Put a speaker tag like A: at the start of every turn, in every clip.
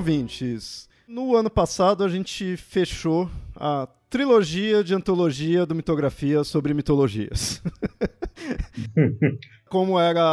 A: ouvintes. No ano passado a gente fechou a trilogia de antologia do Mitografia sobre mitologias. como era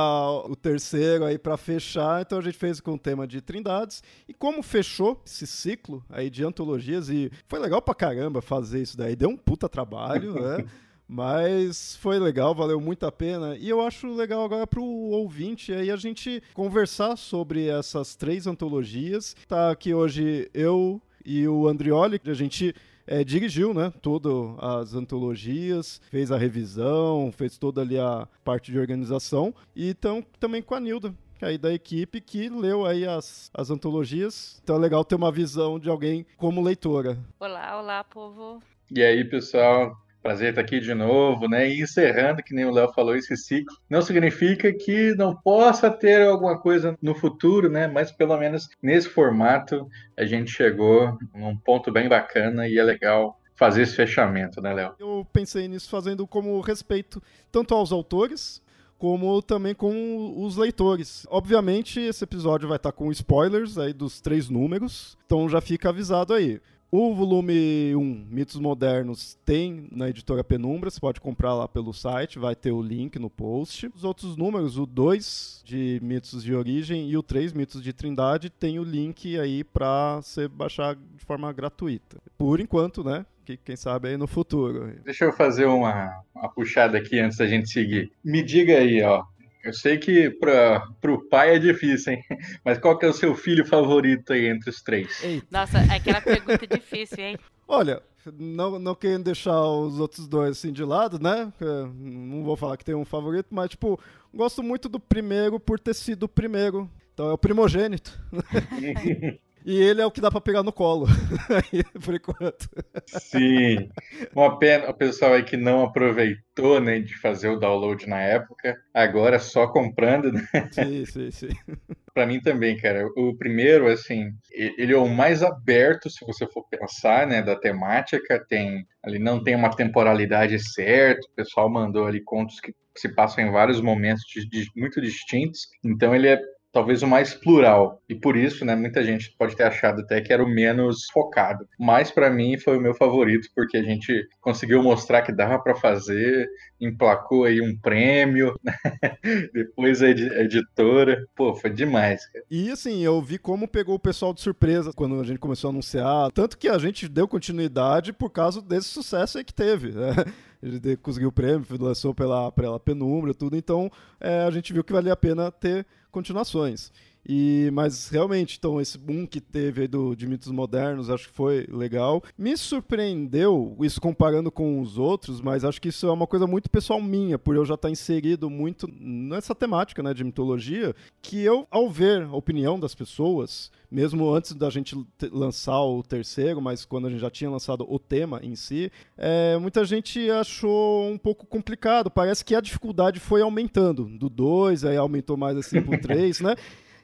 A: o terceiro aí para fechar, então a gente fez com o tema de Trindades. E como fechou esse ciclo aí de antologias e foi legal pra caramba fazer isso daí, deu um puta trabalho, né? Mas foi legal, valeu muito a pena. E eu acho legal agora para o ouvinte aí a gente conversar sobre essas três antologias. Tá aqui hoje eu e o Andrioli, a gente é, dirigiu, né, todas as antologias, fez a revisão, fez toda ali a parte de organização. E então também com a Nilda, é aí da equipe que leu aí as, as antologias. Então é legal ter uma visão de alguém como leitora.
B: Olá, olá, povo.
C: E aí, pessoal? Prazer estar aqui de novo, né? E encerrando, que nem o Léo falou, esse ciclo. Não significa que não possa ter alguma coisa no futuro, né? Mas pelo menos nesse formato a gente chegou num ponto bem bacana e é legal fazer esse fechamento, né, Léo?
A: Eu pensei nisso fazendo como respeito tanto aos autores como também com os leitores. Obviamente, esse episódio vai estar com spoilers aí dos três números, então já fica avisado aí. O volume 1, Mitos Modernos, tem na editora Penumbra, você pode comprar lá pelo site, vai ter o link no post. Os outros números, o 2 de Mitos de Origem e o 3, Mitos de Trindade, tem o link aí para você baixar de forma gratuita. Por enquanto, né? Que, quem sabe aí no futuro.
C: Deixa eu fazer uma, uma puxada aqui antes da gente seguir. Me diga aí, ó, eu sei que para o pai é difícil, hein? Mas qual que é o seu filho favorito aí entre os três?
B: Eita. Nossa, aquela pergunta é difícil, hein?
A: Olha, não, não querendo deixar os outros dois assim de lado, né? Não vou falar que tem um favorito, mas, tipo, gosto muito do primeiro por ter sido o primeiro. Então é o primogênito. E ele é o que dá para pegar no colo, por enquanto.
C: Sim. Uma pena o pessoal aí que não aproveitou né, de fazer o download na época, agora só comprando, né?
A: Sim, sim, sim.
C: Para mim também, cara. O primeiro, assim, ele é o mais aberto, se você for pensar, né, da temática. Tem ali não tem uma temporalidade certa. O pessoal mandou ali contos que se passam em vários momentos de, de, muito distintos. Então ele é talvez o mais plural. E por isso, né, muita gente pode ter achado até que era o menos focado. Mas para mim foi o meu favorito porque a gente conseguiu mostrar que dava para fazer, emplacou aí um prêmio, né? depois a editora, pô, foi demais, cara.
A: E assim, eu vi como pegou o pessoal de surpresa quando a gente começou a anunciar, tanto que a gente deu continuidade por causa desse sucesso aí que teve, né? Ele conseguiu o prêmio, lançou pela, pela penumbra, tudo, então é, a gente viu que valia a pena ter continuações. E, mas realmente, então, esse boom que teve aí do, de mitos modernos, acho que foi legal. Me surpreendeu, isso comparando com os outros, mas acho que isso é uma coisa muito pessoal minha, por eu já estar inserido muito nessa temática né, de mitologia, que eu, ao ver a opinião das pessoas, mesmo antes da gente lançar o terceiro, mas quando a gente já tinha lançado o tema em si, é, muita gente achou um pouco complicado. Parece que a dificuldade foi aumentando. Do 2, aí aumentou mais assim pro 3, né?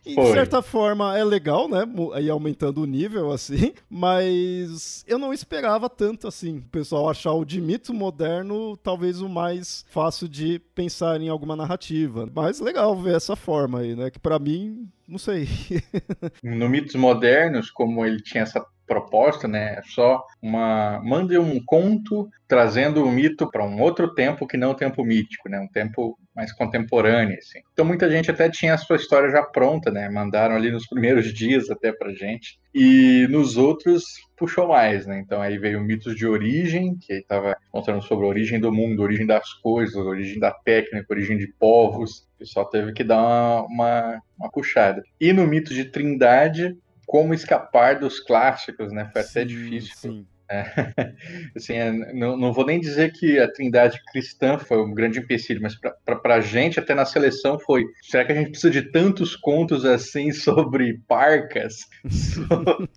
A: E, de certa forma é legal, né? Aí aumentando o nível, assim. Mas eu não esperava tanto assim. O pessoal achar o de mito moderno talvez o mais fácil de pensar em alguma narrativa. Mas legal ver essa forma aí, né? Que para mim não sei.
C: no Mitos Modernos, como ele tinha essa proposta, né? É só uma mande um conto trazendo o mito para um outro tempo que não o tempo mítico, né? Um tempo mais contemporâneo, assim. Então muita gente até tinha a sua história já pronta, né? Mandaram ali nos primeiros dias até pra gente. E nos outros puxou mais, né? Então aí veio mitos de origem, que estava contando sobre a origem do mundo, origem das coisas, origem da técnica, origem de povos. O pessoal teve que dar uma, uma, uma puxada. E no mito de trindade, como escapar dos clássicos, né? Foi até
A: Sim,
C: difícil.
A: Sim.
C: É, assim, é, não, não vou nem dizer que a trindade cristã foi um grande empecilho, mas para a gente, até na seleção, foi: será que a gente precisa de tantos contos assim sobre parcas, sobre,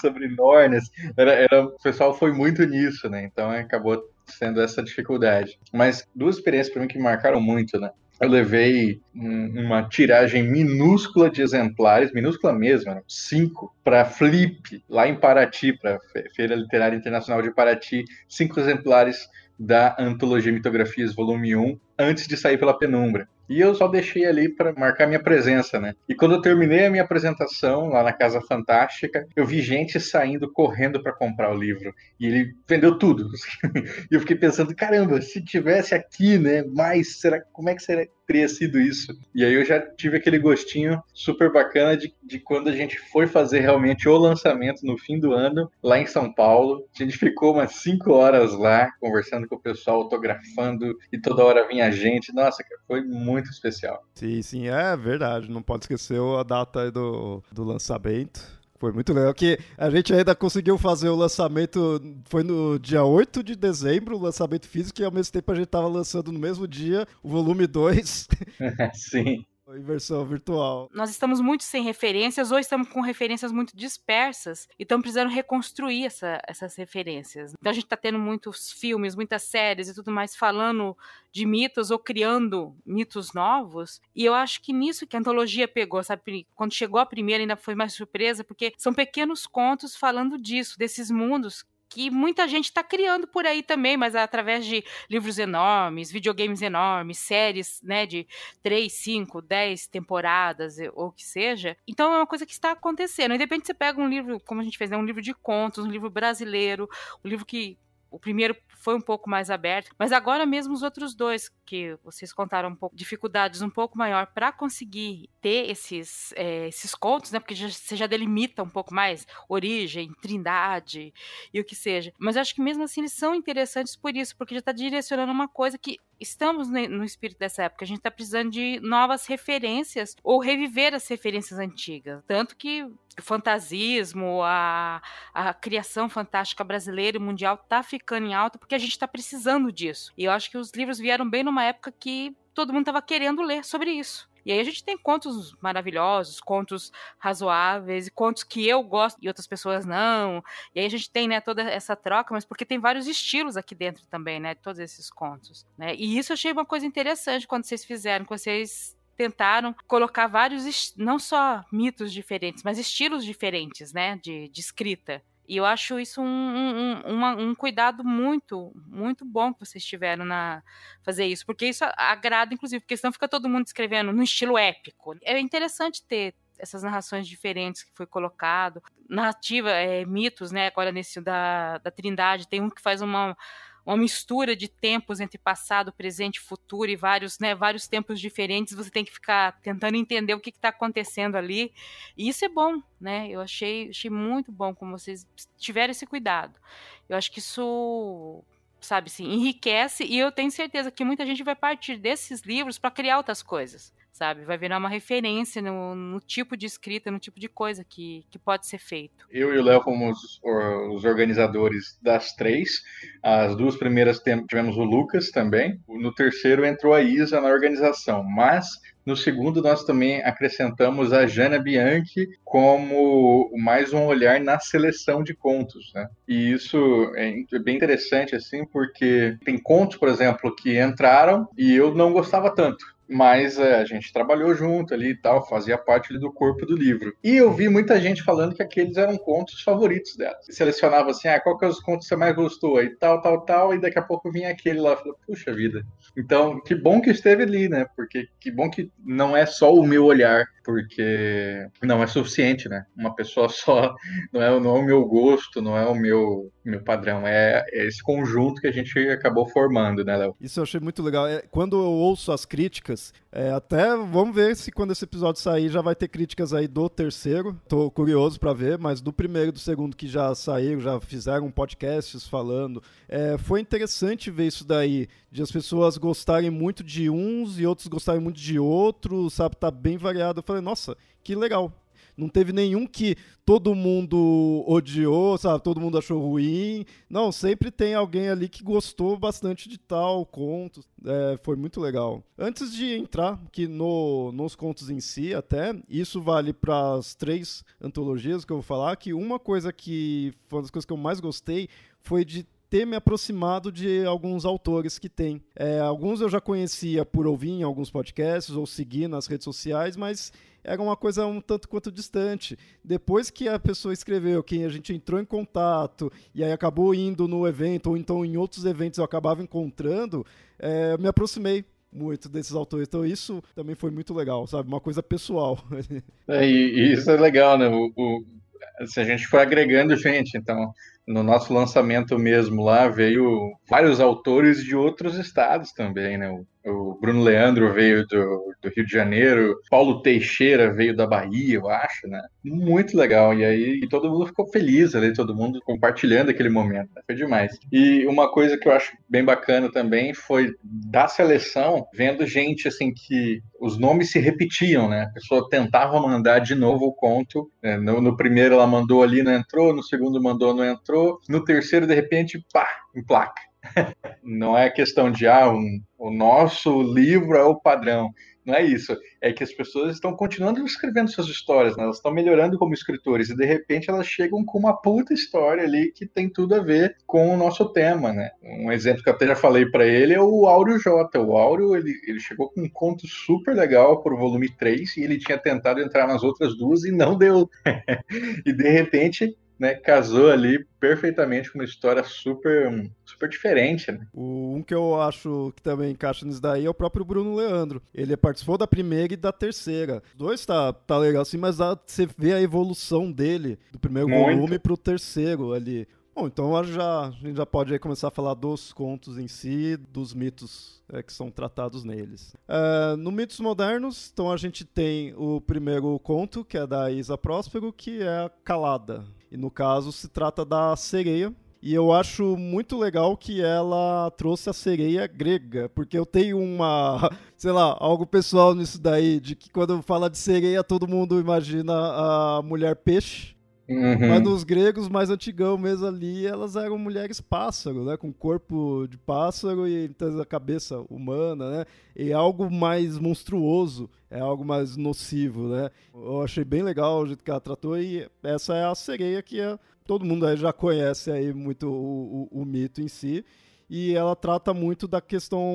C: sobre Nornas? Era, era, o pessoal foi muito nisso, né? Então acabou sendo essa dificuldade. Mas duas experiências para mim que me marcaram muito, né? Eu levei um, uma tiragem minúscula de exemplares, minúscula mesmo, né? cinco, para Flip, lá em Paraty, para Feira Literária Internacional de Paraty, cinco exemplares da Antologia Mitografias, volume 1, antes de sair pela penumbra. E eu só deixei ali para marcar minha presença, né? E quando eu terminei a minha apresentação lá na Casa Fantástica, eu vi gente saindo correndo para comprar o livro. E ele vendeu tudo. e eu fiquei pensando, caramba, se tivesse aqui, né? Mais, será, como é que seria, teria sido isso? E aí eu já tive aquele gostinho super bacana de, de quando a gente foi fazer realmente o lançamento no fim do ano, lá em São Paulo. A gente ficou umas cinco horas lá, conversando com o pessoal, autografando, e toda hora vinha gente. Nossa, foi muito especial.
A: Sim, sim, é verdade. Não pode esquecer a data do, do lançamento. Foi muito legal que a gente ainda conseguiu fazer o lançamento, foi no dia 8 de dezembro, o lançamento físico, e ao mesmo tempo a gente estava lançando no mesmo dia o volume 2.
C: Sim.
A: Em versão virtual.
B: Nós estamos muito sem referências ou estamos com referências muito dispersas e estamos precisando reconstruir essa, essas referências. Então a gente está tendo muitos filmes, muitas séries e tudo mais falando de mitos ou criando mitos novos. E eu acho que nisso que a antologia pegou, sabe? Quando chegou a primeira ainda foi mais surpresa, porque são pequenos contos falando disso, desses mundos que muita gente está criando por aí também, mas através de livros enormes, videogames enormes, séries né, de 3, 5, 10 temporadas, ou o que seja. Então é uma coisa que está acontecendo. Independente se você pega um livro, como a gente fez, né, um livro de contos, um livro brasileiro, um livro que o primeiro foi um pouco mais aberto, mas agora mesmo os outros dois que vocês contaram um pouco dificuldades um pouco maior para conseguir ter esses é, esses contos, né? Porque já, você já delimita um pouco mais origem, trindade e o que seja. Mas eu acho que mesmo assim eles são interessantes por isso, porque já está direcionando uma coisa que estamos no espírito dessa época. A gente está precisando de novas referências ou reviver as referências antigas. Tanto que o fantasismo, a, a criação fantástica brasileira e mundial está ficando em alta porque a gente está precisando disso. E eu acho que os livros vieram bem numa época que todo mundo estava querendo ler sobre isso. E aí a gente tem contos maravilhosos, contos razoáveis, contos que eu gosto e outras pessoas não. E aí a gente tem, né, toda essa troca, mas porque tem vários estilos aqui dentro também, né, todos esses contos, né? E isso eu achei uma coisa interessante quando vocês fizeram, quando vocês tentaram colocar vários, não só mitos diferentes, mas estilos diferentes, né, de, de escrita. E eu acho isso um, um, um, cuidado muito, muito bom que vocês tiveram na fazer isso, porque isso agrada, inclusive, porque senão fica todo mundo escrevendo no estilo épico. É interessante ter essas narrações diferentes que foi colocado. Narrativa, é, mitos, né? Agora nesse da, da Trindade, tem um que faz uma uma mistura de tempos entre passado, presente, futuro e vários, né, vários tempos diferentes. Você tem que ficar tentando entender o que está acontecendo ali. E isso é bom, né? Eu achei, achei muito bom como vocês tiveram esse cuidado. Eu acho que isso sabe assim, enriquece e eu tenho certeza que muita gente vai partir desses livros para criar outras coisas sabe? Vai virar uma referência no, no, tipo de escrita, no tipo de coisa que, que pode ser feito.
C: Eu e o Léo fomos os organizadores das três. As duas primeiras tivemos o Lucas também. No terceiro entrou a Isa na organização, mas no segundo, nós também acrescentamos a Jana Bianchi como mais um olhar na seleção de contos, né? E isso é bem interessante, assim, porque tem contos, por exemplo, que entraram e eu não gostava tanto mas é, a gente trabalhou junto ali e tal, fazia parte ali do corpo do livro. E eu vi muita gente falando que aqueles eram contos favoritos dela. Selecionava assim, ah, qual que é os contos que você mais gostou? Aí tal, tal, tal, e daqui a pouco vinha aquele lá, falou, puxa vida. Então, que bom que esteve ali, né? Porque que bom que não é só o meu olhar, porque não é suficiente, né? Uma pessoa só não é, não é o meu gosto, não é o meu, meu padrão, é, é esse conjunto que a gente acabou formando, né, Léo?
A: Isso eu achei muito legal. É, quando eu ouço as críticas, é, até vamos ver se quando esse episódio sair já vai ter críticas aí do terceiro. Tô curioso para ver, mas do primeiro e do segundo que já saíram, já fizeram podcasts falando. É, foi interessante ver isso daí, de as pessoas gostarem muito de uns e outros gostarem muito de outros, sabe? Tá bem variado. Eu falei, nossa, que legal. Não teve nenhum que todo mundo odiou, sabe? Todo mundo achou ruim. Não, sempre tem alguém ali que gostou bastante de tal conto. É, foi muito legal. Antes de entrar que no, nos contos em si, até, isso vale para as três antologias que eu vou falar, que uma coisa que foi uma das coisas que eu mais gostei foi de ter me aproximado de alguns autores que tem. É, alguns eu já conhecia por ouvir em alguns podcasts ou seguir nas redes sociais, mas era uma coisa um tanto quanto distante. Depois que a pessoa escreveu, que a gente entrou em contato e aí acabou indo no evento, ou então em outros eventos eu acabava encontrando, é, me aproximei muito desses autores. Então isso também foi muito legal, sabe? Uma coisa pessoal.
C: É, e, isso é legal, né? O, o, assim, a gente foi agregando gente, então no nosso lançamento mesmo lá veio vários autores de outros estados também, né? O, o Bruno Leandro veio do, do, Rio de Janeiro, Paulo Teixeira veio da Bahia, eu acho, né? Muito legal. E aí e todo mundo ficou feliz ali, todo mundo compartilhando aquele momento. Né? Foi demais. E uma coisa que eu acho bem bacana também foi da seleção, vendo gente assim que os nomes se repetiam, né? A pessoa tentava mandar de novo o conto. Né? No, no primeiro ela mandou ali, não entrou, no segundo mandou, não entrou, no terceiro, de repente, pá, em placa. Não é questão de, ah, um, o nosso livro é o padrão. Não é isso. É que as pessoas estão continuando escrevendo suas histórias, né? elas estão melhorando como escritores e de repente elas chegam com uma puta história ali que tem tudo a ver com o nosso tema, né? Um exemplo que eu até já falei para ele é o Áureo J. O Áureo, ele, ele chegou com um conto super legal pro volume 3 e ele tinha tentado entrar nas outras duas e não deu. e de repente né, casou ali perfeitamente com uma história super, super diferente. Né?
A: O, um que eu acho que também encaixa nisso daí é o próprio Bruno Leandro. Ele participou da primeira e da terceira. Os dois tá, tá legal assim, mas dá, você vê a evolução dele do primeiro Muito. volume pro terceiro ali. Bom, então já, a gente já pode começar a falar dos contos em si, dos mitos é, que são tratados neles. É, no Mitos Modernos, então a gente tem o primeiro conto, que é da Isa Próspero, que é a Calada. E no caso se trata da sereia. E eu acho muito legal que ela trouxe a sereia grega, porque eu tenho uma, sei lá, algo pessoal nisso daí, de que quando fala de sereia todo mundo imagina a mulher peixe. Uhum. Mas nos gregos mais antigão mesmo ali, elas eram mulheres pássaro, né? Com corpo de pássaro e então, a cabeça humana, né? E é algo mais monstruoso, é algo mais nocivo, né? Eu achei bem legal o jeito que ela tratou e essa é a sereia que é, todo mundo já conhece aí muito o, o, o mito em si. E ela trata muito da questão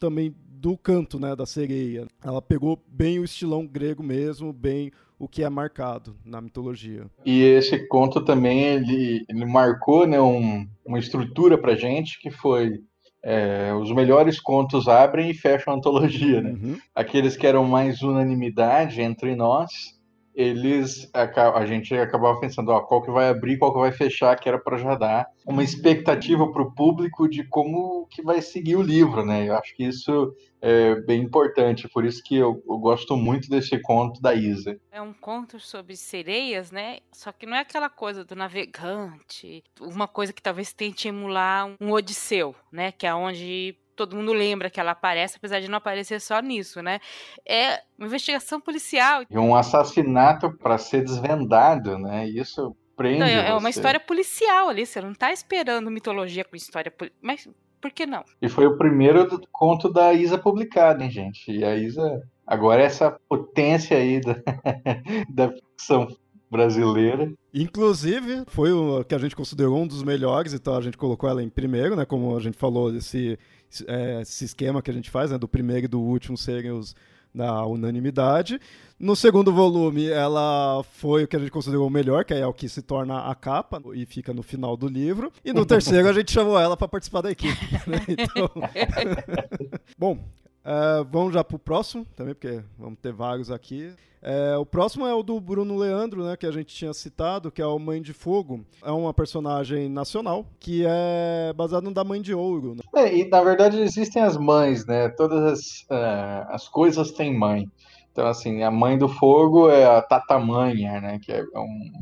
A: também do canto, né, da sereia. Ela pegou bem o estilão grego mesmo, bem o que é marcado na mitologia.
C: E esse conto também ele, ele marcou né, um, uma estrutura para gente que foi é, os melhores contos abrem e fecham a antologia, né? Uhum. Aqueles que eram mais unanimidade entre nós eles a, gente acabava pensando, ó, qual que vai abrir, qual que vai fechar, que era para já dar uma expectativa para o público de como que vai seguir o livro, né? Eu acho que isso é bem importante, por isso que eu, eu gosto muito desse conto da Isa.
B: É um conto sobre sereias, né? Só que não é aquela coisa do navegante, uma coisa que talvez tente emular um Odisseu, né? Que é onde todo mundo lembra que ela aparece, apesar de não aparecer só nisso, né? É uma investigação policial.
C: E um assassinato para ser desvendado, né? Isso prende. Não,
B: é,
C: é
B: uma história policial ali, você não está esperando mitologia com história policial. Mas por que não?
C: E foi o primeiro conto da Isa publicado, hein, gente? E a Isa, agora é essa potência aí da, da ficção brasileira.
A: Inclusive, foi o que a gente considerou um dos melhores, então a gente colocou ela em primeiro, né? Como a gente falou, esse é, esse esquema que a gente faz, né, do primeiro e do último serem os na unanimidade. No segundo volume, ela foi o que a gente considerou o melhor, que é o que se torna a capa e fica no final do livro. E no terceiro, a gente chamou ela para participar da equipe. Né? Então... Bom, Uh, vamos já pro próximo também, porque vamos ter vários aqui. É, o próximo é o do Bruno Leandro, né, que a gente tinha citado, que é o Mãe de Fogo. É uma personagem nacional que é baseado no da Mãe de Ouro. Né?
C: É, e na verdade existem as mães, né? Todas as, uh, as coisas têm mãe. Então, assim, a Mãe do Fogo é a Tatamanha, né? Que é um,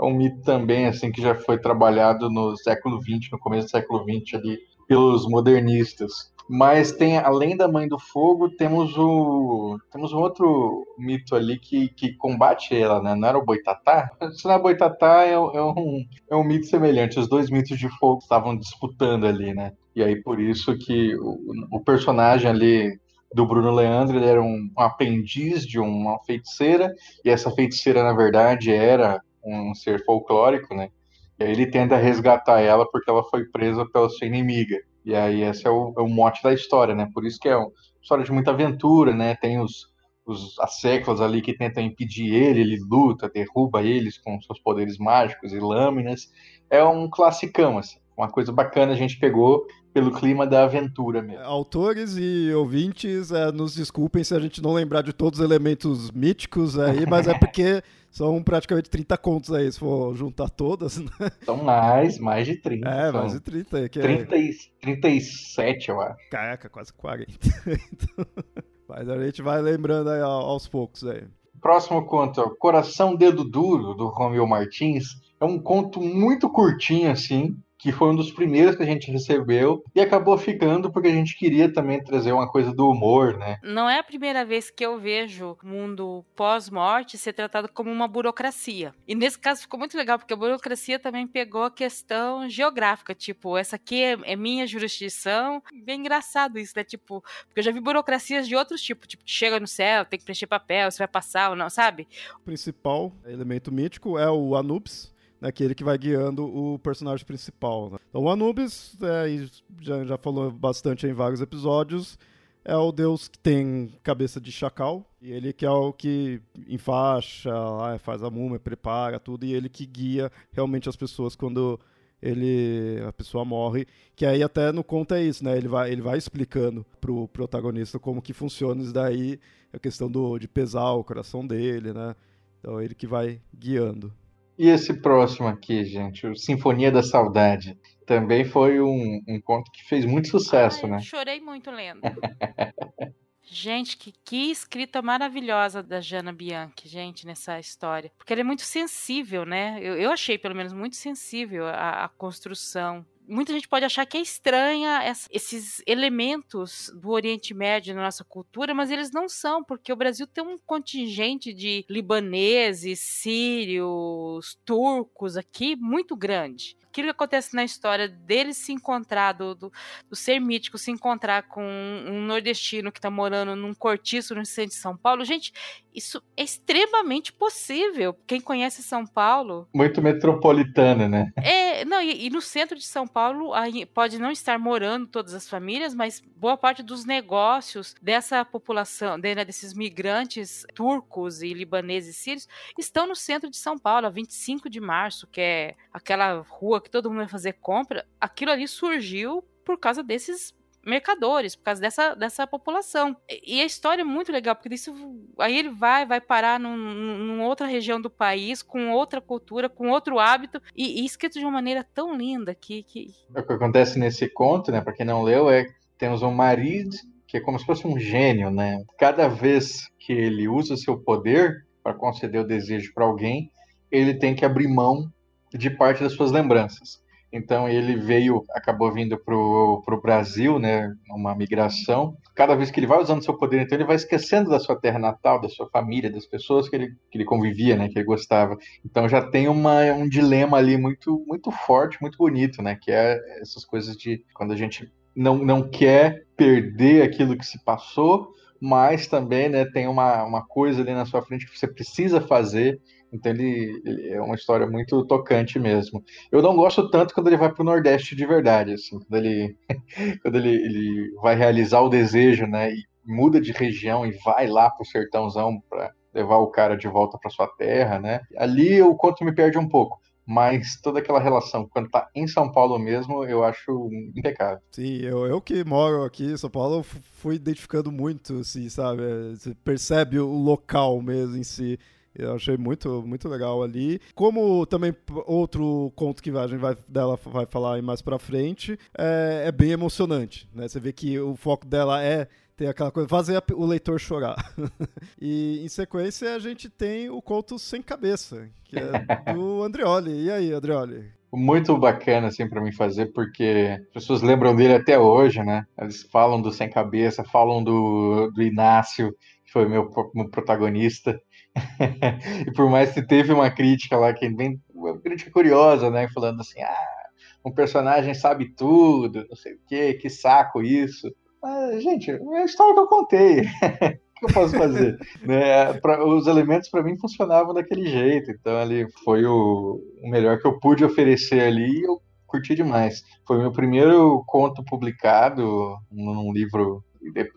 C: é um mito também, assim, que já foi trabalhado no século XX, no começo do século XX ali, pelos modernistas. Mas tem, além da Mãe do Fogo, temos o temos um outro mito ali que, que combate ela, né? Não era o Boitatá? Se não é Boitatá, é, é, um, é um mito semelhante. Os dois mitos de fogo estavam disputando ali, né? E aí por isso que o, o personagem ali do Bruno Leandro, ele era um, um aprendiz de uma feiticeira, e essa feiticeira, na verdade, era um ser folclórico, né? E aí ele tenta resgatar ela porque ela foi presa pela sua inimiga. E aí esse é o, é o mote da história, né? Por isso que é uma história de muita aventura, né? Tem os, os as séculos ali que tentam impedir ele, ele luta, derruba eles com seus poderes mágicos e lâminas. É um classicão, assim. Uma coisa bacana a gente pegou pelo clima da aventura mesmo.
A: Autores e ouvintes, é, nos desculpem se a gente não lembrar de todos os elementos míticos aí, mas é porque são praticamente 30 contos aí, se for juntar todas, né?
C: São mais, mais de 30.
A: É, mais de 30. Que
C: 30 é... 37, eu acho.
A: Caraca, quase 40. então, mas a gente vai lembrando aí aos poucos aí.
C: Próximo conto, Coração Dedo Duro, do Romeo Martins. É um conto muito curtinho, assim, que foi um dos primeiros que a gente recebeu e acabou ficando porque a gente queria também trazer uma coisa do humor, né?
B: Não é a primeira vez que eu vejo o mundo pós-morte ser tratado como uma burocracia. E nesse caso ficou muito legal, porque a burocracia também pegou a questão geográfica, tipo, essa aqui é, é minha jurisdição. Bem engraçado isso, né? Tipo, porque eu já vi burocracias de outros tipos, tipo, chega no céu, tem que preencher papel, você vai passar ou não, sabe?
A: O principal elemento mítico é o Anubis, naquele que vai guiando o personagem principal. Né? Então, o Anubis, é, já, já falou bastante em vários episódios, é o deus que tem cabeça de chacal, e ele que é o que enfaixa, faz a múmia, prepara tudo, e ele que guia realmente as pessoas quando ele a pessoa morre, que aí até no conto é isso, né? Ele vai, ele vai explicando pro protagonista como que funciona isso daí, a questão do, de pesar o coração dele, né? Então é ele que vai guiando.
C: E esse próximo aqui, gente, o Sinfonia da Saudade, também foi um, um conto que fez muito sucesso, Ai, né?
B: Chorei muito lendo. Gente, que, que escrita maravilhosa da Jana Bianchi, gente, nessa história. Porque ela é muito sensível, né? Eu, eu achei, pelo menos, muito sensível a, a construção muita gente pode achar que é estranha essa, esses elementos do Oriente Médio na nossa cultura, mas eles não são, porque o Brasil tem um contingente de libaneses, sírios, turcos aqui muito grande aquilo que acontece na história dele se encontrar, do, do, do ser mítico, se encontrar com um, um nordestino que está morando num cortiço no centro de São Paulo, gente, isso é extremamente possível. Quem conhece São Paulo.
C: Muito metropolitana, né?
B: É, não, e, e no centro de São Paulo pode não estar morando todas as famílias, mas boa parte dos negócios dessa população, de, né, desses migrantes turcos e libaneses e sírios, estão no centro de São Paulo, a 25 de março, que é aquela rua que todo mundo vai fazer compra. Aquilo ali surgiu por causa desses mercadores, por causa dessa, dessa população. E a história é muito legal, porque isso aí ele vai, vai parar num, outra região do país, com outra cultura, com outro hábito, e, e escrito de uma maneira tão linda que, que.
C: O que acontece nesse conto, né, para quem não leu, é temos um marido que é como se fosse um gênio, né? Cada vez que ele usa seu poder para conceder o desejo para alguém, ele tem que abrir mão de parte das suas lembranças. Então ele veio, acabou vindo para o Brasil, né, uma migração. Cada vez que ele vai usando seu poder, então ele vai esquecendo da sua terra natal, da sua família, das pessoas que ele, que ele convivia, né, que ele gostava. Então já tem uma, um dilema ali muito, muito forte, muito bonito, né, que é essas coisas de quando a gente não, não quer perder aquilo que se passou, mas também, né, tem uma, uma coisa ali na sua frente que você precisa fazer então ele, ele, é uma história muito tocante mesmo. Eu não gosto tanto quando ele vai para o Nordeste de verdade, assim, quando ele, quando ele, ele vai realizar o desejo, né, e muda de região e vai lá para o sertãozão para levar o cara de volta para sua terra, né? Ali o conto me perde um pouco mas toda aquela relação, quando tá em São Paulo mesmo, eu acho impecável.
A: Sim, eu, eu que moro aqui em São Paulo, fui identificando muito, assim, sabe? Você percebe o local mesmo em si. Eu achei muito, muito legal ali. Como também outro conto que a gente vai, dela vai falar mais pra frente, é, é bem emocionante, né? Você vê que o foco dela é ter aquela coisa, fazer o leitor chorar. e em sequência a gente tem o conto Sem Cabeça, que é do Andreoli. E aí, Andreoli?
C: muito bacana assim para mim fazer, porque as pessoas lembram dele até hoje, né? Eles falam do Sem Cabeça, falam do, do Inácio, que foi meu, meu protagonista. e por mais que teve uma crítica lá, que bem, uma crítica curiosa, né? Falando assim, ah, um personagem sabe tudo, não sei o quê, que saco isso. Mas, gente, é a história que eu contei. o que eu posso fazer? né? pra, os elementos para mim funcionavam daquele jeito, então ali foi o, o melhor que eu pude oferecer ali e eu curti demais. Foi meu primeiro conto publicado num livro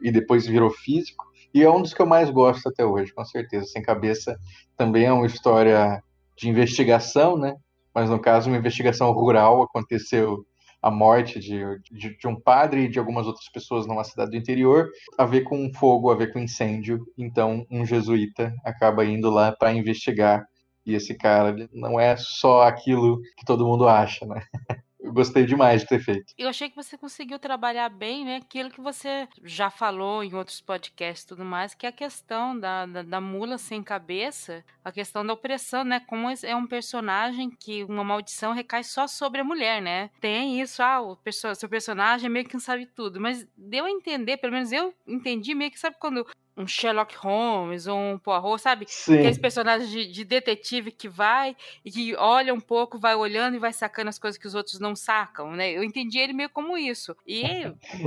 C: e depois virou físico. E é um dos que eu mais gosto até hoje, com certeza. Sem Cabeça também é uma história de investigação, né? Mas no caso, uma investigação rural aconteceu a morte de, de, de, um padre e de algumas outras pessoas numa cidade do interior, a ver com fogo, a ver com incêndio. Então, um jesuíta acaba indo lá para investigar. E esse cara não é só aquilo que todo mundo acha, né? eu gostei demais de ter feito.
B: Eu achei que você conseguiu trabalhar bem, né? Aquilo que você já falou em outros podcasts e tudo mais, que é a questão da, da, da, mula sem cabeça, a questão da opressão, né? Como é um personagem que uma maldição recai só sobre a mulher, né? Tem isso, ah, o perso seu personagem meio que não sabe tudo, mas deu a entender, pelo menos eu entendi meio que sabe quando um Sherlock Holmes ou um Poirot, sabe? Sim. Aqueles personagens de, de, detetive que vai e que olha um pouco, vai olhando e vai sacando as coisas que os outros não sacam, né? Eu entendi ele meio como isso. E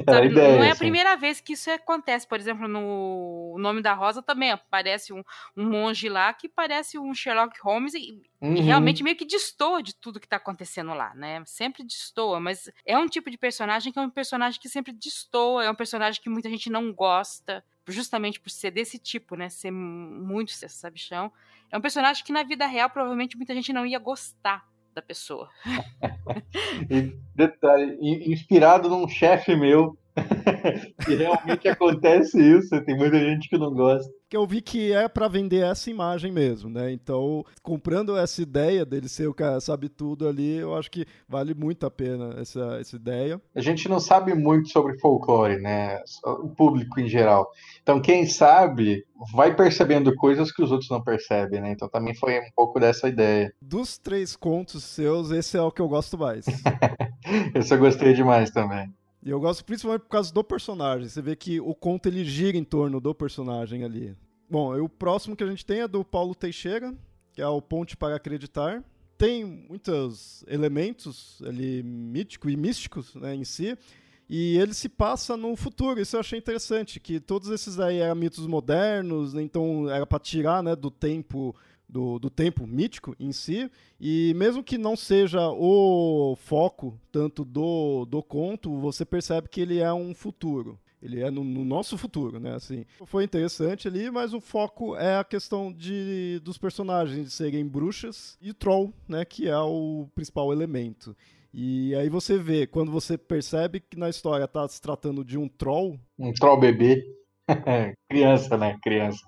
B: sabe, ideia, não é a primeira vez que isso acontece. Por exemplo, no Nome da Rosa também aparece um, um monge lá que parece um Sherlock Holmes e, uhum. e realmente meio que destoa de tudo que tá acontecendo lá, né? Sempre destoa, mas é um tipo de personagem que é um personagem que sempre destoa, é um personagem que muita gente não gosta justamente por ser desse tipo, né? Ser muito sabichão. É um personagem que na vida real provavelmente muita gente não ia gostar da pessoa.
C: detalhe, inspirado num chefe meu que realmente acontece isso, tem muita gente que não gosta.
A: Que eu vi que é para vender essa imagem mesmo, né? Então, comprando essa ideia dele ser o cara sabe tudo ali, eu acho que vale muito a pena essa, essa ideia.
C: A gente não sabe muito sobre folclore, né? O público em geral. Então, quem sabe vai percebendo coisas que os outros não percebem, né? Então, também foi um pouco dessa ideia.
A: Dos três contos seus, esse é o que eu gosto mais.
C: esse eu gostei demais também.
A: E eu gosto principalmente por causa do personagem. Você vê que o conto ele gira em torno do personagem ali. Bom, o próximo que a gente tem é do Paulo Teixeira, que é o Ponte para Acreditar. Tem muitos elementos ali míticos e místicos né, em si. E ele se passa no futuro, isso eu achei interessante, que todos esses aí eram mitos modernos, então era para tirar né, do tempo do, do tempo mítico em si, e mesmo que não seja o foco tanto do, do conto, você percebe que ele é um futuro. Ele é no, no, nosso futuro, né? Assim, foi interessante ali, mas o foco é a questão de, dos personagens de serem bruxas e troll, né? Que é o principal elemento. E aí você vê, quando você percebe que na história está se tratando de um troll.
C: Um troll bebê. Criança, né? Criança.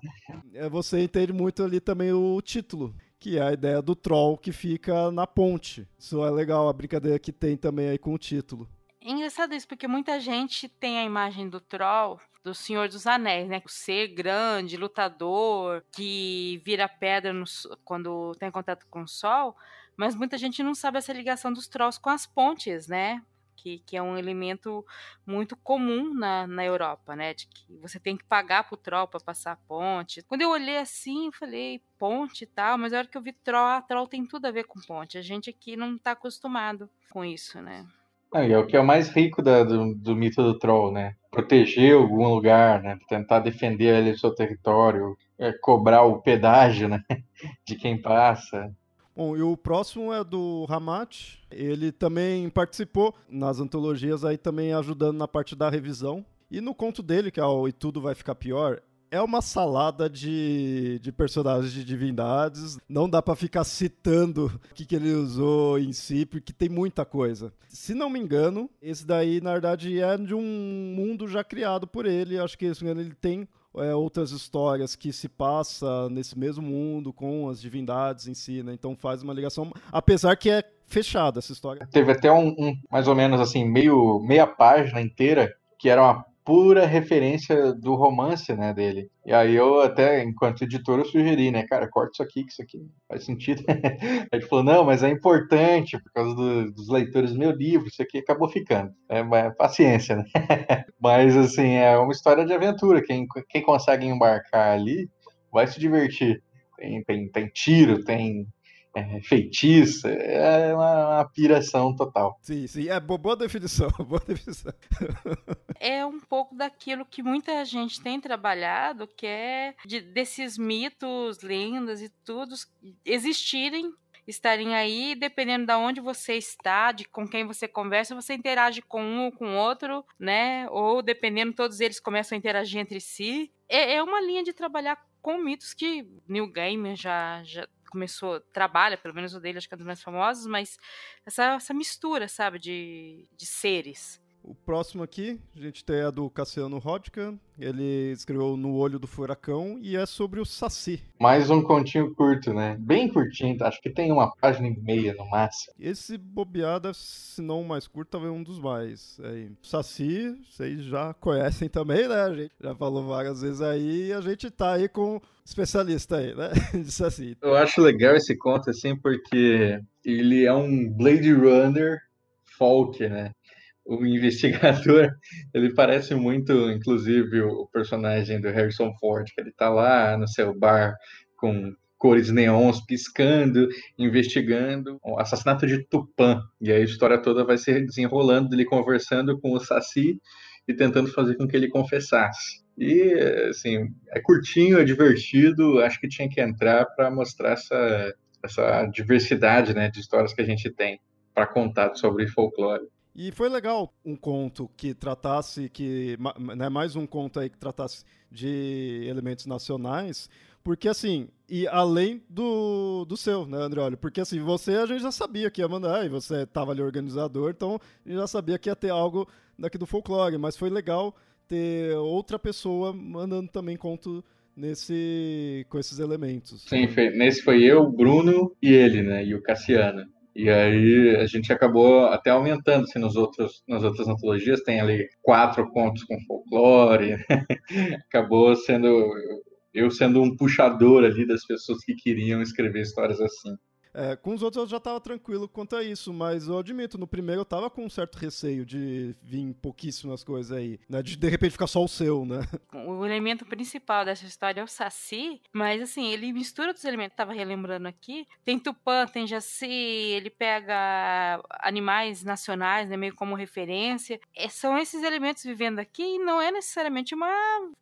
A: É, você entende muito ali também o título, que é a ideia do troll que fica na ponte. Isso é legal, a brincadeira que tem também aí com o título.
B: É engraçado isso, porque muita gente tem a imagem do troll do Senhor dos Anéis, né? O ser grande, lutador, que vira pedra no, quando tem contato com o sol, mas muita gente não sabe essa ligação dos trolls com as pontes, né? Que, que é um elemento muito comum na, na Europa, né? De que você tem que pagar pro troll pra passar a ponte. Quando eu olhei assim, falei, ponte e tal, mas a hora que eu vi troll, troll tem tudo a ver com ponte. A gente aqui não tá acostumado com isso, né?
C: é o que é o mais rico da, do, do, mito do troll, né? Proteger algum lugar, né? Tentar defender ali o seu território, é, cobrar o pedágio, né? De quem passa.
A: Bom, e o próximo é do Ramat. Ele também participou nas antologias aí também ajudando na parte da revisão. E no conto dele, que é o E Tudo Vai Ficar Pior, é uma salada de, de personagens de divindades. Não dá para ficar citando o que, que ele usou em si, porque tem muita coisa. Se não me engano, esse daí, na verdade, é de um mundo já criado por ele. Acho que ele tem é, outras histórias que se passa nesse mesmo mundo com as divindades em si, né? Então faz uma ligação, apesar que é fechada essa história.
C: Teve até um, um mais ou menos assim meio meia página inteira que era uma pura referência do romance, né, dele. E aí eu até, enquanto editor, eu sugeri, né, cara, corta isso aqui, que isso aqui faz sentido. aí ele falou, não, mas é importante, por causa do, dos leitores do meu livro, isso aqui acabou ficando. É, é paciência, né? mas, assim, é uma história de aventura. Quem, quem consegue embarcar ali vai se divertir. Tem, tem, tem tiro, tem é, feitiça, é uma, uma, piração total.
A: Sim, sim, é boa definição, boa definição.
B: é um pouco daquilo que muita gente tem trabalhado, que é de, desses mitos, lendas e tudo existirem estarem aí, dependendo de onde você está, de com quem você conversa, você interage com um ou com outro, né? Ou dependendo, todos eles começam a interagir entre si. É, é uma linha de trabalhar com mitos que Neil Gaiman já, já começou, trabalha, pelo menos o dele, acho que é um dos mais famosos, mas essa, essa mistura, sabe, de, de seres.
A: O próximo aqui, a gente tem a do Cassiano Rodka. Ele escreveu No Olho do Furacão e é sobre o Saci.
C: Mais um continho curto, né? Bem curtinho, acho que tem uma página e meia no máximo.
A: Esse bobeada, se não o mais curto, talvez um dos mais. É, Saci, vocês já conhecem também, né? A gente já falou várias vezes aí e a gente tá aí com especialista aí, né? De Saci.
C: Eu acho legal esse conto, assim, porque ele é um Blade Runner folk, né? O investigador, ele parece muito, inclusive, o personagem do Harrison Ford, que ele tá lá no seu bar com cores neons piscando, investigando o assassinato de Tupã. E a história toda vai se desenrolando, ele conversando com o Saci e tentando fazer com que ele confessasse. E, assim, é curtinho, é divertido, acho que tinha que entrar para mostrar essa, essa diversidade né, de histórias que a gente tem para contar sobre folclore.
A: E foi legal um conto que tratasse, que né, mais um conto aí que tratasse de elementos nacionais, porque assim, e além do, do seu, né, André? Porque assim, você a gente já sabia que ia mandar, e você estava ali organizador, então a gente já sabia que ia ter algo daqui do folclore, mas foi legal ter outra pessoa mandando também conto nesse com esses elementos.
C: Sim, nesse foi eu, Bruno e ele, né? E o Cassiano. E aí a gente acabou até aumentando assim, nos outros, nas outras antologias, tem ali quatro contos com folclore. acabou sendo eu sendo um puxador ali das pessoas que queriam escrever histórias assim.
A: É, com os outros eu já estava tranquilo quanto a isso, mas eu admito, no primeiro eu tava com um certo receio de vir pouquíssimas coisas aí, né? De de repente ficar só o seu, né?
B: O elemento principal dessa história é o Saci, mas assim, ele mistura os elementos, tava relembrando aqui. Tem Tupã, tem Jaci, ele pega animais nacionais, né? Meio como referência. É, são esses elementos vivendo aqui e não é necessariamente uma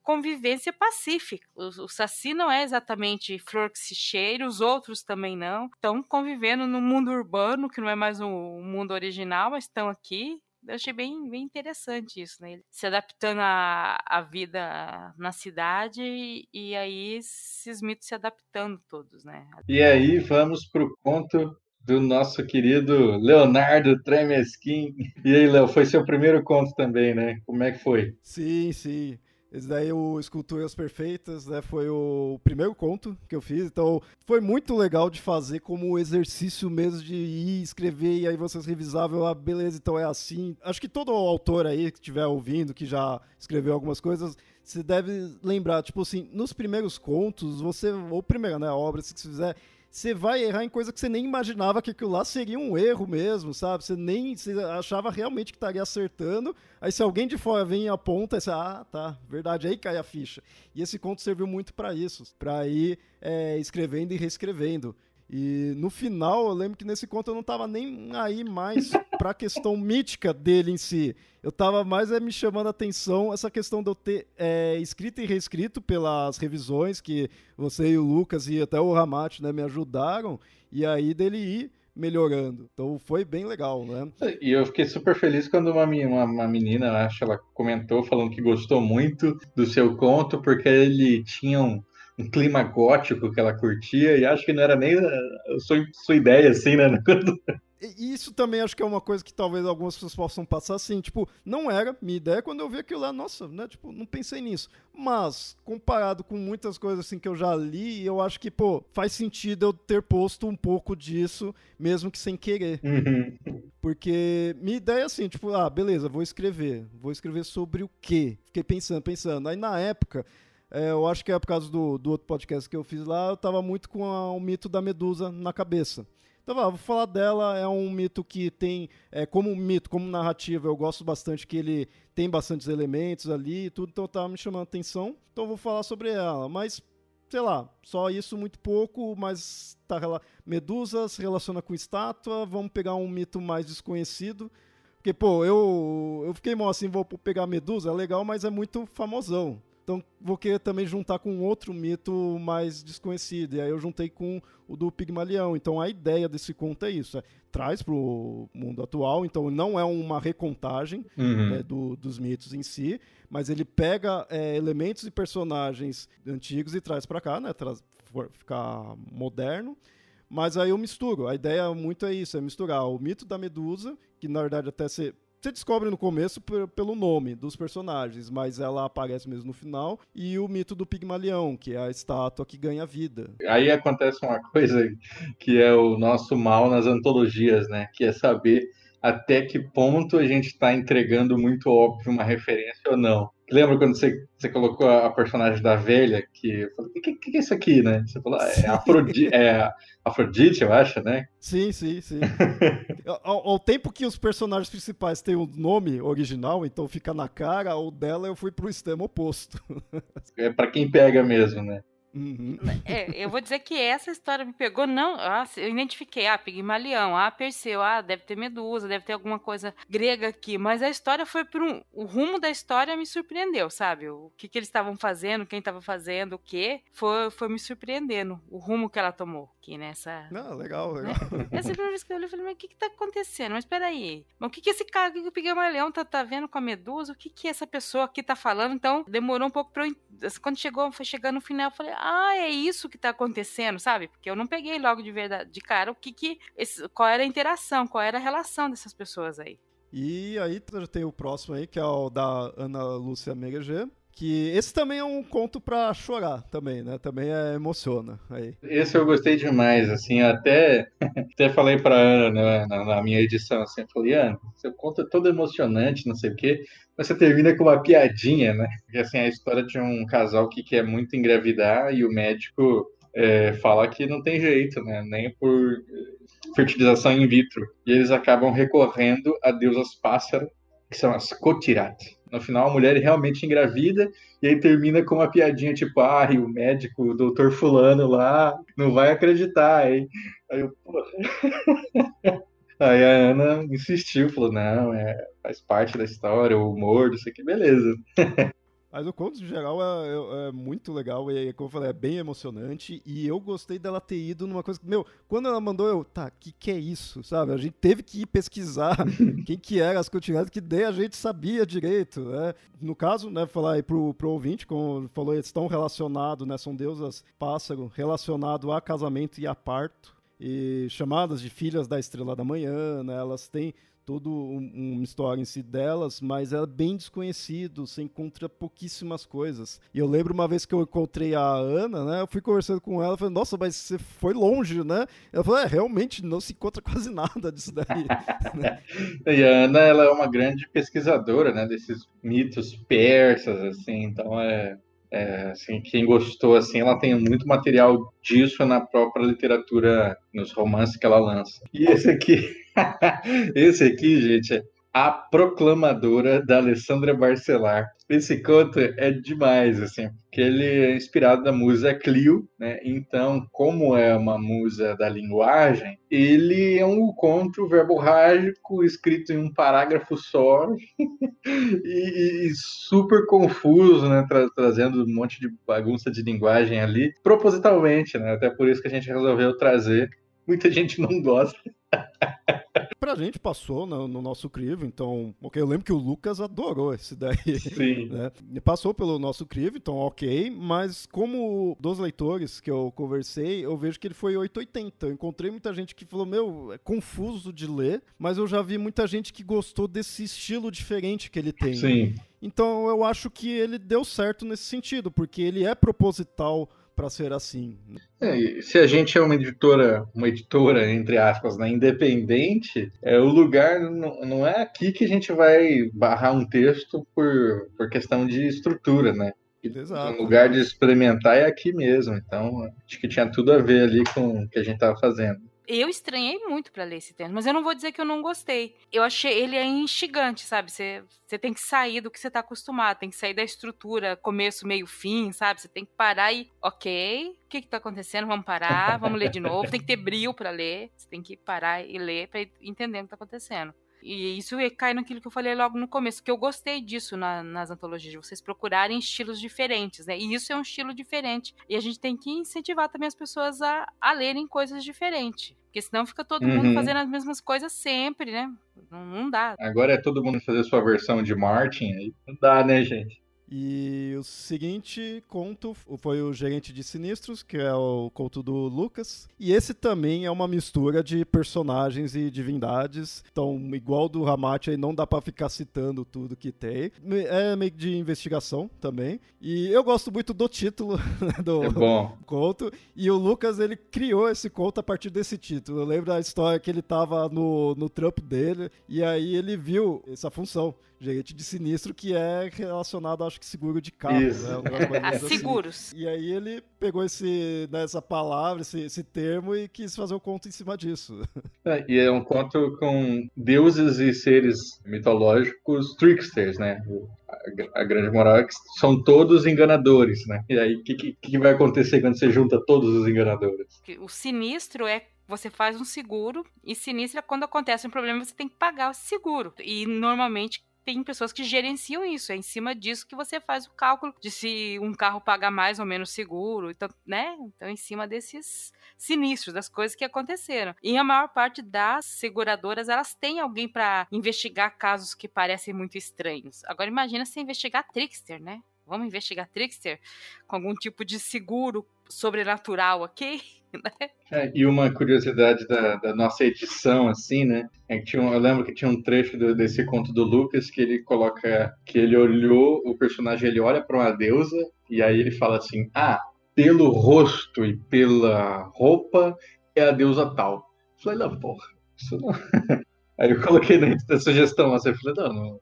B: convivência pacífica. O, o Saci não é exatamente flor que se cheira, os outros também não. Então, convivendo no mundo urbano, que não é mais o mundo original, mas estão aqui. Eu achei bem, bem interessante isso, né? Se adaptando à, à vida na cidade e aí esses mitos se adaptando todos, né?
C: E aí vamos pro conto do nosso querido Leonardo Tremesquim. E aí, Léo, foi seu primeiro conto também, né? Como é que foi?
A: Sim, sim. Esse daí, o Esculturas Perfeitas, né, foi o primeiro conto que eu fiz. Então, foi muito legal de fazer como exercício mesmo de ir escrever e aí vocês revisavam, ah, beleza, então é assim. Acho que todo autor aí que estiver ouvindo, que já escreveu algumas coisas, você deve lembrar, tipo assim, nos primeiros contos, você, ou primeira, né, a obra, se você fizer, você vai errar em coisa que você nem imaginava que aquilo lá seria um erro mesmo, sabe? Você nem você achava realmente que estaria acertando. Aí se alguém de fora vem e aponta, você, ah, tá, verdade, aí cai a ficha. E esse conto serviu muito para isso, para ir é, escrevendo e reescrevendo. E no final, eu lembro que nesse conto eu não tava nem aí mais pra questão mítica dele em si. Eu tava mais é, me chamando a atenção essa questão de eu ter é, escrito e reescrito pelas revisões que você e o Lucas e até o Ramate né, me ajudaram, e aí dele ir melhorando. Então foi bem legal, né?
C: E eu fiquei super feliz quando uma, uma, uma menina, acho, ela comentou falando que gostou muito do seu conto, porque ele tinha um um clima gótico que ela curtia, e acho que não era nem a sua, sua ideia, assim, né?
A: isso também acho que é uma coisa que talvez algumas pessoas possam passar assim, tipo, não era minha ideia quando eu vi aquilo lá, nossa, né, tipo, não pensei nisso. Mas, comparado com muitas coisas assim que eu já li, eu acho que, pô, faz sentido eu ter posto um pouco disso, mesmo que sem querer. Uhum. Porque minha ideia é assim, tipo, ah, beleza, vou escrever. Vou escrever sobre o quê? Fiquei pensando, pensando. Aí na época, é, eu acho que é por causa do, do outro podcast que eu fiz lá, eu tava muito com a, o mito da medusa na cabeça. Então, vou falar dela, é um mito que tem, é, como mito, como narrativa, eu gosto bastante que ele tem bastantes elementos ali e tudo, então tá me chamando a atenção. Então vou falar sobre ela, mas sei lá, só isso muito pouco, mas tá Medusa se relaciona com estátua, vamos pegar um mito mais desconhecido. Porque, pô, eu, eu fiquei mal assim, vou pegar Medusa, é legal, mas é muito famosão. Então vou querer também juntar com outro mito mais desconhecido. E aí eu juntei com o do Pigmalião. Então a ideia desse conto é isso: é, traz para o mundo atual. Então não é uma recontagem uhum. né, do, dos mitos em si, mas ele pega é, elementos e personagens antigos e traz para cá, né? Traz, ficar moderno. Mas aí eu misturo. A ideia muito é isso: é misturar o mito da Medusa, que na verdade até ser você descobre no começo pelo nome dos personagens, mas ela aparece mesmo no final. E o mito do Pigmalião, que é a estátua que ganha vida.
C: Aí acontece uma coisa que é o nosso mal nas antologias, né? Que é saber até que ponto a gente está entregando muito óbvio uma referência ou não. Lembra quando você, você colocou a personagem da velha, que eu falei, o que, que, é isso aqui, né? Você falou, ah, é, Afrodite, é Afrodite, eu acho, né?
A: Sim, sim, sim. ao, ao, tempo que os personagens principais têm o um nome original, então fica na cara, o dela eu fui pro extremo oposto.
C: é para quem pega mesmo, né?
B: Uhum. É, eu vou dizer que essa história me pegou, não. Ah, eu identifiquei, ah, Pigmalião, ah, Perseu, ah, deve ter Medusa, deve ter alguma coisa grega aqui. Mas a história foi por um. O rumo da história me surpreendeu, sabe? O que, que eles estavam fazendo, quem estava fazendo, o quê, foi, foi me surpreendendo. O rumo que ela tomou aqui nessa.
A: Não, legal, né? legal.
B: Né? Essa primeira vez que eu olhei, eu falei, mas o que, que tá acontecendo? Mas peraí. Mas o que, que esse cara, o que, que o Pigmalião tá, tá vendo com a Medusa? O que, que essa pessoa aqui tá falando? Então, demorou um pouco pra eu. Quando chegou, foi chegando no final, eu falei, ah, é isso que tá acontecendo, sabe? Porque eu não peguei logo de verdade, de cara, o que que, esse, qual era a interação, qual era a relação dessas pessoas aí.
A: E aí já tem o próximo aí, que é o da Ana Lúcia Mereger, que esse também é um conto para chorar também, né? Também é, emociona aí.
C: Esse eu gostei demais, assim, até até falei para Ana né, na, na, minha edição, assim, eu falei, Ana, seu conto é todo emocionante, não sei o quê, mas você termina com uma piadinha, né? Porque, assim, a história de um casal que quer muito engravidar e o médico é, fala que não tem jeito, né? Nem por fertilização in vitro. E eles acabam recorrendo a deusas pássaro, que são as Kotirat. No final, a mulher realmente engravida e aí termina com uma piadinha tipo, ah, o médico, o doutor fulano lá, não vai acreditar, hein? Aí eu, porra. Aí a Ana insistiu, falou, não, é, faz parte da história, o humor, não sei o que, beleza.
A: Mas o conto, em geral, é, é, é, muito legal e, como eu falei, é bem emocionante. E eu gostei dela ter ido numa coisa que, meu, quando ela mandou, eu, tá, que que é isso, sabe? A gente teve que ir pesquisar quem que eram as continuidades, que daí a gente sabia direito, né? No caso, né, falar aí pro, pro ouvinte, como falou, eles estão relacionados, né, são deusas pássaro, relacionado a casamento e a parto. E chamadas de filhas da estrela da manhã, né? Elas têm todo um, uma história em si delas, mas é bem desconhecido, você encontra pouquíssimas coisas. E eu lembro uma vez que eu encontrei a Ana, né? Eu fui conversando com ela, falei, nossa, mas você foi longe, né? Ela falou, é, realmente não se encontra quase nada disso daí.
C: E a Ana, ela é uma grande pesquisadora, né, desses mitos persas, assim, então é é, assim, quem gostou, assim, ela tem muito material disso na própria literatura, nos romances que ela lança. E esse aqui, esse aqui, gente, é A Proclamadora da Alessandra Barcelar. Esse conto é demais, assim, porque ele é inspirado na musa Clio, né? Então, como é uma musa da linguagem, ele é um conto verborrágico escrito em um parágrafo só e, e, super confuso, né? Tra trazendo um monte de bagunça de linguagem ali, propositalmente, né? Até por isso que a gente resolveu trazer. Muita gente não gosta.
A: Pra gente passou no, no, nosso crivo, então, ok, eu lembro que o Lucas adorou esse daí.
C: Sim.
A: Né? Passou pelo nosso crivo, então ok, mas como dos leitores que eu conversei, eu vejo que ele foi 880. Eu encontrei muita gente que falou, meu, é confuso de ler, mas eu já vi muita gente que gostou desse estilo diferente que ele tem.
C: Sim.
A: Então eu acho que ele deu certo nesse sentido, porque ele é proposital para ser assim.
C: É, se a gente é uma editora, uma editora entre aspas, né, independente, é o lugar não, não é aqui que a gente vai barrar um texto por, por questão de estrutura, né?
A: Exato.
C: O lugar de experimentar é aqui mesmo. Então, acho que tinha tudo a ver ali com o que a gente estava fazendo.
B: Eu estranhei muito para ler esse texto, mas eu não vou dizer que eu não gostei. Eu achei ele é instigante, sabe? Você, você tem que sair do que você tá acostumado, tem que sair da estrutura, começo, meio, fim, sabe? Você tem que parar e, ok, o que que tá acontecendo? Vamos parar, vamos ler de novo. Tem que ter brilho para ler, você tem que parar e ler para entender o que tá acontecendo. E isso cai naquilo que eu falei logo no começo, que eu gostei disso na, nas antologias, de vocês procurarem estilos diferentes, né? E isso é um estilo diferente. E a gente tem que incentivar também as pessoas a, a lerem coisas diferentes. Porque senão fica todo uhum. mundo fazendo as mesmas coisas sempre, né? Não, não dá.
C: Agora é todo mundo fazer sua versão de Martin, aí não dá, né, gente?
A: E o seguinte conto foi o Gerente de Sinistros, que é o conto do Lucas. E esse também é uma mistura de personagens e divindades. Então, igual do Ramate, aí não dá para ficar citando tudo que tem. É meio de investigação também. E eu gosto muito do título né, do,
C: é
A: conto. E o Lucas, ele criou esse conto a partir desse título. Eu lembro da história que ele tava no, no trampo dele e aí ele viu essa função gerente de sinistro que é relacionado, acho que seguro de carro.
B: Isso. Né? assim. Seguros.
A: E aí ele pegou esse, né, essa palavra, esse, esse termo e quis fazer um conto em cima disso.
C: É, e é um conto com deuses e seres mitológicos tricksters, né? A, a grande moral é que são todos enganadores, né? E aí, o que, que, que vai acontecer quando você junta todos os enganadores?
B: O sinistro é você faz um seguro e sinistro é quando acontece um problema você tem que pagar o seguro. E normalmente tem pessoas que gerenciam isso. É em cima disso que você faz o cálculo de se um carro paga mais ou menos seguro. Então, né? Então, em cima desses sinistros, das coisas que aconteceram. E a maior parte das seguradoras, elas têm alguém para investigar casos que parecem muito estranhos. Agora, imagina se investigar Trickster, né? Vamos investigar Trickster com algum tipo de seguro sobrenatural, ok?
C: Né? É, e uma curiosidade da, da, nossa edição, assim, né? É que tinha um, eu lembro que tinha um trecho do, desse conto do Lucas que ele coloca que ele olhou, o personagem ele olha para uma deusa e aí ele fala assim: Ah, pelo rosto e pela roupa é a deusa tal. Eu falei, não, porra, isso não. Aí eu coloquei na, sugestão, assim, eu não, não,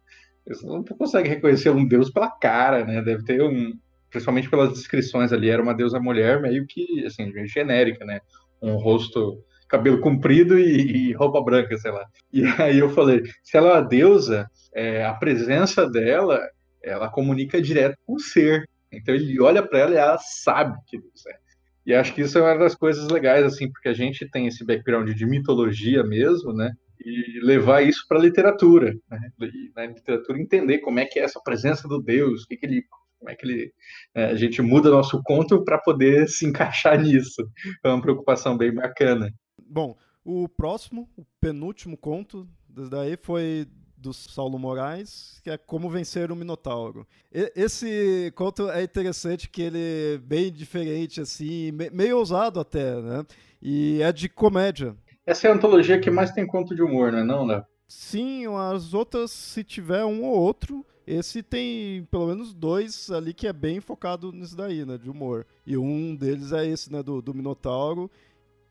C: você não consegue reconhecer um deus pela cara, né? Deve ter um, principalmente pelas descrições ali, era uma deusa mulher meio que, assim, meio genérica, né? Um rosto, cabelo comprido e, e roupa branca, sei lá. E aí eu falei, se ela é uma deusa, é, a presença dela, ela comunica direto com o ser. Então ele olha para ela e ela sabe que Deus é. E acho que isso é uma das coisas legais, assim, porque a gente tem esse background de mitologia mesmo, né? E levar isso para a literatura, né? E na literatura entender como é que é essa presença do Deus, que, que ele como é que ele, é, a gente muda nosso conto para poder se encaixar nisso. É uma preocupação bem bacana.
A: Bom, o próximo, o penúltimo conto daí foi do Saulo Moraes, que é Como Vencer o Minotauro. esse conto é interessante que ele é bem diferente, assim, meio ousado até, né? E é de comédia.
C: Essa é a antologia que mais tem conto de humor, não é não, Léo?
A: Sim, as outras, se tiver um ou outro, esse tem pelo menos dois ali que é bem focado nisso daí, né? De humor. E um deles é esse, né? Do, do Minotauro.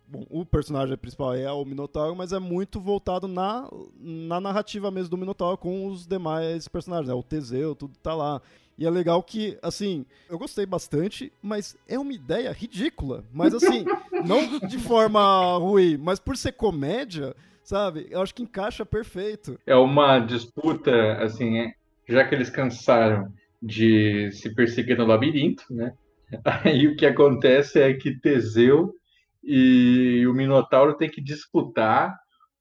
A: Bom, o personagem principal é o Minotauro, mas é muito voltado na, na narrativa mesmo do Minotauro com os demais personagens, né? O Teseu, tudo tá lá. E é legal que, assim, eu gostei bastante, mas é uma ideia ridícula. Mas, assim, não de forma ruim, mas por ser comédia, sabe? Eu acho que encaixa perfeito.
C: É uma disputa, assim, é, já que eles cansaram de se perseguir no labirinto, né? Aí o que acontece é que Teseu e o Minotauro têm que disputar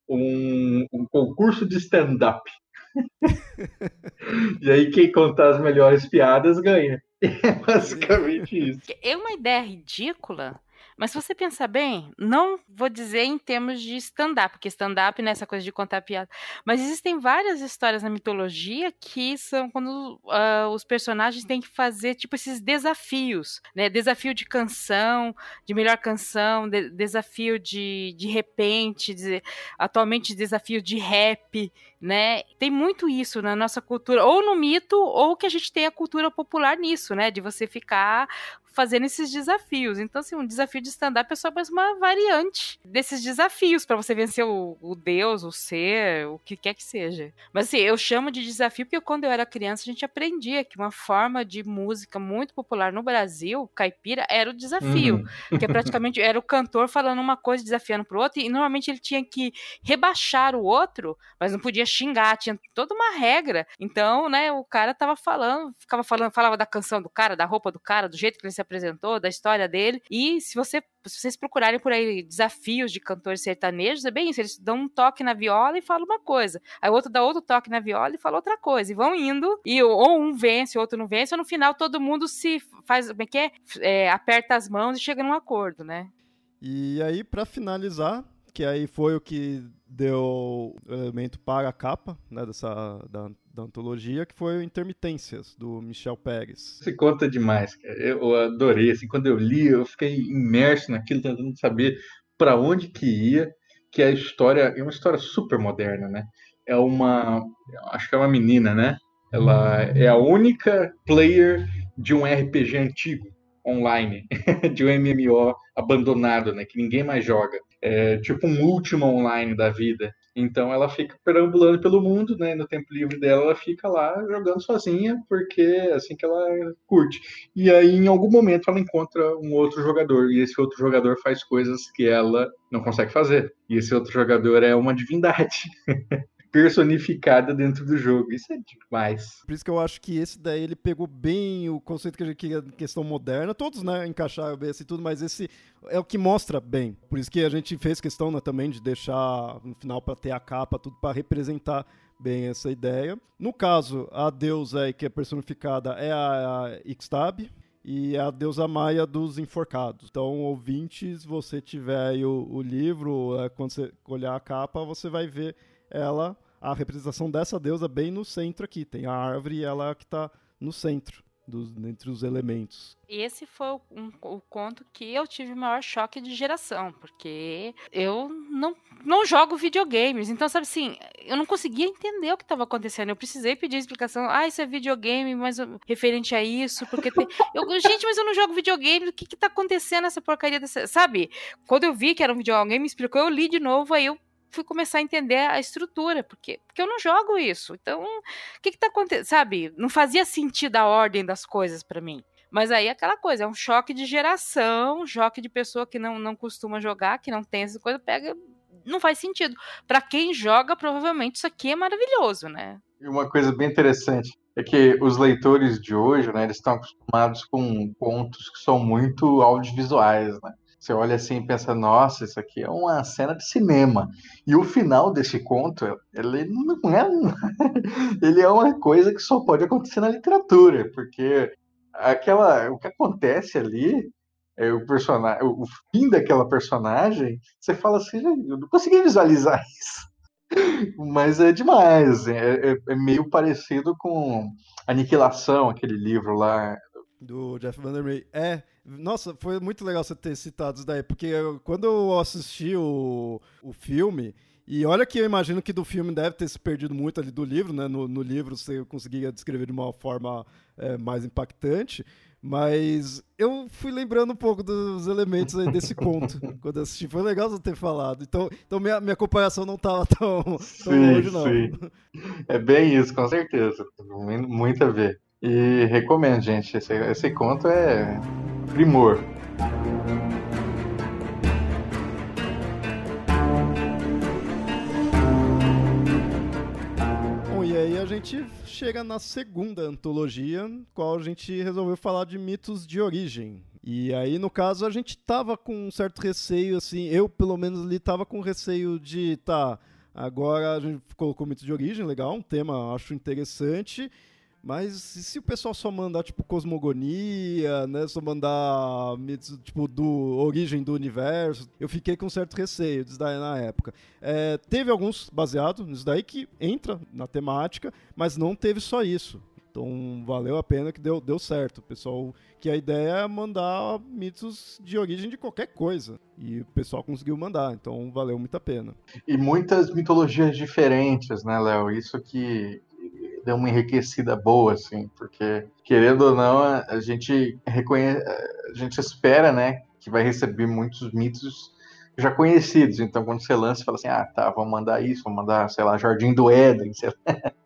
C: um, um concurso de stand-up. E aí quem contar as melhores piadas ganha. É basicamente isso.
B: É uma ideia ridícula, Mas se você pensar bem, não vou dizer em termos de stand-up, porque stand-up não é essa coisa de contar piada. Mas existem várias histórias na mitologia que são quando uh, os personagens têm que fazer, tipo, esses desafios, né? Desafio de canção, de melhor canção, de, desafio de, de repente, de, atualmente desafio de rap, né? Tem muito isso na nossa cultura, ou no mito, ou que a gente tem a cultura popular nisso, né? De você ficar fazendo esses desafios. Então, assim, um desafio de stand-up é só mais uma variante desses desafios para você vencer o, o, Deus, o ser, o que quer que seja. Mas, assim, eu chamo de desafio porque quando eu era criança a gente aprendia que uma forma de música muito popular no Brasil, caipira, era o desafio. Uhum. Que é praticamente era o cantor falando uma coisa, desafiando pro outro, e normalmente ele tinha que rebaixar o outro, mas não podia xingar, tinha toda uma regra. Então, né, o cara tava falando, ficava falando, falava da canção do cara, da roupa do cara, do jeito que ele se apresentou, da história dele. E se você se vocês procurarem por aí desafios de cantores sertanejos, é bem isso, eles dão um toque na viola e falam uma coisa. Aí o outro dá outro toque na viola e fala outra coisa. E vão indo, e ou um vence, o outro não vence, ou no final todo mundo se faz, como é que é? é aperta as mãos e chega num acordo, né?
A: E aí, para finalizar, que aí foi o que deu elemento para a capa né, dessa, da, da antologia, que foi Intermitências, do Michel Pérez.
C: Se conta demais, cara. Eu adorei. Assim, quando eu li, eu fiquei imerso naquilo, tentando saber para onde que ia, que a história é uma história super moderna, né? É uma, acho que é uma menina, né? Ela é a única player de um RPG antigo online, de um MMO abandonado, né? Que ninguém mais joga. É tipo um último online da vida. Então ela fica perambulando pelo mundo, né? No tempo livre dela, ela fica lá jogando sozinha, porque é assim que ela curte. E aí, em algum momento, ela encontra um outro jogador, e esse outro jogador faz coisas que ela não consegue fazer. E esse outro jogador é uma divindade. personificada dentro do jogo. Isso é demais.
A: Por isso que eu acho que esse daí ele pegou bem o conceito que a gente é questão moderna. Todos, né, encaixaram bem assim tudo, mas esse é o que mostra bem. Por isso que a gente fez questão né, também de deixar no final para ter a capa, tudo para representar bem essa ideia. No caso, a deusa aí que é personificada é a, Ixtab, e a deusa maia dos enforcados. Então, ouvintes, você tiver o, o, livro, é, quando você olhar a capa, você vai ver ela, a representação dessa deusa bem no centro aqui. Tem a árvore e ela que está no centro. Dos, entre os elementos.
B: Esse foi o, um, o conto que eu tive o maior choque de geração, porque eu não, não jogo videogames. Então, sabe assim, eu não conseguia entender o que estava acontecendo. Eu precisei pedir explicação. Ah, isso é videogame, mas referente a isso, porque tem... eu, gente, mas eu não jogo videogame. O que está acontecendo nessa porcaria dessa. Sabe? Quando eu vi que era um videogame, me explicou, eu li de novo, aí eu fui começar a entender a estrutura, porque, porque eu não jogo isso. Então, o que que tá acontecendo? Sabe, não fazia sentido a ordem das coisas para mim. Mas aí é aquela coisa, é um choque de geração, choque de pessoa que não, não costuma jogar, que não tem essa coisa, pega. Não faz sentido. Para quem joga, provavelmente isso aqui é maravilhoso, né?
C: E uma coisa bem interessante é que os leitores de hoje, né, eles estão acostumados com contos que são muito audiovisuais, né? Você olha assim e pensa, nossa, isso aqui é uma cena de cinema. E o final desse conto, ele não é um... ele é uma coisa que só pode acontecer na literatura, porque aquela o que acontece ali é o personagem, o fim daquela personagem, você fala assim, eu não consegui visualizar isso. Mas é demais, é, é, é meio parecido com Aniquilação, aquele livro lá
A: do Jeff Vandermeer. É, nossa, foi muito legal você ter citado isso daí, porque eu, quando eu assisti o, o filme, e olha que eu imagino que do filme deve ter se perdido muito ali do livro, né? No, no livro você conseguia descrever de uma forma é, mais impactante, mas eu fui lembrando um pouco dos elementos aí desse conto quando assisti. Foi legal você ter falado. Então, então minha, minha comparação não estava tão, tão sim, longe, não. Sim.
C: É bem isso, com certeza. Muito a ver. E recomendo, gente. Esse, esse conto é primor.
A: Bom, e aí a gente chega na segunda antologia, qual a gente resolveu falar de mitos de origem. E aí, no caso, a gente tava com um certo receio, assim, eu pelo menos ali tava com receio de, tá, agora a gente colocou mitos de origem, legal, um tema acho interessante, Mas se o pessoal só mandar, tipo, cosmogonia, né? Só mandar, tipo, do origem do universo, eu fiquei com certo receio disso daí na época. É, teve alguns baseados nisso daí que entra na temática, mas não teve só isso. Então valeu a pena que deu, deu certo. Pessoal, que a ideia é mandar mitos de origem de qualquer coisa. E o pessoal conseguiu mandar, então valeu muito a pena.
C: E muitas mitologias diferentes, né, Léo? Isso que deu uma enriquecida boa, assim, porque querendo ou não, a gente reconhece, a gente espera, né, que vai receber muitos mitos já conhecidos. Então, quando você lança, você fala assim: ah, tá, vamos mandar isso, vamos mandar, sei lá, Jardim do Éden, sei lá.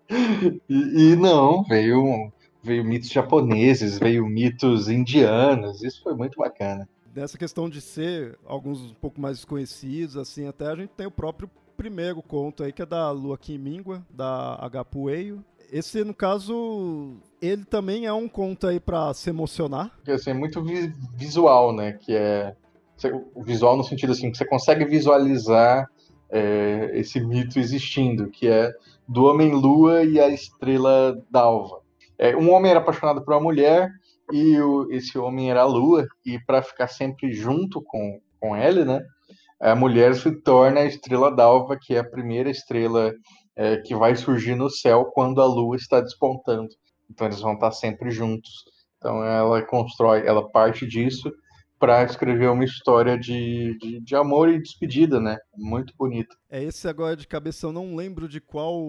C: E, e, não, veio, veio mitos japoneses, veio mitos indianos, isso foi muito bacana.
A: Nessa questão de ser alguns um pouco mais desconhecidos, assim, até a gente tem o próprio primeiro conto aí, que é da Lua Kimingua, da Agapueio. Esse, no caso, ele também é um conto aí para se emocionar.
C: Assim, é muito vi visual, né? Que é o visual no sentido assim que você consegue visualizar é, esse mito existindo, que é do Homem-Lua e a Estrela d'Alva. É, um homem era apaixonado por uma mulher e o, esse homem era a Lua, e para ficar sempre junto com, com ele, né, a mulher se torna a Estrela d'Alva, que é a primeira estrela é, que vai surgir no céu quando a Lua está despontando. Então eles vão estar sempre juntos. Então ela constrói, ela parte disso para escrever uma história de, de, de, amor e despedida, né? Muito bonito.
A: É esse agora de cabeça, eu não lembro de qual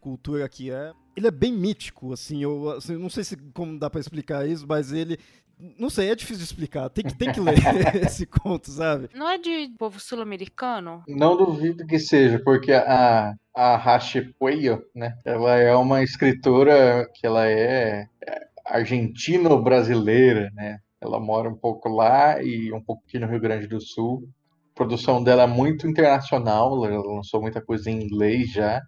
A: cultura que é. Ele é bem mítico, assim, eu assim, não sei se como dá para explicar isso, mas ele não sei, é difícil de explicar. Tem que, tem que ler esse conto, sabe?
B: Não é de povo sul-americano?
C: Não duvido que seja, porque a, a Hashi Puello, né? Ela é uma escritora que ela é, é argentino-brasileira, né? Ela mora um pouco lá e um pouco aqui no Rio Grande do Sul. A produção dela é muito internacional, ela lançou muita coisa em inglês já.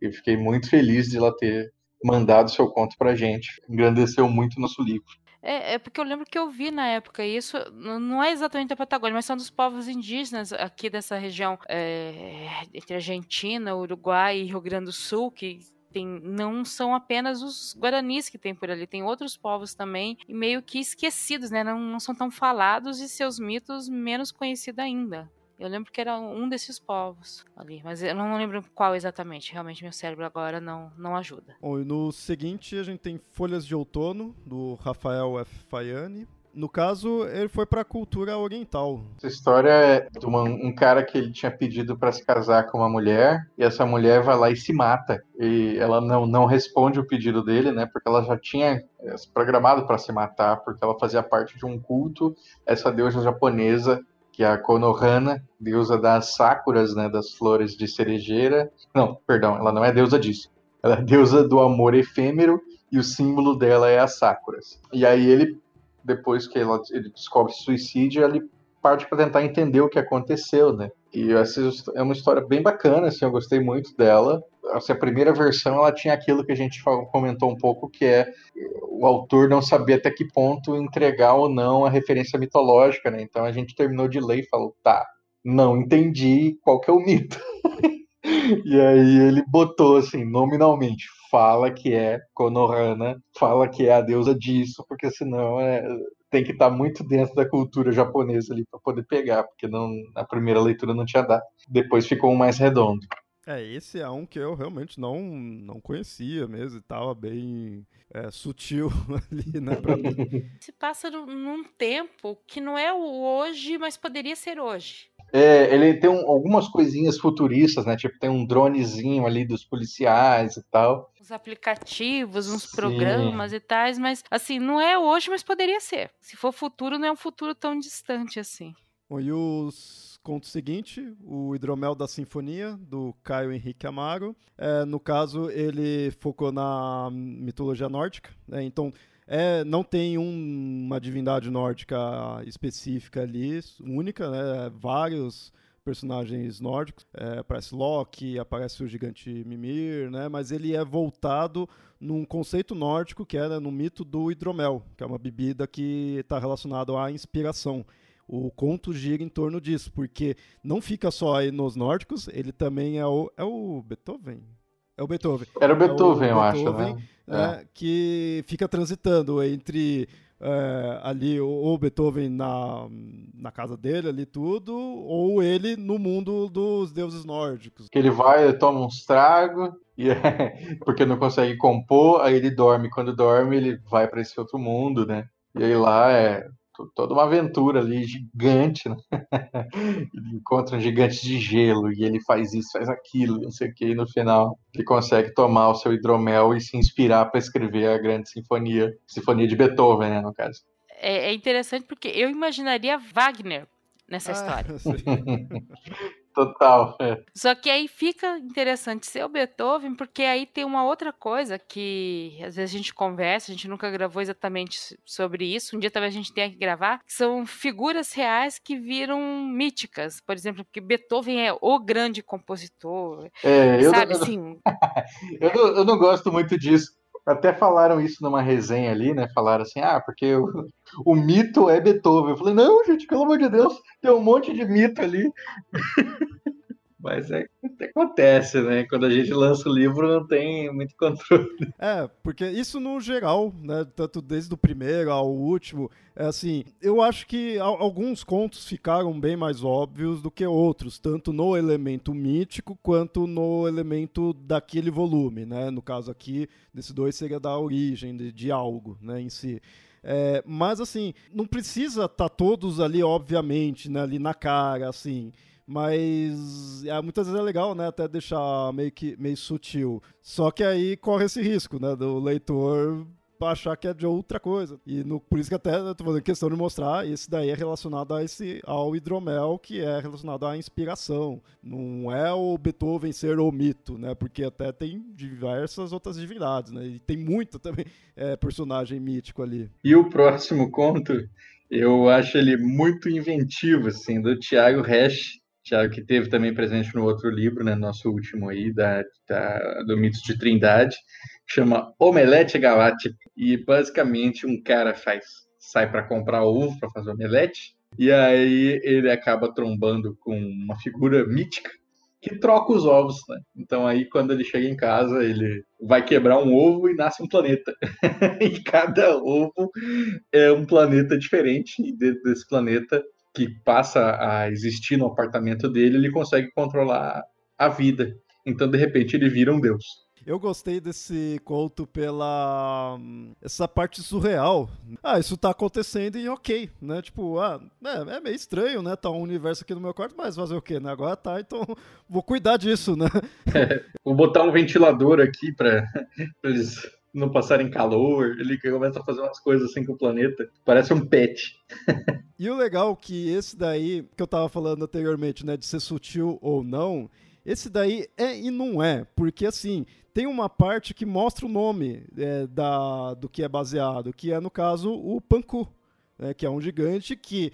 C: E fiquei muito feliz de ela ter mandado seu conto pra gente. Engrandeceu muito o nosso livro.
B: É, é, porque eu lembro que eu vi na época isso, não é exatamente a Patagônia, mas são dos povos indígenas aqui dessa região é, entre Argentina, Uruguai e Rio Grande do Sul, que tem, não são apenas os guaranis que tem por ali, tem outros povos também, e meio que esquecidos, né? Não, não são tão falados e seus mitos menos conhecidos ainda. Eu lembro que era um desses povos ali, mas eu não lembro qual exatamente. Realmente meu cérebro agora não, não ajuda.
A: Bom, e no seguinte a gente tem Folhas de Outono, do Rafael F. Faiani. No caso, ele foi para a cultura oriental.
C: Essa história é de uma, um cara que ele tinha pedido para se casar com uma mulher e essa mulher vai lá e se mata. E ela não, não responde o pedido dele, né? Porque ela já tinha se programado para se matar, porque ela fazia parte de um culto, essa deusa japonesa que a Konohana, deusa das sakuras, né, das flores de cerejeira. Não, perdão, ela não é deusa disso. Ela é deusa do amor efêmero e o símbolo dela é as sakuras. E aí ele depois que ela, ele descobre suicídio, ele parte para tentar entender o que aconteceu, né? E essa é uma história bem bacana, assim, eu gostei muito dela. Assim, a primeira versão ela tinha aquilo que a gente comentou um pouco, que é o autor não sabia até que ponto entregar ou não a referência mitológica, né? Então a gente terminou de ler e falou, tá, não entendi qual que é o mito. e aí ele botou assim, nominalmente, fala que é Konohana, fala que é a deusa disso, porque senão é, tem que estar muito dentro da cultura japonesa ali para poder pegar, porque não, na primeira leitura não tinha dado. Depois ficou um mais redondo.
A: É, esse é um que eu realmente não, não conhecia mesmo, e tava bem é, sutil ali, né, pra mim.
B: Se passa num tempo que não é o hoje, mas poderia ser hoje.
C: É, ele tem um, algumas coisinhas futuristas, né? Tipo, tem um dronezinho ali dos policiais e tal.
B: Os aplicativos, uns Sim. programas e tais, mas assim, não é hoje, mas poderia ser. Se for futuro, não é um futuro tão distante assim.
A: Bom, e os contos seguinte, o Hidromel da Sinfonia, do Caio Henrique Amaro. É, no caso, ele focou na mitologia nórdica, né? Então, é, não tem um, uma divindade nórdica específica ali, única, né? Vários personagens nórdicos. É, aparece Loki, aparece o gigante Mimir, né? Mas ele é voltado num conceito nórdico que é né, no mito do hidromel, que é uma bebida que está relacionada à inspiração. O conto gira em torno disso, porque não fica só aí nos nórdicos, ele também é o, é o Beethoven, É o Beethoven.
C: Era o Beethoven, é o eu Beethoven, acho,
A: né? É. que fica transitando entre é, ali o Beethoven na, na casa dele ali tudo, ou ele no mundo dos deuses nórdicos.
C: Que ele vai, toma uns tragos, e é, porque não consegue compor, aí ele dorme. Quando dorme, ele vai para esse outro mundo, né? E aí lá é toda uma aventura ali gigante, né? ele encontra um gigante de gelo e ele faz isso, faz aquilo, não sei o que, e no final ele consegue tomar o seu hidromel e se inspirar para escrever a grande sinfonia, sinfonia de Beethoven, né, no caso.
B: É, é interessante porque eu imaginaria Wagner nessa ah, história.
C: Total. É.
B: Só que aí fica interessante ser o Beethoven, porque aí tem uma outra coisa que às vezes a gente conversa, a gente nunca gravou exatamente sobre isso. Um dia talvez a gente tenha que gravar, que são figuras reais que viram míticas. Por exemplo, que Beethoven é o grande compositor.
C: É, eu sabe, não, assim. eu, não, eu não gosto muito disso. Até falaram isso numa resenha ali, né? Falaram assim, ah, porque o, o mito é Beethoven. Eu falei, não, gente, pelo amor de Deus, tem um monte de mito ali. Mas é acontece, né? Quando a gente lança o livro, não tem muito controle.
A: É, porque isso no geral, né? Tanto desde o primeiro ao último, é assim, eu acho que alguns contos ficaram bem mais óbvios do que outros, tanto no elemento mítico quanto no elemento daquele volume, né? No caso aqui, desse dois seria da origem de, de algo, né, em si. É, mas assim, não precisa estar tá todos ali, obviamente, né, ali na cara, assim. Mas é, muitas vezes é legal, né? Até deixar meio que meio sutil. Só que aí corre esse risco, né? Do leitor achar que é de outra coisa. E no, por isso que até tô fazendo questão de mostrar, esse daí é relacionado a esse, ao hidromel, que é relacionado à inspiração. Não é o Beethoven ser o mito, né? Porque até tem diversas outras divindades, né? E tem muito também é, personagem mítico ali.
C: E o próximo conto, eu acho ele muito inventivo, assim, do Tiago Resch, Tiago, que teve também presente no outro livro, né, nosso último aí, da, da do Mitos de Trindade, que chama Omelete Galáctica. E basicamente um cara faz, sai para comprar ovo para fazer omelete, e aí ele acaba trombando com uma figura mítica que troca os ovos, né? Então aí quando ele chega em casa, ele vai quebrar um ovo e nasce um planeta. e cada ovo é um planeta diferente, e dentro desse planeta que passa a existir no apartamento dele, ele consegue controlar a vida. Então, de repente, ele vira um deus.
A: Eu gostei desse conto pela essa parte surreal. Ah, isso tá acontecendo e ok, né? Tipo, ah, é, é meio estranho, né? Tá um universo aqui no meu quarto, mas fazer o quê, né? Agora tá, então vou cuidar disso, né?
C: É, vou botar um ventilador aqui para eles não passarem calor, ele começa a fazer umas coisas assim com o planeta. Parece um pet.
A: e o legal é que esse daí, que eu tava falando anteriormente, né, de ser sutil ou não, esse daí é e não é, porque assim, tem uma parte que mostra o nome é, da, do que é baseado, que é, no caso, o Panku, né, que é um gigante que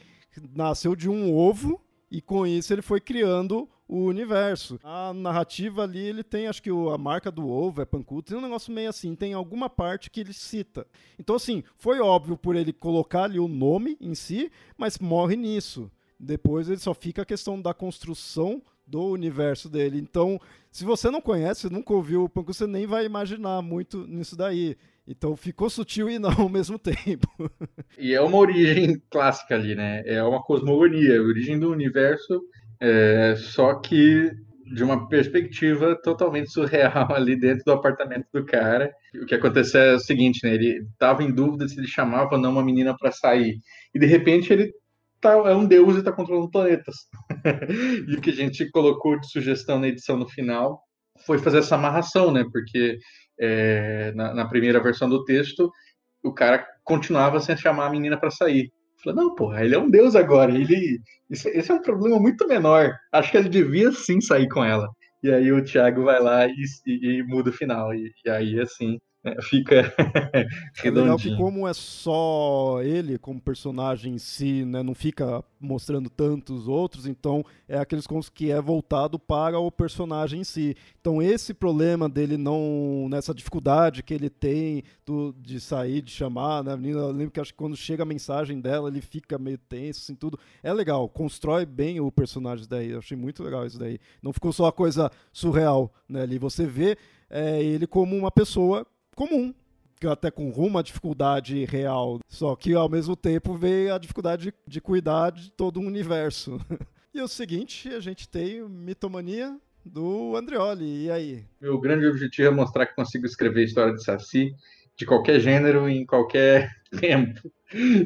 A: nasceu de um ovo e com isso ele foi criando o universo. A narrativa ali, ele tem, acho que o, a marca do ovo é pancudo, tem um negócio meio assim, tem alguma parte que ele cita. Então, assim, foi óbvio por ele colocar ali o nome em si, mas morre nisso. Depois ele só fica a questão da construção do universo dele. Então, se você não conhece, nunca ouviu o Panku, você nem vai imaginar muito nisso daí. Então ficou sutil e não ao mesmo tempo.
C: E é uma origem clássica ali, né? É uma cosmogonia, a origem do universo é, só que de uma perspectiva totalmente surreal ali dentro do apartamento do cara. O que aconteceu é o seguinte, né? Ele estava em dúvida se ele chamava ou não uma menina para sair. E de repente ele tá, é um deus e está controlando planetas. e o que a gente colocou de sugestão na edição no final foi fazer essa amarração, né? Porque é, na, na primeira versão do texto o cara continuava sem chamar a menina para sair. Falei, não, porra, ele é um deus agora. Ele, esse é um problema muito menor. Acho que ele devia sim sair com ela. E aí o Thiago vai lá e, e, e muda o final. E, e aí, assim, é, fica
A: é legal que como é só ele como personagem em si, né, não fica mostrando tantos outros, então é aqueles contos que é voltado para o personagem em si. Então esse problema dele não, nessa dificuldade que ele tem do, de sair, de chamar, né, menina, eu lembro que acho que quando chega a mensagem dela, ele fica meio tenso, assim, tudo. É legal, constrói bem o personagem daí, eu achei muito legal isso daí. Não ficou só uma coisa surreal, né, ali você vê é, ele como uma pessoa comum, até com uma dificuldade real, só que ao mesmo tempo veio a dificuldade de, cuidar de todo um universo. e o seguinte, a gente tem Mitomania do Andreoli, e aí?
C: Meu grande objetivo é mostrar que consigo escrever história de Saci de qualquer gênero em qualquer tempo.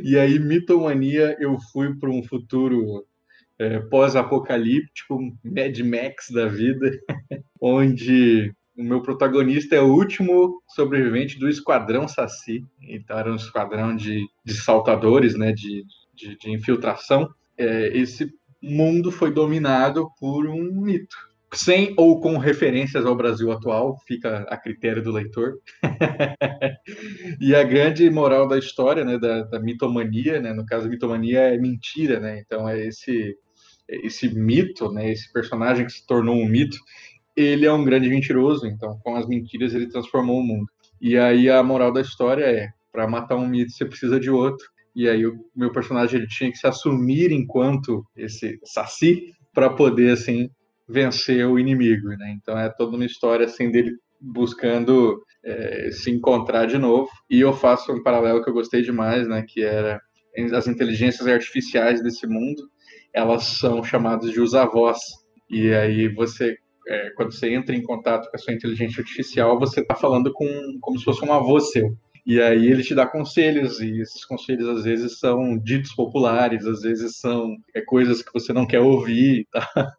C: E aí, Mitomania, eu fui para um futuro é, pós-apocalíptico, Mad Max da vida, onde o meu protagonista é o último sobrevivente do Esquadrão Saci. Então, era um esquadrão de, de saltadores, né, de, de, de infiltração. É, esse mundo foi dominado por um mito. Sem ou com referências ao Brasil atual, fica a critério do leitor. e a grande moral da história, né, da, da mitomania, né, no caso, mitomania é mentira, né, então é esse esse mito, né, esse personagem que se tornou um mito, ele é um grande mentiroso, então com as mentiras ele transformou o mundo. E aí a moral da história é, para matar um mito você precisa de outro. E aí o meu personagem ele tinha que se assumir enquanto esse saci para poder assim vencer o inimigo, né? Então é toda uma história assim dele buscando é, se encontrar de novo. E eu faço um paralelo que eu gostei demais, né? Que era as inteligências artificiais desse mundo, elas são chamadas de os-avós. E aí você é, quando você entra em contato com a sua inteligência artificial, você está falando com como se fosse um avô seu. E aí ele te dá conselhos, e esses conselhos às vezes são ditos populares, às vezes são é, coisas que você não quer ouvir. Tá?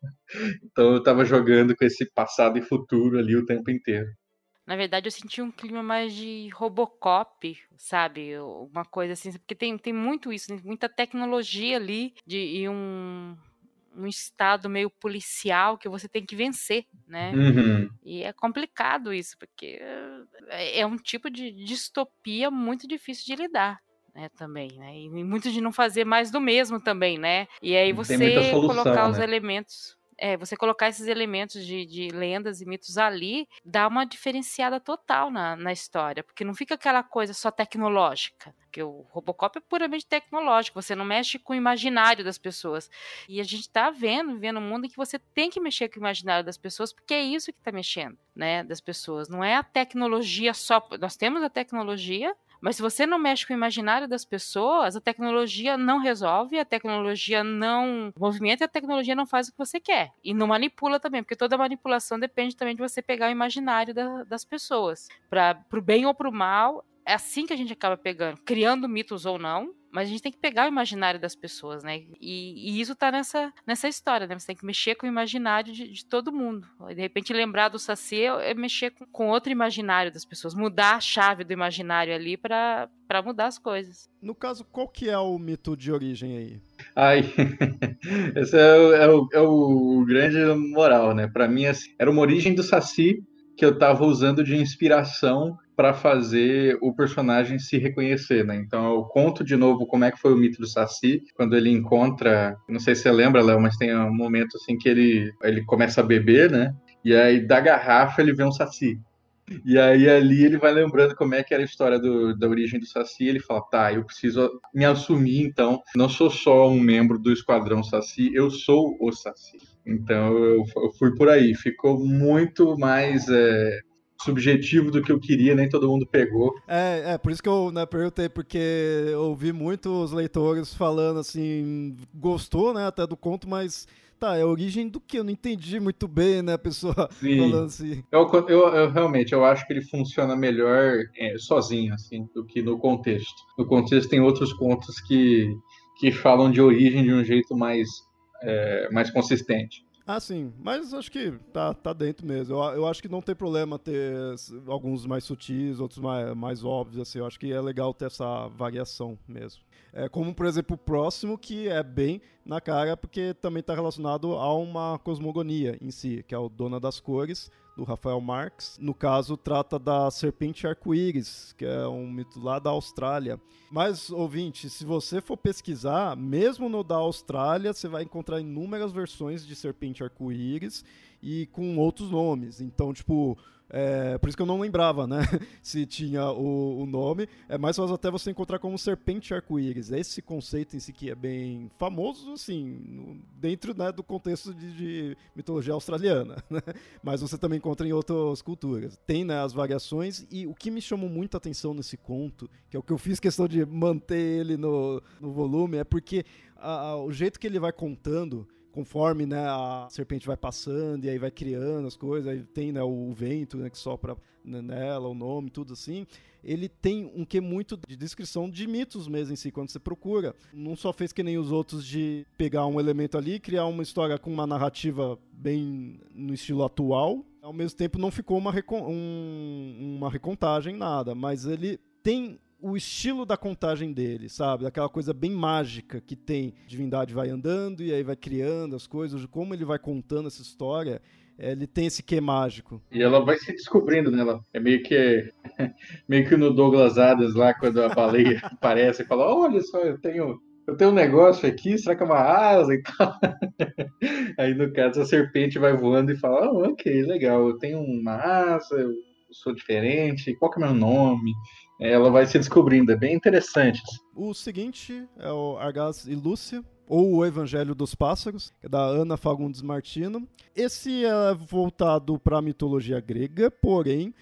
C: Então eu estava jogando com esse passado e futuro ali o tempo inteiro.
B: Na verdade, eu senti um clima mais de Robocop, sabe? Uma coisa assim, porque tem, tem muito isso, muita tecnologia ali de, e um, um estado meio policial que você tem que vencer, né?
C: Uhum.
B: E é complicado isso, porque é, é um tipo de distopia muito difícil de lidar. Né, também, né? E muito de não fazer mais do mesmo também, né? E aí você colocar né? os elementos é, você colocar esses elementos de, de, lendas e mitos ali dá uma diferenciada total na, na história, porque não fica aquela coisa só tecnológica. Porque o Robocop é puramente tecnológico, você não mexe com o imaginário das pessoas. E a gente está vendo, vivendo um mundo em que você tem que mexer com o imaginário das pessoas, porque é isso que está mexendo, né? Das pessoas. Não é a tecnologia só. Nós temos a tecnologia, mas se você não mexe com o imaginário das pessoas, a tecnologia não resolve, a tecnologia não movimenta a tecnologia não faz o que você quer. E não manipula também, porque toda manipulação depende também de você pegar o imaginário da, das pessoas. Para o bem ou para o mal, é assim que a gente acaba pegando, criando mitos ou não, mas a gente tem que pegar o imaginário das pessoas, né? E, e, isso tá nessa, nessa história, né? Você tem que mexer com o imaginário de, de todo mundo. De repente, lembrar do Saci é, é mexer com, com, outro imaginário das pessoas, mudar a chave do imaginário ali para mudar as coisas.
A: No caso, qual que é o mito de origem aí?
C: Ai, esse é o, é o, é o grande moral, né? Para mim, assim, era uma origem do Saci que eu estava usando de inspiração para fazer o personagem se reconhecer, né? Então eu conto de novo como é que foi o mito do Saci, quando ele encontra, não sei se você lembra, Léo, mas tem um momento assim que ele, ele começa a beber, né? E aí da garrafa ele vê um Saci. E aí ali ele vai lembrando como é que era a história do, da origem do Saci, ele fala, tá, eu preciso me assumir então, não sou só um membro do Esquadrão Saci, eu sou o Saci. Então eu, eu fui por aí, ficou muito mais é, subjetivo do que eu queria, nem todo mundo pegou.
A: É, é por isso que eu né, perguntei, porque eu ouvi muitos leitores falando assim, gostou, né, até do conto, mas tá, é a origem do que? Eu não entendi muito bem, né, a pessoa Sim. falando assim.
C: Eu, eu, eu, realmente, eu acho que ele funciona melhor é, sozinho, assim, do que no contexto. No contexto tem outros contos que, que falam de origem de um jeito mais, é, mais consistente.
A: Ah, sim. Mas acho que tá, tá dentro mesmo. Eu, eu acho que não tem problema ter alguns mais sutis, outros mais, mais óbvios, assim. Eu acho que é legal ter essa variação mesmo. É, como, por exemplo, o próximo, que é bem na cara, porque também está relacionado a uma cosmogonia em si, que é o Dona das Cores, do Rafael Marx. No caso, trata da serpente arco-íris, que é um mito lá da Austrália. Mas, ouvinte, se você for pesquisar, mesmo no da Austrália, você vai encontrar inúmeras versões de serpente arco-íris e com outros nomes. Então, tipo, É, por isso que eu não lembrava, né? Se tinha o, o, nome. É mais fácil até você encontrar como serpente arco-íris. Esse conceito em si que é bem famoso, assim, no, dentro né, do contexto de, de mitologia australiana. Né? Mas você também encontra em outras culturas. Tem né, as variações, e o que me chamou muita atenção nesse conto, que é o que eu fiz questão de manter ele no, no volume, é porque a, a, o jeito que ele vai contando conforme né, a serpente vai passando e aí vai criando as coisas, aí tem né, o vento né, que sopra nela, o nome, tudo assim. Ele tem um que muito de descrição de mitos mesmo em si, quando você procura. Não só fez que nem os outros de pegar um elemento ali criar uma história com uma narrativa bem no estilo atual. Ao mesmo tempo não ficou uma, recon um, uma recontagem, nada, mas ele tem o estilo da contagem dele, sabe? Aquela coisa bem mágica que tem. A divindade vai andando e aí vai criando as coisas, como ele vai contando essa história. Ele tem esse quê mágico.
C: E ela vai se descobrindo, né? Ela é meio que meio que no Douglas Adams lá, quando a baleia aparece e fala: Olha só, eu tenho, eu tenho um negócio aqui, será que é uma asa e tal? Aí no caso a serpente vai voando e fala: oh, ok, legal, eu tenho uma asa, eu sou diferente, qual que é o meu nome? Ela vai se descobrindo, é bem interessante.
A: O seguinte é o Argas e Lúcia, ou o Evangelho dos Pássaros, é da Ana Fagundes Martino. Esse é voltado para a mitologia grega, porém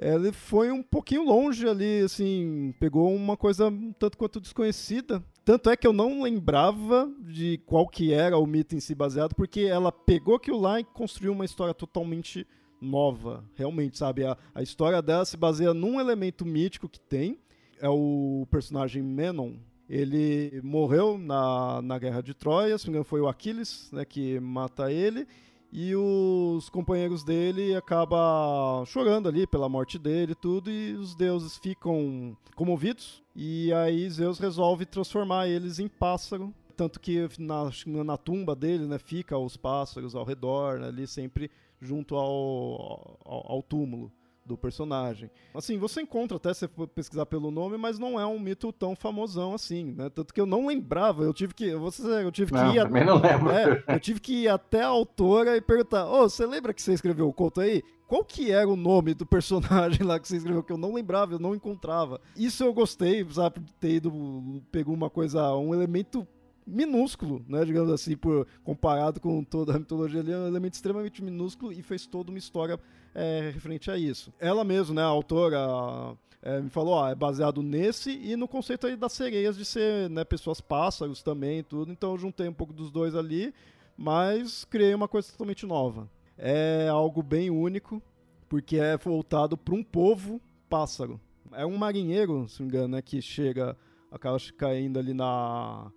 A: ele foi um pouquinho longe ali, assim, pegou uma coisa um tanto quanto desconhecida. Tanto é que eu não lembrava de qual que era o mito em si baseado, porque ela pegou aquilo lá e construiu uma história totalmente nova, realmente, sabe? A, a história dela se baseia num elemento mítico que tem, é o personagem Menon. Ele morreu na, na Guerra de Troia, se não me engano foi o Aquiles né, que mata ele, e os companheiros dele acabam chorando ali pela morte dele tudo, e os deuses ficam comovidos, e aí Zeus resolve transformar eles em pássaro, tanto que na, na tumba dele né, fica os pássaros ao redor, né, ali sempre junto ao, ao, ao túmulo do personagem. Assim, você encontra até se for pesquisar pelo nome, mas não é um mito tão famosão assim, né? Tanto que eu não lembrava, eu tive que, você, eu tive
C: não,
A: que ir,
C: também não lembro.
A: É, eu tive que ir até a autora e perguntar: "Ô, oh, você lembra que você escreveu o conto aí? Qual que era o nome do personagem lá que você escreveu que eu não lembrava, eu não encontrava?". Isso eu gostei, sabe, de ter ido pegou uma coisa, um elemento minúsculo, né, digamos assim, por, comparado com toda a mitologia ali, é um elemento extremamente minúsculo e fez toda uma história é, referente a isso. Ela mesma, né, a autora, é, me falou, ó, é baseado nesse e no conceito aí das sereias de ser, né, pessoas pássaros também tudo, então eu juntei um pouco dos dois ali, mas criei uma coisa totalmente nova. É algo bem único, porque é voltado para um povo pássaro. É um marinheiro, se não me engano, né, que chega, acaba caindo ali na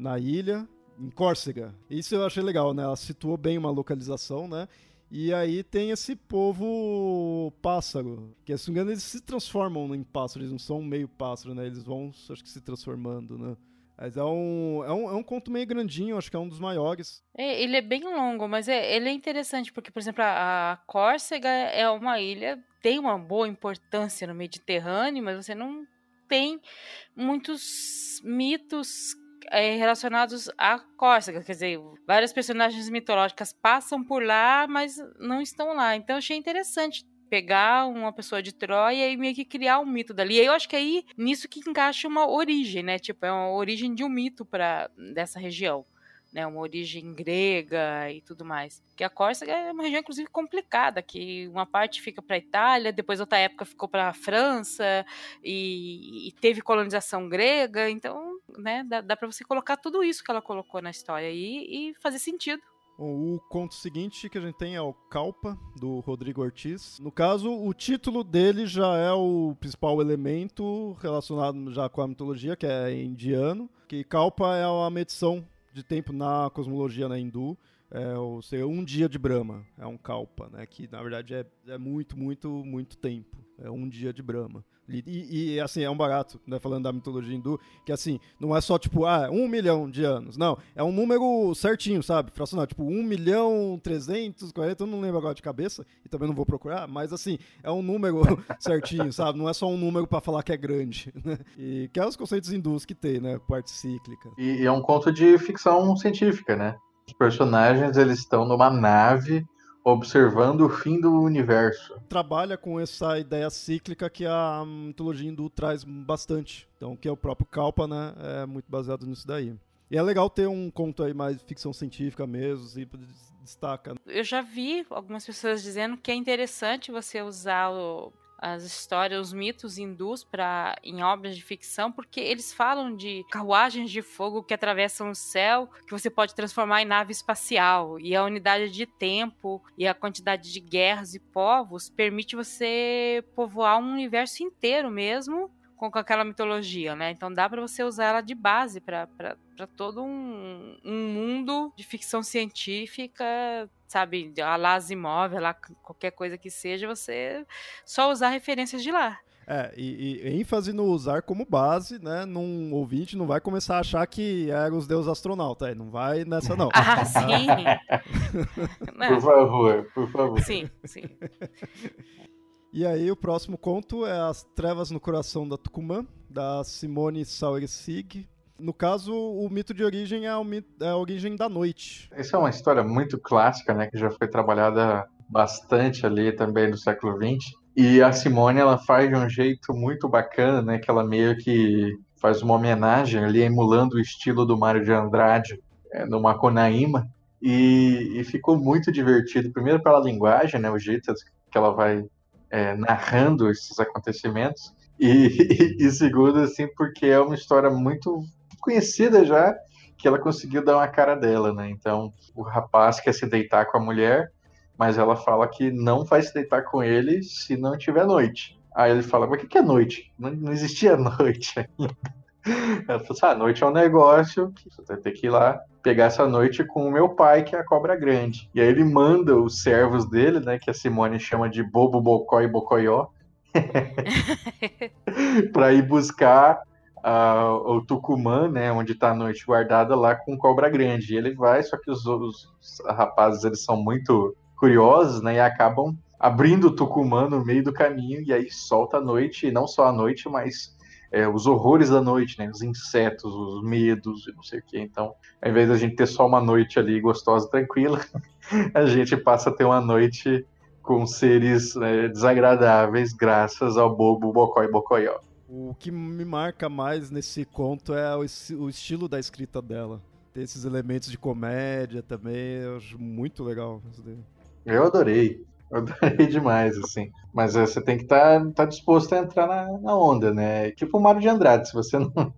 A: na ilha, em Córcega. Isso eu achei legal, né? Ela situou bem uma localização, né? E aí tem esse povo pássaro, que se não me engano eles se transformam em pássaro, eles não são meio pássaro, né? Eles vão, acho que se transformando, né? Mas é um, é, um, é um conto meio grandinho, acho que é um dos maiores.
B: É, ele é bem longo, mas é, ele é interessante, porque, por exemplo, a, a Córcega é uma ilha, tem uma boa importância no Mediterrâneo, mas você não tem muitos mitos é, relacionados à Córcega, quer dizer, várias personagens mitológicas passam por lá, mas não estão lá. Então achei interessante pegar uma pessoa de Troia e meio que criar um mito dali. E eu acho que aí nisso que encaixa uma origem, né? Tipo, é uma origem de um mito para dessa região né, uma origem grega e tudo mais. Que a Córcega é uma região inclusive complicada, que uma parte fica para a Itália, depois outra época ficou para a França e, e, teve colonização grega, então, né, dá, dá para você colocar tudo isso que ela colocou na história e, e fazer sentido.
A: O conto seguinte que a gente tem é o Calpa, do Rodrigo Ortiz. No caso, o título dele já é o principal elemento relacionado já com a mitologia, que é indiano. Que Kalpa é uma medição de tempo na cosmologia na hindu, é o ser um dia de Brahma, é um kalpa, né? Que na verdade é, é muito, muito, muito tempo. É um dia de Brahma. E, e, assim, é um barato, né? Falando da mitologia hindu, que assim, não é só tipo, ah, um milhão de anos. Não, é um número certinho, sabe? Fracional, tipo, um milhão trezentos quarenta, eu não lembro agora de cabeça, e também não vou procurar, mas assim, é um número certinho, sabe? Não é só um número para falar que é grande, né? E que é os conceitos hindus que tem, né? Parte cíclica.
C: E, e é um conto de ficção científica, né? Os personagens, eles estão numa nave observando o fim do universo.
A: Trabalha com essa ideia cíclica que a mitologia hindu traz bastante. Então, que é o próprio Kalpa, né? É muito baseado nisso daí. E é legal ter um conto aí mais ficção científica mesmo, se destaca.
B: Eu já vi algumas pessoas dizendo que é interessante você usar o, as histórias, os mitos hindus para em obras de ficção, porque eles falam de carruagens de fogo que atravessam o céu, que você pode transformar em nave espacial, e a unidade de tempo e a quantidade de guerras e povos permite você povoar um universo inteiro mesmo com, aquela mitologia, né? Então dá para você usar ela de base para todo um, um mundo de ficção científica sabe, a lá Asimov, lá qualquer coisa que seja, você só usar referências de lá.
A: É, e, e, ênfase no usar como base, né? Num ouvinte não vai começar a achar que eram os deuses astronautas. É, não vai nessa, não.
B: Ah, sim.
C: por favor, por favor.
B: Sim, sim.
A: E aí, o próximo conto é As Trevas no Coração da Tucumã, da Simone Sauersig. No caso, o mito de origem é, mito, é a origem da noite.
C: Essa é uma história muito clássica, né, que já foi trabalhada bastante ali também no século XX. E a Simone ela faz de um jeito muito bacana, né, que ela meio que faz uma homenagem ali emulando o estilo do Mário de Andrade é, no Macunaíma. E, e, ficou muito divertido. Primeiro pela linguagem, né, o jeito que ela vai é, narrando esses acontecimentos. E, e, e, segundo, assim, porque é uma história muito conhecida já, que ela conseguiu dar uma cara dela, né? Então, o rapaz quer se deitar com a mulher, mas ela fala que não vai se deitar com ele se não tiver noite. Aí ele fala, mas o que, é noite? Não, não existia noite ainda. Ela falou assim, ah, noite é um negócio que você vai ter que ir lá pegar essa noite com o meu pai, que é a cobra grande. E aí ele manda os servos dele, né, que a Simone chama de Bobo, Bocó e Bocoió, para ir buscar o Tucumã, né, onde está a noite guardada lá com Cobra Grande. E ele vai, só que os, os, rapazes eles são muito curiosos, né, e acabam abrindo o Tucumã no meio do caminho e aí solta a noite, e não só a noite, mas é, os horrores da noite, né, os insetos, os medos e não sei o que. Então, ao invés da gente ter só uma noite ali gostosa, tranquila, a gente passa a ter uma noite com seres né, desagradáveis graças ao bobo Bocó e Bocoió.
A: O que me marca mais nesse conto é o, o estilo da escrita dela. Tem esses elementos de comédia também, eu acho muito legal.
C: Eu adorei. Adorei demais, assim. Mas é, você tem que estar tá, tá disposto a entrar na, na, onda, né? Tipo o Mário de Andrade, se você não,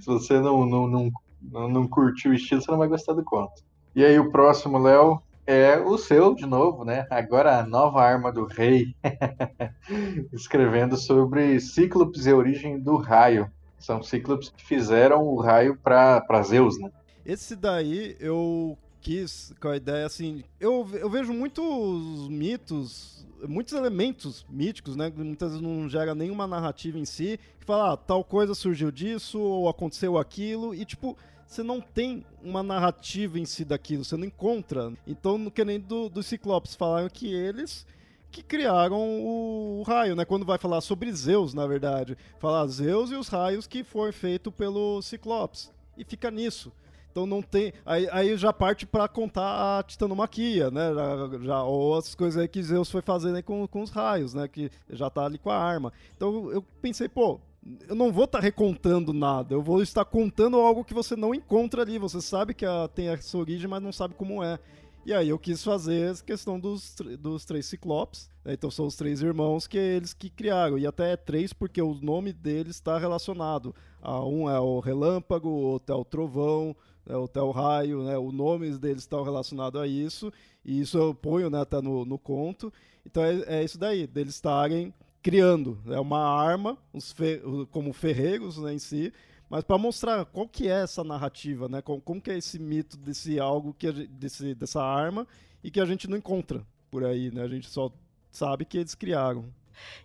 C: se você não, não, não, não, não curtiu o estilo, você não vai gostar do conto. E aí o próximo, Léo, é o seu, de novo, né? Agora a nova arma do rei, escrevendo sobre Cíclopes e a origem do raio. São Cíclopes que fizeram o raio para Zeus, né?
A: Esse daí eu quis com a ideia assim. Eu, eu vejo muitos mitos, muitos elementos míticos, né? Muitas vezes não gera nenhuma narrativa em si, que fala, ah, tal coisa surgiu disso, ou aconteceu aquilo, e tipo você não tem uma narrativa em si daquilo, você não encontra. Então, que nem do, dos Ciclopes, falaram que eles que criaram o, o, raio, né? Quando vai falar sobre Zeus, na verdade. Falar Zeus e os raios que foi feito pelo Ciclopes. E fica nisso. Então não tem. Aí, aí já parte para contar a titanomaquia, né? Já, já, ou as coisas aí que Zeus foi fazendo com, com os raios, né? Que já tá ali com a arma. Então eu pensei, pô, eu não vou estar tá recontando nada, eu vou estar contando algo que você não encontra ali. Você sabe que a, tem a sua origem, mas não sabe como é. E aí eu quis fazer essa questão dos, dos três ciclopes. Né? Então são os três irmãos que eles que criaram. E até é três porque o nome deles está relacionado. A um é o relâmpago, o outro é o trovão, é o Tel Raio, né? O nome deles estão relacionados a isso. E isso eu ponho né, até no, no conto. Então é, é isso daí, deles estarem criando. É uma arma, fer como ferreiros né, em si, mas para mostrar qual que é essa narrativa, né? Como, como que é esse mito desse algo que desse, dessa arma e que a gente não encontra por aí, né? A gente só sabe que eles criaram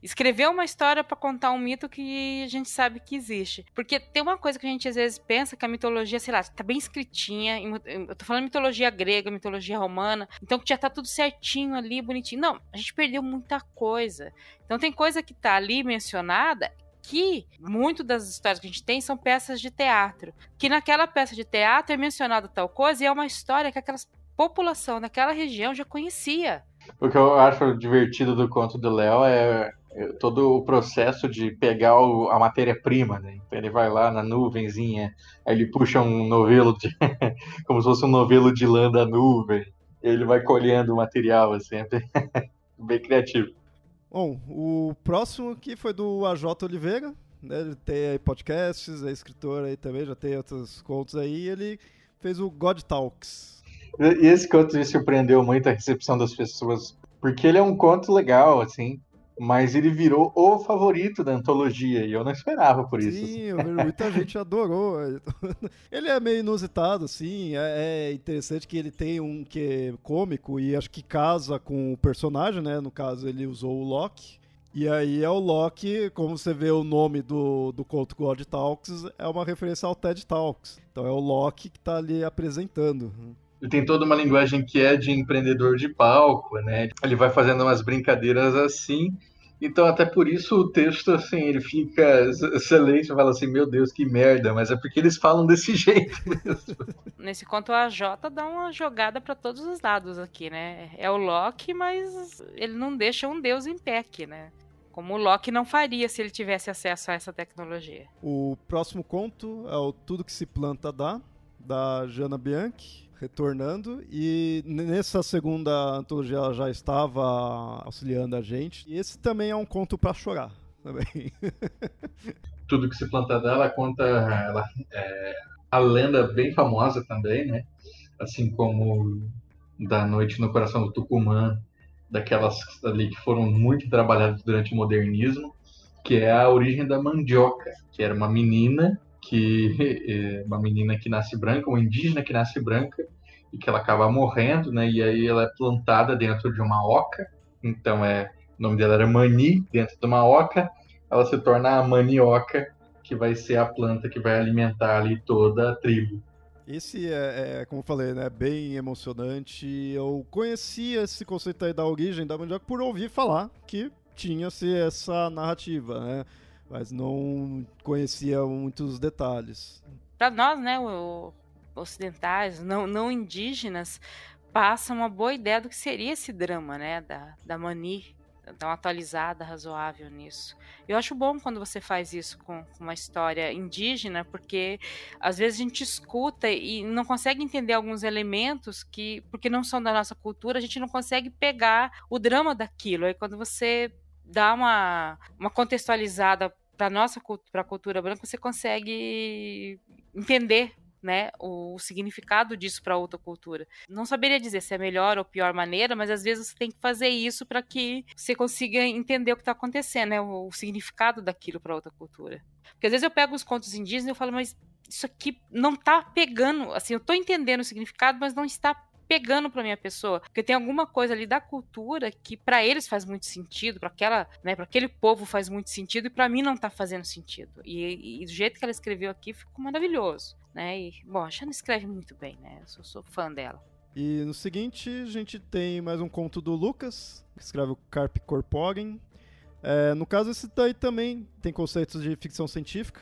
B: escrever uma história para contar um mito que a gente sabe que existe. Porque tem uma coisa que a gente às vezes pensa que a mitologia, sei lá, tá bem escritinha. Eu tô falando mitologia grega, mitologia romana, então que já tá tudo certinho ali, bonitinho. Não, a gente perdeu muita coisa. Então tem coisa que tá ali mencionada que muito das histórias que a gente tem são peças de teatro. Que naquela peça de teatro é mencionada tal coisa e é uma história que aquela população daquela região já conhecia.
C: O que eu acho divertido do conto do Léo é todo o processo de pegar o, a matéria-prima, né? Então ele vai lá na nuvenzinha, aí ele puxa um novelo de. como se fosse um novelo de lã da nuvem. ele vai colhendo o material, assim, é bem, bem criativo.
A: Bom, o próximo aqui foi do AJ Oliveira, né? Ele tem aí podcasts, é escritor aí também, já tem outros contos aí, ele fez o God Talks.
C: E esse conto me surpreendeu muito a recepção das pessoas, porque ele é um conto legal, assim, mas ele virou o favorito da antologia e eu não esperava por isso.
A: Sim, assim. muita gente adorou. Ele é meio inusitado, assim, é, é, interessante que ele tem um que é cômico e acho que casa com o personagem, né? No caso, ele usou o Loki. E aí é o Loki, como você vê o nome do, do conto God Talks, é uma referência ao TED Talks. Então é o Loki que está ali apresentando.
C: Ele tem toda uma linguagem que é de empreendedor de palco, né? Ele vai fazendo umas brincadeiras assim então, até por isso o texto, assim, ele fica. Você fala assim, meu Deus, que merda, mas é porque eles falam desse jeito mesmo.
B: Nesse conto, a Jota dá uma jogada para todos os lados aqui, né? É o Loki, mas ele não deixa um deus em pé aqui, né? Como o Loki não faria se ele tivesse acesso a essa tecnologia.
A: O próximo conto é o Tudo que se planta dá, da Jana Bianchi retornando. E nessa segunda antologia ela já estava auxiliando a gente. E esse também é um conto para chorar. Também.
C: Tudo que se planta dela conta ela, é, a lenda bem famosa também, né? Assim como da Noite no Coração do Tucumã, daquelas ali que foram muito trabalhadas durante o modernismo, que é a origem da mandioca, que era uma menina que é uma menina que nasce branca, uma indígena que nasce branca e que ela acaba morrendo, né? E aí ela é plantada dentro de uma oca. Então é, o nome dela era Mani, dentro de uma oca, ela se torna a manioca, que vai ser a planta que vai alimentar ali toda a tribo.
A: Esse é, é, como eu falei, né, bem emocionante. Eu conhecia esse conceito aí da origem da mandioca por ouvir falar que tinha-se essa narrativa, né? Mas não conhecia muitos detalhes.
B: Para nós, né, o ocidentais, não, não indígenas, passa uma boa ideia do que seria esse drama, né, da, da Mani, dar uma atualizada razoável nisso. Eu acho bom quando você faz isso com, com, uma história indígena, porque às vezes a gente escuta e não consegue entender alguns elementos que, porque não são da nossa cultura, a gente não consegue pegar o drama daquilo. Aí quando você dá uma, uma contextualizada para nossa para a cultura branca, você consegue entender né, o significado disso para outra cultura. Não saberia dizer se é melhor ou pior maneira, mas às vezes você tem que fazer isso para que você consiga entender o que está acontecendo, né, o, o significado daquilo para outra cultura. Porque às vezes eu pego os contos indígenas e eu falo, mas isso aqui não está pegando, assim, eu estou entendendo o significado, mas não está pegando para minha pessoa, porque tem alguma coisa ali da cultura que para eles faz muito sentido, para aquela, né, para aquele povo faz muito sentido e para mim não tá fazendo sentido. E, e, do jeito que ela escreveu aqui ficou maravilhoso, né? E bom, a Shana escreve muito bem, né? Eu sou, sou fã dela.
A: E no seguinte, a gente tem mais um conto do Lucas, que escreve o Carp Corpogen. É, no caso, esse daí também tem conceitos de ficção científica,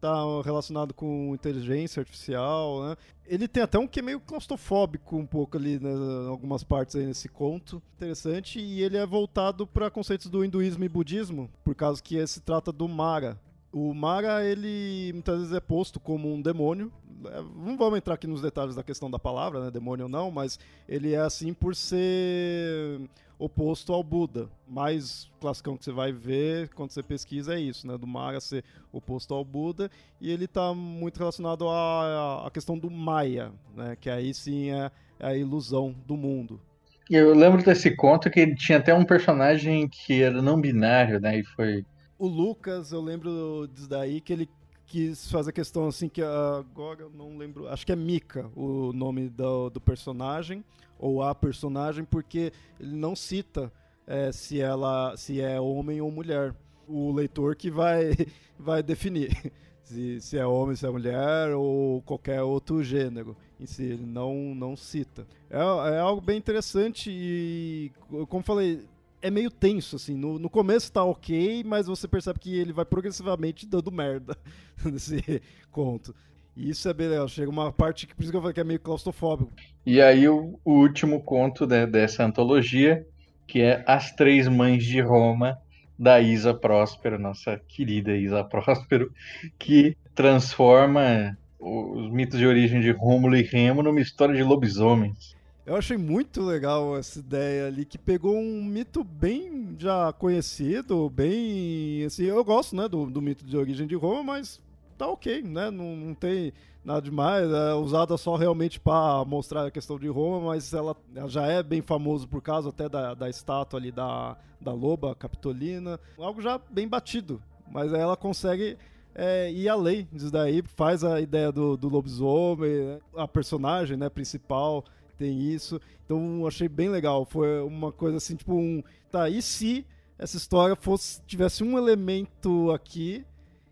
A: tá relacionado com inteligência artificial, né? Ele tem até um que é meio claustrofóbico um pouco ali, né, em algumas partes aí nesse conto. Interessante. E ele é voltado para conceitos do hinduísmo e budismo, por causa que esse trata do Mara. O Mara, ele muitas vezes é posto como um demônio. É, não vamos entrar aqui nos detalhes da questão da palavra, né, demônio ou não, mas ele é assim por ser oposto ao Buda. Mais classicão que você vai ver quando você pesquisa é isso, né? Do Mara ser oposto ao Buda. E ele está muito relacionado à, à questão do Maya, né? Que aí sim é, a ilusão do mundo.
C: Eu lembro desse conto que tinha até um personagem que era não binário, né? E foi.
A: O Lucas, eu lembro disso daí, que ele quis fazer a questão assim que agora eu não lembro, acho que é Mika o nome do, do personagem ou a personagem porque ele não cita é, se ela se é homem ou mulher. O leitor que vai vai definir se, se é homem, se é mulher ou qualquer outro gênero em si. Ele não não cita. É, é algo bem interessante e como falei é meio tenso, assim. No, no começo tá ok, mas você percebe que ele vai progressivamente dando merda nesse conto. E isso é bem legal. Chega uma parte que, por isso que eu falei que é meio claustrofóbico.
C: E aí, o, o último conto né, dessa antologia que é As Três Mães de Roma, da Isa Próspero, nossa querida Isa Próspero, que transforma os mitos de origem de Rômulo e Remo numa história de lobisomens.
A: Eu achei muito legal essa ideia ali, que pegou um mito bem já conhecido, bem. Assim, eu gosto né, do, do mito de origem de Roma, mas tá ok, né? Não, não tem nada demais. É usada só realmente para mostrar a questão de Roma, mas ela, ela, já é bem famoso por causa até da, da estátua ali da, da loba capitolina. Algo já bem batido, mas aí ela consegue é, ir além disso daí, faz a ideia do, do lobisomem, né? a personagem né, principal tem isso. Então achei bem legal. Foi uma coisa assim, tipo um. Tá, e se essa história fosse tivesse um elemento aqui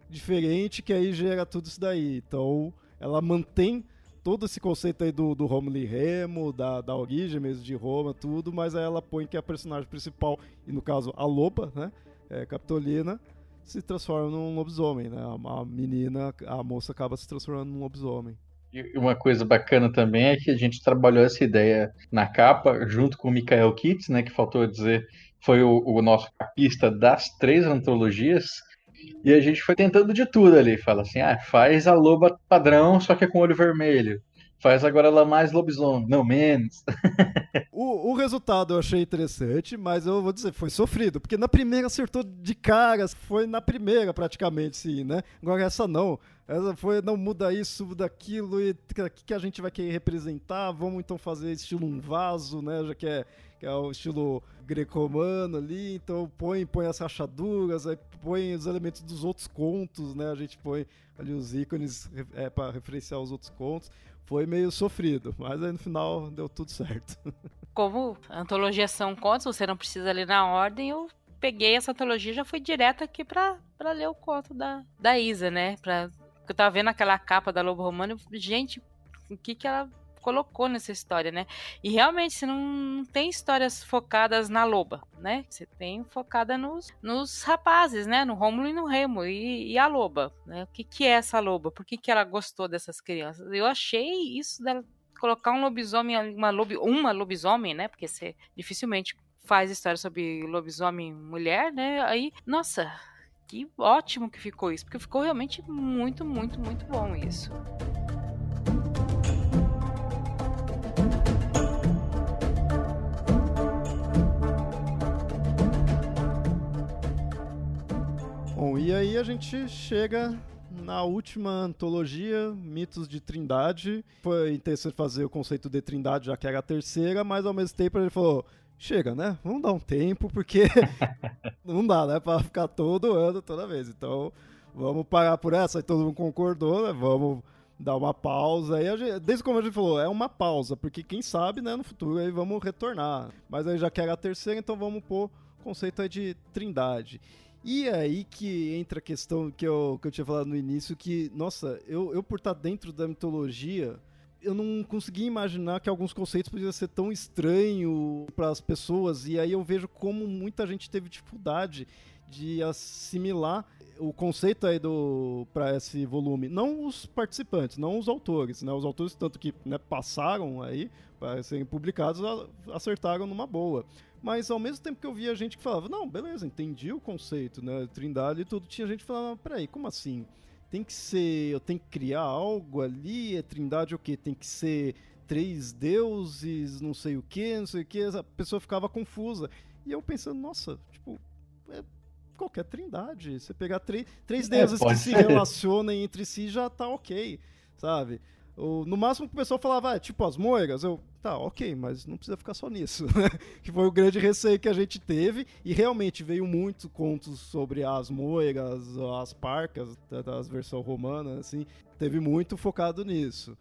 A: diferente que aí gera tudo isso daí. Então ela mantém todo esse conceito aí do, do Romulo Remo, da, da origem mesmo de Roma, tudo, mas aí ela põe que a personagem principal, e no caso a loba, né, é, Capitolina, se transforma num lobisomem, né, a menina, a moça acaba se transformando num lobisomem.
C: E uma coisa bacana também é que a gente trabalhou essa ideia na capa, junto com o Michael Kitts, né, que faltou dizer, foi o, o nosso capista das três antologias, e a gente foi tentando de tudo ali. Fala assim, ah, faz a loba padrão, só que é com olho vermelho. Faz agora ela mais lobisomem, não menos.
A: o, o resultado eu achei interessante, mas eu vou dizer, foi sofrido, porque na primeira acertou de cara, foi na primeira praticamente, sim, né? Agora essa não. Essa foi, não muda isso, muda aquilo, e o que, que a gente vai querer representar? Vamos então fazer estilo um vaso, né? Já que é, que é o estilo greco-romano ali, então põe, põe as rachaduras, aí põe os elementos dos outros contos, né? A gente põe ali os ícones é, para referenciar os outros contos. Foi meio sofrido, mas aí no final deu tudo certo.
B: Como antologias são contos, você não precisa ler na ordem, eu peguei essa antologia e já fui direto aqui para ler o conto da, da Isa, né? Pra eu tava vendo aquela capa da Lobo Romano, gente, o que que ela colocou nessa história, né? E realmente você não, tem histórias focadas na loba, né? Você tem focada nos, nos rapazes, né? No Rômulo e no Remo e, e, a loba, né? O que que é essa loba? Por que que ela gostou dessas crianças? Eu achei isso dela colocar um lobisomem, uma, lobi, uma lobisomem, né? Porque você dificilmente faz história sobre lobisomem mulher, né? Aí, nossa, que ótimo que ficou isso, porque ficou realmente muito, muito, muito bom isso.
A: Bom, e aí a gente chega na última antologia, Mitos de Trindade. Foi interessante fazer o conceito de Trindade, já que era a terceira, mas ao mesmo tempo ele falou: chega, né? Vamos dar um tempo, porque não dá, né? Pra ficar todo ano, toda vez. Então, vamos parar por essa. Aí todo mundo concordou, né? Vamos dar uma pausa. Aí gente, desde como a gente falou, é uma pausa, porque quem sabe, né, no futuro aí vamos retornar. Mas aí já que era a terceira, então vamos pôr o conceito aí de trindade. E aí que entra a questão que eu, que eu tinha falado no início, que, nossa, eu, eu por estar dentro da mitologia, eu não conseguia imaginar que alguns conceitos podiam ser tão estranho para as pessoas. E aí eu vejo como muita gente teve dificuldade de assimilar o conceito aí do para esse volume, não os participantes, não os autores, né? Os autores tanto que né, passaram aí para serem publicados acertaram numa boa. Mas ao mesmo tempo que eu via gente que falava, não, beleza, entendi o conceito, né? Trindade e tudo, tinha gente falava, peraí, como assim? tem que ser. Eu tenho que criar algo ali. É trindade o quê? Tem que ser três deuses, não sei o que, não sei o que. A pessoa ficava confusa. E eu pensando, nossa, tipo, é qualquer trindade. Você pegar três, é, deuses que ser. se relacionam entre si já tá ok, sabe? O, no máximo que o pessoal falava, ah, tipo as moiras, eu, tá, ok, mas não precisa ficar só nisso. Né? que foi o grande receio que a gente teve, e realmente veio muitos contos sobre as moiras, as parcas, das versões romanas, assim, teve muito focado nisso.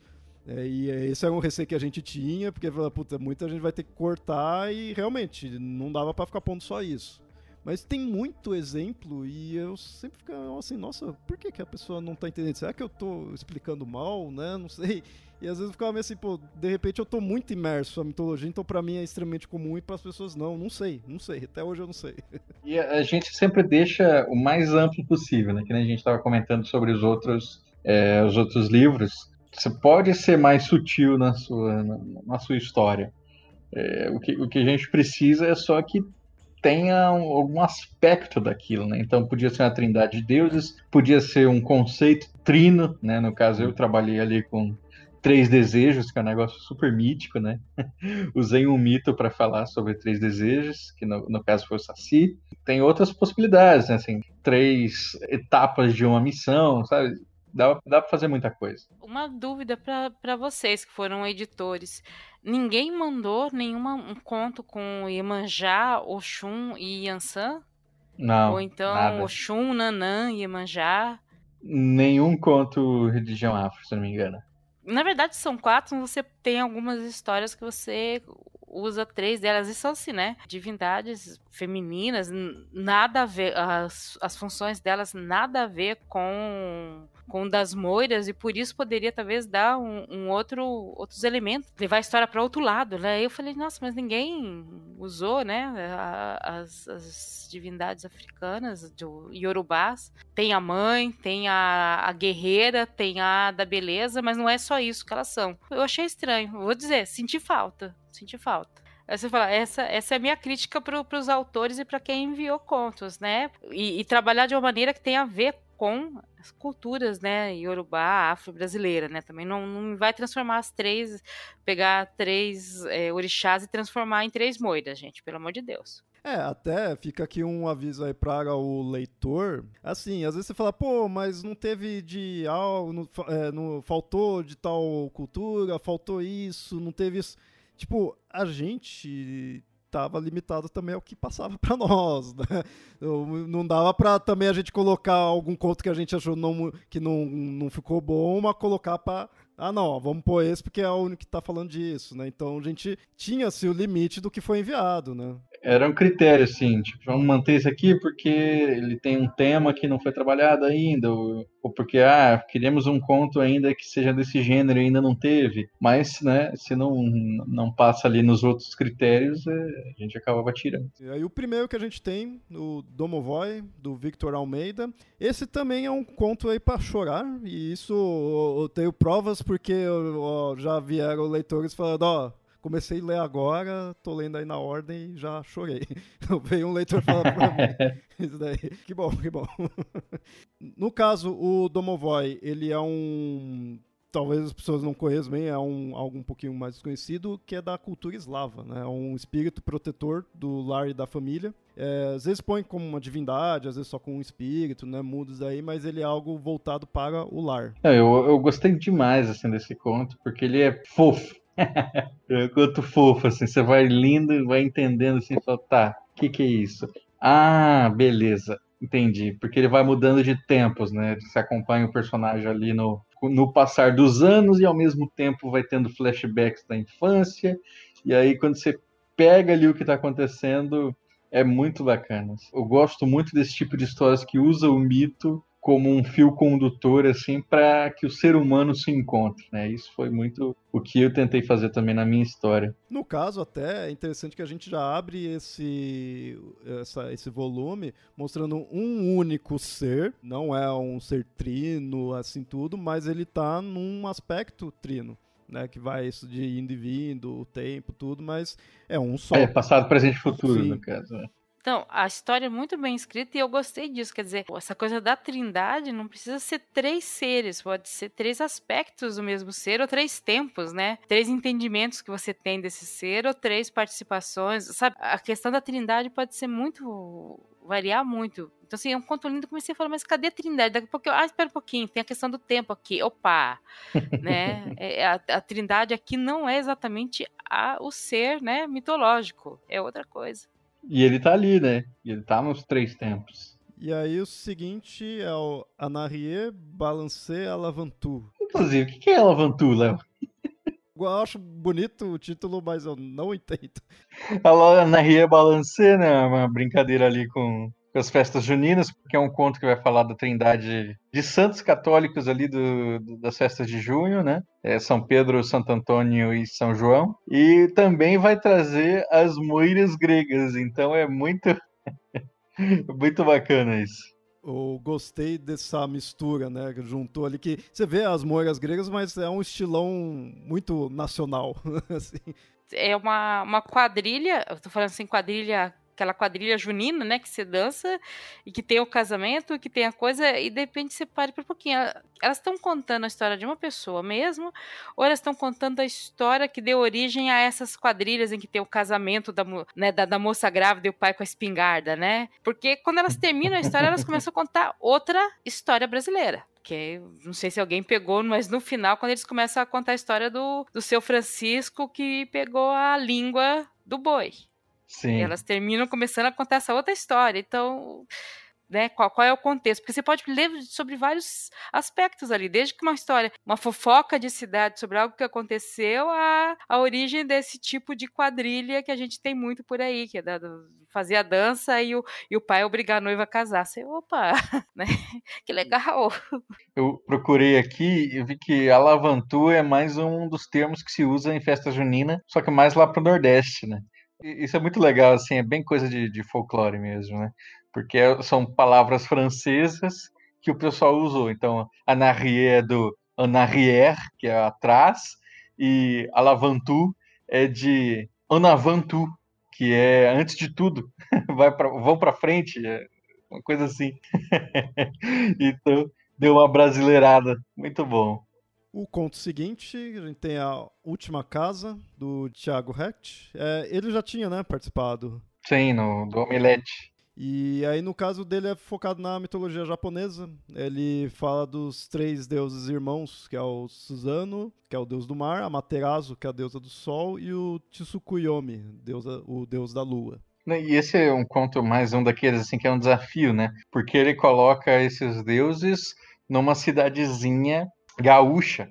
A: É, e esse era um receio que a gente tinha, porque puta, muita gente vai ter que cortar e realmente não dava para ficar pondo só isso. Mas tem muito exemplo e eu sempre fico assim, nossa, por que, que a pessoa não tá entendendo? Será que eu tô explicando mal, né? Não sei. E às vezes eu ficava meio assim, pô, de repente eu tô muito imerso na mitologia, então para mim é extremamente comum e para as pessoas não, não sei, não sei, até hoje eu não sei.
C: E a gente sempre deixa o mais amplo possível, né? Que nem a gente estava comentando sobre os outros, é, os outros livros. Você pode ser mais sutil na sua, na, na sua história É, o, que, o que a gente precisa é só que tenha um, algum aspecto daquilo, né? Então podia ser uma trindade de deuses, podia ser um conceito trino, né? No caso eu trabalhei ali com três desejos, que é um negócio super mítico, né? Usei um mito para falar sobre três desejos, que no, no, caso foi o Saci. Tem outras possibilidades, né? Assim, três etapas de uma missão, sabe? Dá, dá para fazer muita coisa.
B: Uma dúvida para vocês que foram editores. Ninguém mandou nenhuma um conto com Iemanjá, Oxum e Yansan?
C: Não.
B: Ou então
C: nada.
B: Oxum, Nanã, Iemanjá?
C: Nenhum conto religião afro, se não me engano.
B: Na verdade, são quatro, você tem algumas histórias que você usa três delas e são assim, né? Divindades femininas, nada a ver, as, as funções delas nada a ver com com das moiras e por isso poderia talvez dar um, um outro outros elementos, levar a história para outro lado, né? Eu falei, nossa, mas ninguém usou, né? As, as divindades africanas, do Yorubás, tem a mãe, tem a, a guerreira, tem a da beleza, mas não é só isso que elas são. Eu achei estranho, vou dizer, senti falta, senti falta. Aí você fala, essa, essa é a minha crítica para os autores e para quem enviou contos, né? E, e, trabalhar de uma maneira que tenha a ver com as culturas, né, Yorubá, afro-brasileira, né, também não, não vai transformar as três, pegar três é, orixás e transformar em três moiras, gente, pelo amor de Deus.
A: É, até fica aqui um aviso aí para o leitor. Assim, às vezes você fala, pô, mas não teve de algo, é, não, faltou de tal cultura, faltou isso, não teve isso. Tipo, a gente estava limitado também ao que passava para nós, né? Não dava para também a gente colocar algum conto que a gente achou não, que não, não ficou bom, mas colocar para ah, não, vamos pôr esse porque é o único que está falando disso, né? Então a gente tinha-se o limite do que foi enviado, né?
C: Era um critério, assim, tipo, vamos manter esse aqui porque ele tem um tema que não foi trabalhado ainda, ou, ou porque, ah, queremos um conto ainda que seja desse gênero e ainda não teve, mas, né, se não, não passa ali nos outros critérios, é, a gente acabava tirando.
A: E aí o primeiro que a gente tem, o Domovoy, do Victor Almeida, esse também é um conto aí para chorar, e isso eu tenho provas porque ó, já vieram leitores falando, ó, comecei a ler agora, tô lendo aí na ordem e já chorei. Então veio um leitor falar pra mim. Isso daí. Que bom, que bom. No caso, o Domovoy, ele é um talvez as pessoas não conheçam bem, é um, algo um pouquinho mais desconhecido, que é da cultura eslava, né? É um espírito protetor do lar e da família. É, às vezes põe como uma divindade, às vezes só com um espírito, né? Mudos aí, mas ele é algo voltado para o lar.
C: É, eu, eu gostei demais, assim, desse conto, porque ele é fofo. É um conto fofo, assim, você vai lindo, vai entendendo, assim, fala, tá, o que que é isso? Ah, beleza. Entendi, porque ele vai mudando de tempos, né? Você acompanha o personagem ali no, no passar dos anos e ao mesmo tempo vai tendo flashbacks da infância. E aí, quando você pega ali o que está acontecendo, é muito bacana. Eu gosto muito desse tipo de histórias que usa o mito como um fio condutor assim para que o ser humano se encontre, né? Isso foi muito o que eu tentei fazer também na minha história.
A: No caso até é interessante que a gente já abre esse essa, esse volume mostrando um único ser, não é um ser trino assim tudo, mas ele está num aspecto trino. Né, que vai isso de indo e vindo, o tempo, tudo, mas é um só.
C: É, passado, presente e futuro, Sim. no caso. Né?
B: Então, a história é muito bem escrita e eu gostei disso. Quer dizer, essa coisa da trindade não precisa ser três seres, pode ser três aspectos do mesmo ser ou três tempos, né? Três entendimentos que você tem desse ser ou três participações. Sabe, a questão da trindade pode ser muito. variar muito. Então, assim, é um conto lindo. Comecei a falar, mas cadê a trindade? Daqui a pouco, eu, ah, espera um pouquinho, tem a questão do tempo aqui. Opa! né? É, a, a, trindade aqui não é exatamente a, o ser né, mitológico, é outra coisa.
C: E ele tá ali, né? E ele tá nos três tempos.
A: E aí o seguinte é o Anarrier Balancé Alavantu.
C: Inclusive, o que é Alavantu, Léo?
A: Eu acho bonito o título, mas eu não entendo.
C: A Anarrier Balancé, né? Uma brincadeira ali com as festas juninas, porque é um conto que vai falar da trindade de santos católicos ali do, do, das festas de junho, né? É São Pedro, Santo Antônio e São João. E também vai trazer as moiras gregas, então é muito, muito bacana isso.
A: Eu gostei dessa mistura, né? Que juntou ali que você vê as moiras gregas, mas é um estilão muito nacional. assim.
B: é uma, uma quadrilha, eu tô falando assim, quadrilha aquela quadrilha junina, né, que você dança e que tem o casamento, que tem a coisa, e de repente você para um pouquinho. Elas estão contando a história de uma pessoa mesmo, ou elas estão contando a história que deu origem a essas quadrilhas em que tem o casamento da, né, da, da moça grávida e o pai com a espingarda, né? Porque quando elas terminam a história, elas começam a contar outra história brasileira que não sei se alguém pegou, mas no final, quando eles começam a contar a história do, do seu Francisco que pegou a língua do boi. Sim. Elas terminam começando a contar essa outra história. Então, né, qual, qual, é o contexto? Porque você pode ler sobre vários aspectos ali, desde que uma história, uma fofoca de cidade sobre algo que aconteceu, a, a origem desse tipo de quadrilha que a gente tem muito por aí, que é da, fazer a dança e o, e o pai obrigar a noiva a casar. Você, opa, né? Que legal.
C: Eu procurei aqui e vi que alavantu é mais um dos termos que se usa em festa junina, só que mais lá pro Nordeste, né? Isso é muito legal, assim, é bem coisa de, de folclore mesmo, né? Porque é, são palavras francesas que o pessoal usou. Então, anarrier é do anarrière, que é atrás, e alavantu é de anavantu, que é antes de tudo, vai pra, vão para frente, é uma coisa assim. então, deu uma brasileirada, muito bom.
A: O conto seguinte, a gente tem a Última Casa, do Thiago Hecht. É, ele já tinha, né, participado.
C: Sim, no, do Omelete.
A: E aí, no caso dele, é focado na mitologia japonesa. Ele fala dos três deuses irmãos, que é o Suzano, que é o deus do mar, a Materazo, que é a deusa do sol, e o Tsukuyomi, deusa, o deus da lua.
C: E esse é um conto mais um daqueles assim que é um desafio, né? Porque ele coloca esses deuses numa cidadezinha gaúcha.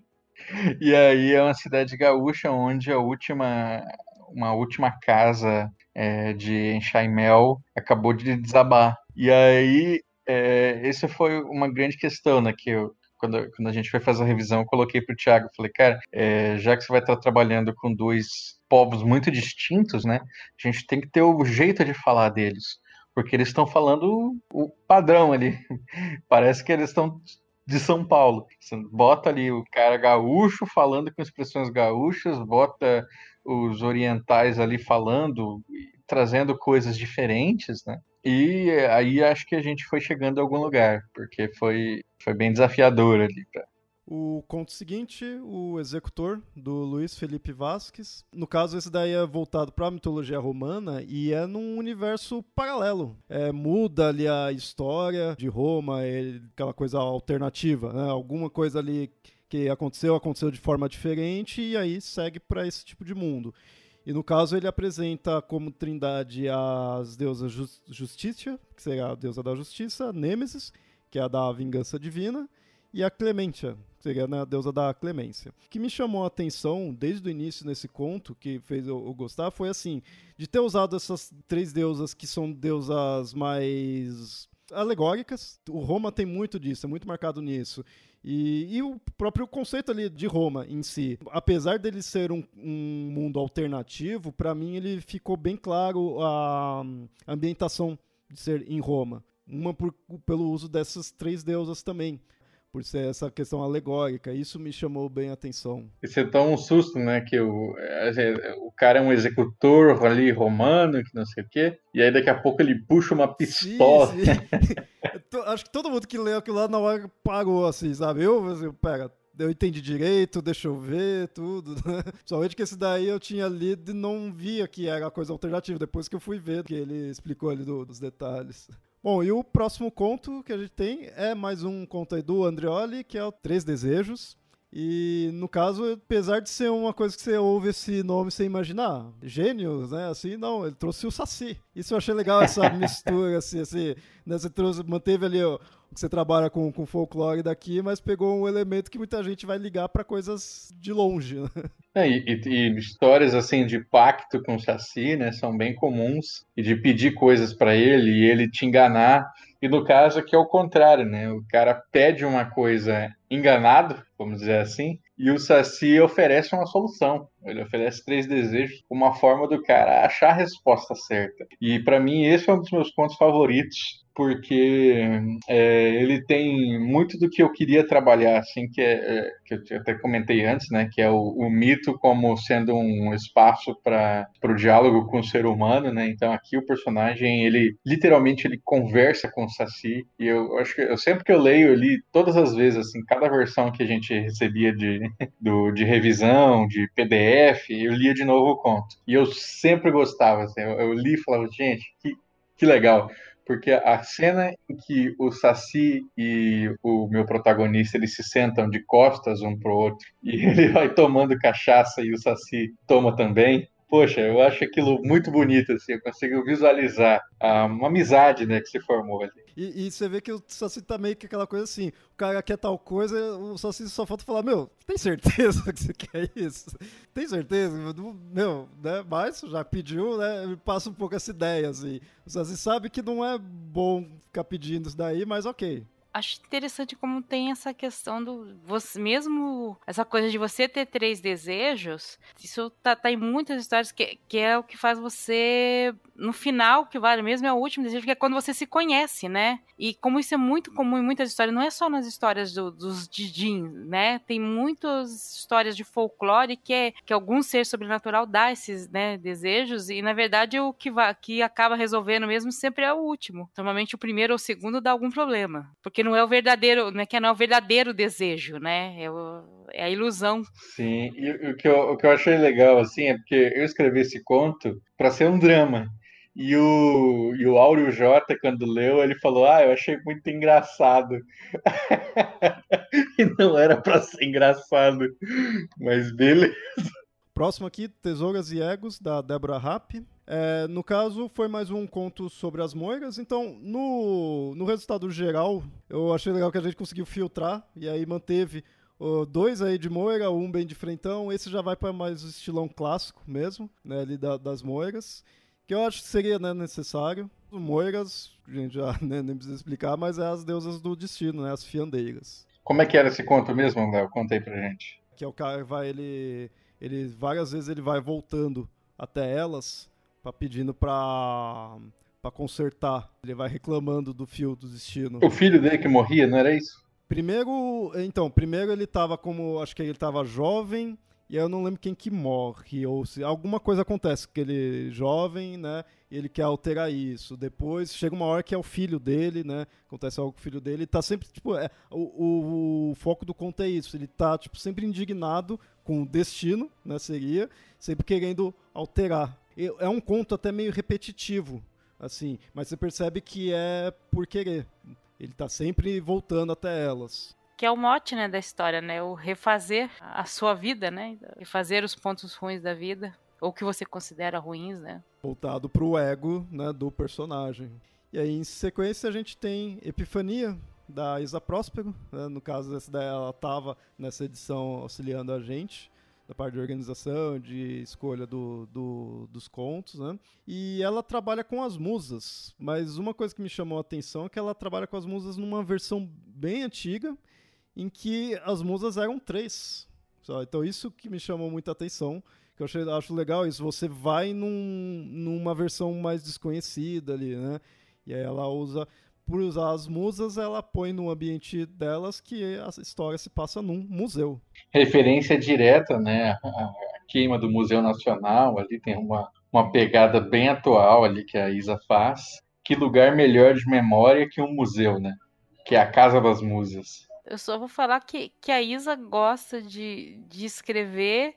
C: E aí é uma cidade gaúcha onde a última, uma última casa é, de enxaimel acabou de desabar. E aí é, essa foi uma grande questão, né? Que eu, quando, quando a gente foi fazer a revisão, eu coloquei para o Thiago, falei, cara, é, já que você vai estar trabalhando com dois povos muito distintos, né? A gente tem que ter o jeito de falar deles porque eles estão falando o padrão ali. Parece que eles estão de São Paulo. Você bota ali o cara gaúcho falando com expressões gaúchas, bota os orientais ali falando, trazendo coisas diferentes, né? E aí acho que a gente foi chegando a algum lugar, porque foi, foi bem desafiador ali pra,
A: o conto seguinte, o Executor, do Luiz Felipe Vasques. No caso, esse daí é voltado para a mitologia romana e é num universo paralelo. É, muda ali a história de Roma, é aquela coisa alternativa, né? Alguma coisa ali que aconteceu, aconteceu de forma diferente e aí segue para esse tipo de mundo. E no caso ele apresenta como trindade as deusas Justitia, que seria a deusa da justiça, Nêmesis, que é a da vingança divina, e a Clementia, seria né, a deusa da clemência. O que me chamou a atenção desde o início nesse conto, que fez eu, eu, gostar, foi assim, de ter usado essas três deusas que são deusas mais alegóricas. O Roma tem muito disso, é muito marcado nisso. E, e, o próprio conceito ali de Roma em si. Apesar dele ser um, um mundo alternativo, para mim ele ficou bem claro a ambientação de ser em Roma. Uma por, pelo uso dessas três deusas também por ser essa questão alegórica. Isso me chamou bem a atenção.
C: Isso é tão um susto, né? Que o, o cara é um executor ali romano, que não sei o quê, e aí daqui a pouco ele puxa uma pistola. Sim,
A: sim. acho que todo mundo que leu aquilo lá na hora parou assim, sabe? Eu, assim, pera, eu entendi direito, deixa eu ver, tudo. Somente que esse daí eu tinha lido e não via que era coisa alternativa. Depois que eu fui ver, que ele explicou ali do, dos detalhes. Bom, e o próximo conto que a gente tem é mais um conto aí do Andreoli, que é o Três Desejos. E no caso, apesar de ser uma coisa que você ouve esse nome sem imaginar, gênios, né? Assim, não, ele trouxe o Saci. Isso eu achei legal, essa mistura, assim, assim, né? Você trouxe, manteve ali ó, que você trabalha com, com folclore daqui, mas pegou um elemento que muita gente vai ligar para coisas de longe. Né?
C: É, e, e, histórias assim de pacto com o Saci, né, são bem comuns e de pedir coisas para ele e ele te enganar. E no caso aqui é o contrário, né? O cara pede uma coisa enganado, vamos dizer assim, e o Saci oferece uma solução. Ele oferece três desejos, uma forma do cara achar a resposta certa. E para mim esse é um dos meus contos favoritos porque é, ele tem muito do que eu queria trabalhar, assim, que é, é que eu até comentei antes, né, que é o, o mito como sendo um espaço para o diálogo com o ser humano, né. Então aqui o personagem ele literalmente ele conversa com o Saci e eu acho que eu sempre que eu leio eu li todas as vezes assim, cada versão que a gente recebia de do, de revisão, de PDF, eu lia de novo o conto e eu sempre gostava, assim, eu, eu li e falava gente que que legal porque a cena em que o Saci e o meu protagonista eles se sentam de costas um pro outro e ele vai tomando cachaça e o Saci toma também. Poxa, eu acho aquilo muito bonito, assim, eu consigo visualizar uma amizade, né, que se formou ali.
A: E, e, você vê que o Saci tá meio que aquela coisa assim, o cara quer tal coisa, o Saci só falta falar, meu, tem certeza que você quer isso? Tem certeza? Meu, né, mas já pediu, né, passa um pouco essa ideia, assim. O Saci sabe que não é bom ficar pedindo isso daí, mas ok,
B: acho interessante como tem essa questão do você mesmo essa coisa de você ter três desejos isso tá, tá em muitas histórias que, que é o que faz você no final, o que vale mesmo é o último desejo, que é quando você se conhece, né? E como isso é muito comum em muitas histórias, não é só nas histórias do, dos Didin, né? Tem muitas histórias de folclore que é que algum ser sobrenatural dá esses né, desejos, e na verdade o que, vai, que acaba resolvendo mesmo sempre é o último. Normalmente o primeiro ou o segundo dá algum problema. Porque não é o verdadeiro, né, que não é o verdadeiro desejo, né? É, o, é a ilusão.
C: Sim, e o que, eu, o que eu achei legal, assim, é porque eu escrevi esse conto para ser um drama. E o, e o Áureo J, quando leu, ele falou: Ah, eu achei muito engraçado. e não era para ser engraçado. Mas beleza.
A: Próximo aqui, Tesouras e Egos, da Débora Rapp. É, no caso, foi mais um conto sobre as moiras. Então, no, no resultado geral, eu achei legal que a gente conseguiu filtrar e aí manteve uh, dois aí de moira, um bem de frentão. Esse já vai para mais o estilão clássico mesmo, né, ali da, das moiras que eu acho que seria né, necessário. O Moiras, a gente já né, nem precisa explicar, mas é as deusas do destino, né, as fiandeiras.
C: Como é que era esse conto mesmo, Léo? Conta aí pra gente.
A: Que é o cara vai, ele, ele várias vezes ele vai voltando até elas, pra, pedindo pra, pra consertar. Ele vai reclamando do fio do destino.
C: O filho dele que morria, não era isso?
A: Primeiro, então, primeiro ele tava como, acho que ele tava jovem, e eu não lembro quem que morre, ou se alguma coisa acontece com ele jovem, né, ele quer alterar isso. Depois chega uma hora que é o filho dele, né, acontece algo com o filho dele, tá sempre, tipo, é, o, o, o, foco do conto é isso, ele tá, tipo, sempre indignado com o destino, né, seria, sempre querendo alterar. É um conto até meio repetitivo, assim, mas você percebe que é por querer. Ele tá sempre voltando até elas
B: que é o mote, né, da história, né? O refazer a sua vida, né? Refazer os pontos ruins da vida, ou que você considera ruins, né?
A: Voltado pro ego, né, do personagem. E aí, em sequência, a gente tem Epifania, da Isa Próspero. Né? No caso, essa daí ela estava nessa edição auxiliando a gente, da parte de organização, de escolha do, do, dos contos, né? E ela trabalha com as musas, mas uma coisa que me chamou a atenção é que ela trabalha com as musas numa versão bem antiga, em que as musas eram três. Então isso que me chamou muita atenção, que eu achei, acho legal isso. Você vai num, numa versão mais desconhecida ali, né? E aí ela usa, por usar as musas, ela põe no ambiente delas que a história se passa num museu.
C: Referência direta, né? A queima do Museu Nacional, ali tem uma, uma pegada bem atual ali que a Isa faz. Que lugar melhor de memória que um museu, né? Que é a Casa das Musas.
B: Eu só vou falar que, que a Isa gosta de, de escrever.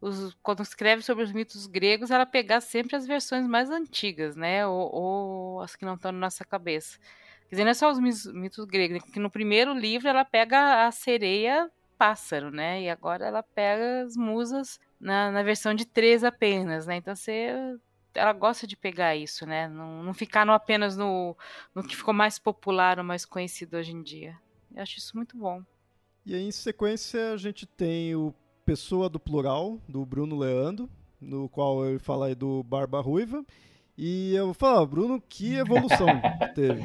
B: Os, quando escreve sobre os mitos gregos, ela pegar sempre as versões mais antigas, né? Ou, ou as que não estão na nossa cabeça. Quer dizer, não é só os mitos, gregos, porque no primeiro livro ela pega a sereia pássaro, né? E agora ela pega as musas na, na versão de três apenas, né? Então você ela gosta de pegar isso, né? Não, não ficar no, apenas no, no que ficou mais popular ou mais conhecido hoje em dia. Eu acho isso muito bom.
A: E aí, em sequência, a gente tem o Pessoa do Plural, do Bruno Leandro, no qual ele fala aí do Barba Ruiva. E eu vou falar, Bruno, que evolução teve.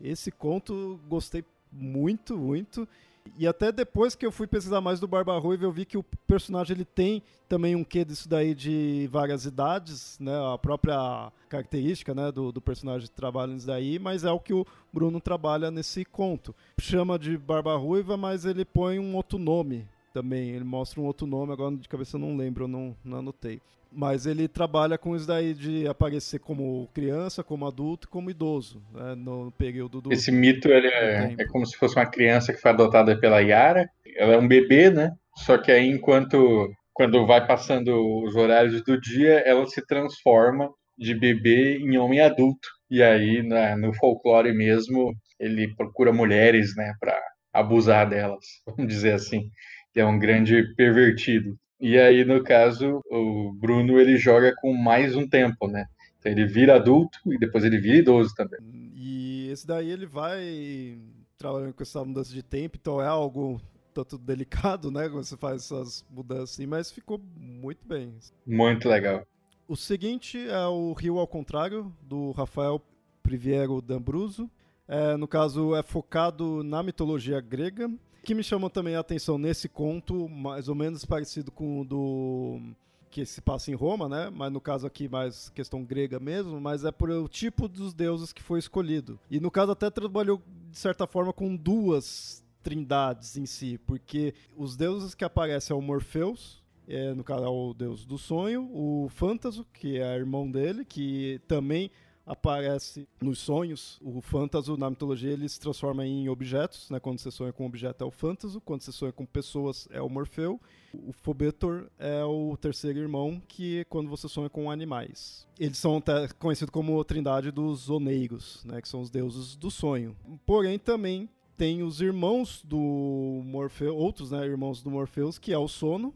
A: Esse conto gostei muito, muito. E até depois que eu fui pesquisar mais do Barba Ruiva, eu vi que o personagem ele tem também um quê disso daí de várias idades, né? A própria característica né, do, do personagem trabalha nisso daí, mas é o que o Bruno trabalha nesse conto. Chama de Barba Ruiva, mas ele põe um outro nome também. Ele mostra um outro nome, agora de cabeça eu não lembro, eu não, não anotei. Mas ele trabalha com isso daí de aparecer como criança, como adulto, como idoso, né, no período do.
C: Esse mito ele é, é, como se fosse uma criança que foi adotada pela Yara. Ela é um bebê, né? Só que aí, enquanto quando vai passando os horários do dia, ela se transforma de bebê em homem adulto. E aí, na, no folclore mesmo, ele procura mulheres, né, para abusar delas, vamos dizer assim. Que é um grande pervertido. E aí, no caso, o Bruno ele joga com mais um tempo, né? Então ele vira adulto e depois ele vira idoso também.
A: E esse daí ele vai trabalhando com essa mudança de tempo, então é algo tanto delicado, né? Quando você faz essas mudanças assim, mas ficou muito bem.
C: Muito legal.
A: O seguinte é o Rio ao Contrário, do Rafael Priviero D'Ambruso. É, no caso, é focado na mitologia grega que me chamou também a atenção nesse conto, mais ou menos parecido com o do que se passa em Roma, né? Mas no caso aqui mais questão grega mesmo, mas é por o tipo dos deuses que foi escolhido. E no caso até trabalhou de certa forma com duas trindades em si, porque os deuses que aparecem é o Morpheus, é, no caso é o deus do sonho, o Fantaso, que é irmão dele, que também aparece nos sonhos. O fantasma, na mitologia, ele se transforma em objetos, né? Quando você sonha com um objeto é o fantasma, quando você sonha com pessoas é o Morfeu. O Fobetor é o terceiro irmão, que é quando você sonha com animais. Eles são conhecidos como trindade dos oneiros, né? Que são os deuses do sonho. Porém, também tem os irmãos do Morfeu, outros né, irmãos do Morpheus, que é o sono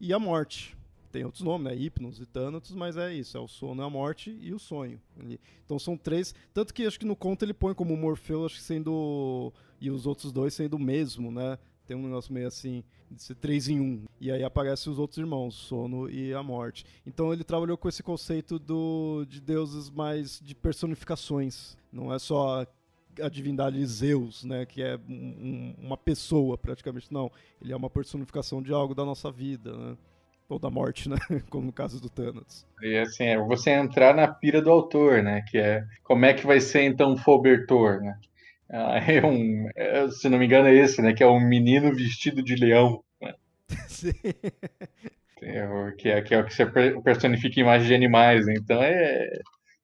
A: e a morte tem outros nomes, né? Hipnos e Thanatos, mas é isso, é o sono, a morte e o sonho. Então são três, tanto que acho que no conto ele põe como Morfeu, acho que sendo e os outros dois sendo o mesmo, né? Tem um negócio meio assim, de ser três em um. E aí aparecem os outros irmãos, sono e a morte. Então ele trabalhou com esse conceito do, de deuses mais de personificações. Não é só a divindade Zeus, né, que é um, uma pessoa praticamente, não. Ele é uma personificação de algo da nossa vida, né? Ou da morte, né? Como no caso do Thanos.
C: E assim, é você entrar na pira do autor, né? Que é como é que vai ser então Fobertor, né? Ah, é um, é, se não me engano é esse, né? Que é um menino vestido de leão. Né? Sim. É, que, é, que é o que você personifica imagens de animais, né? então é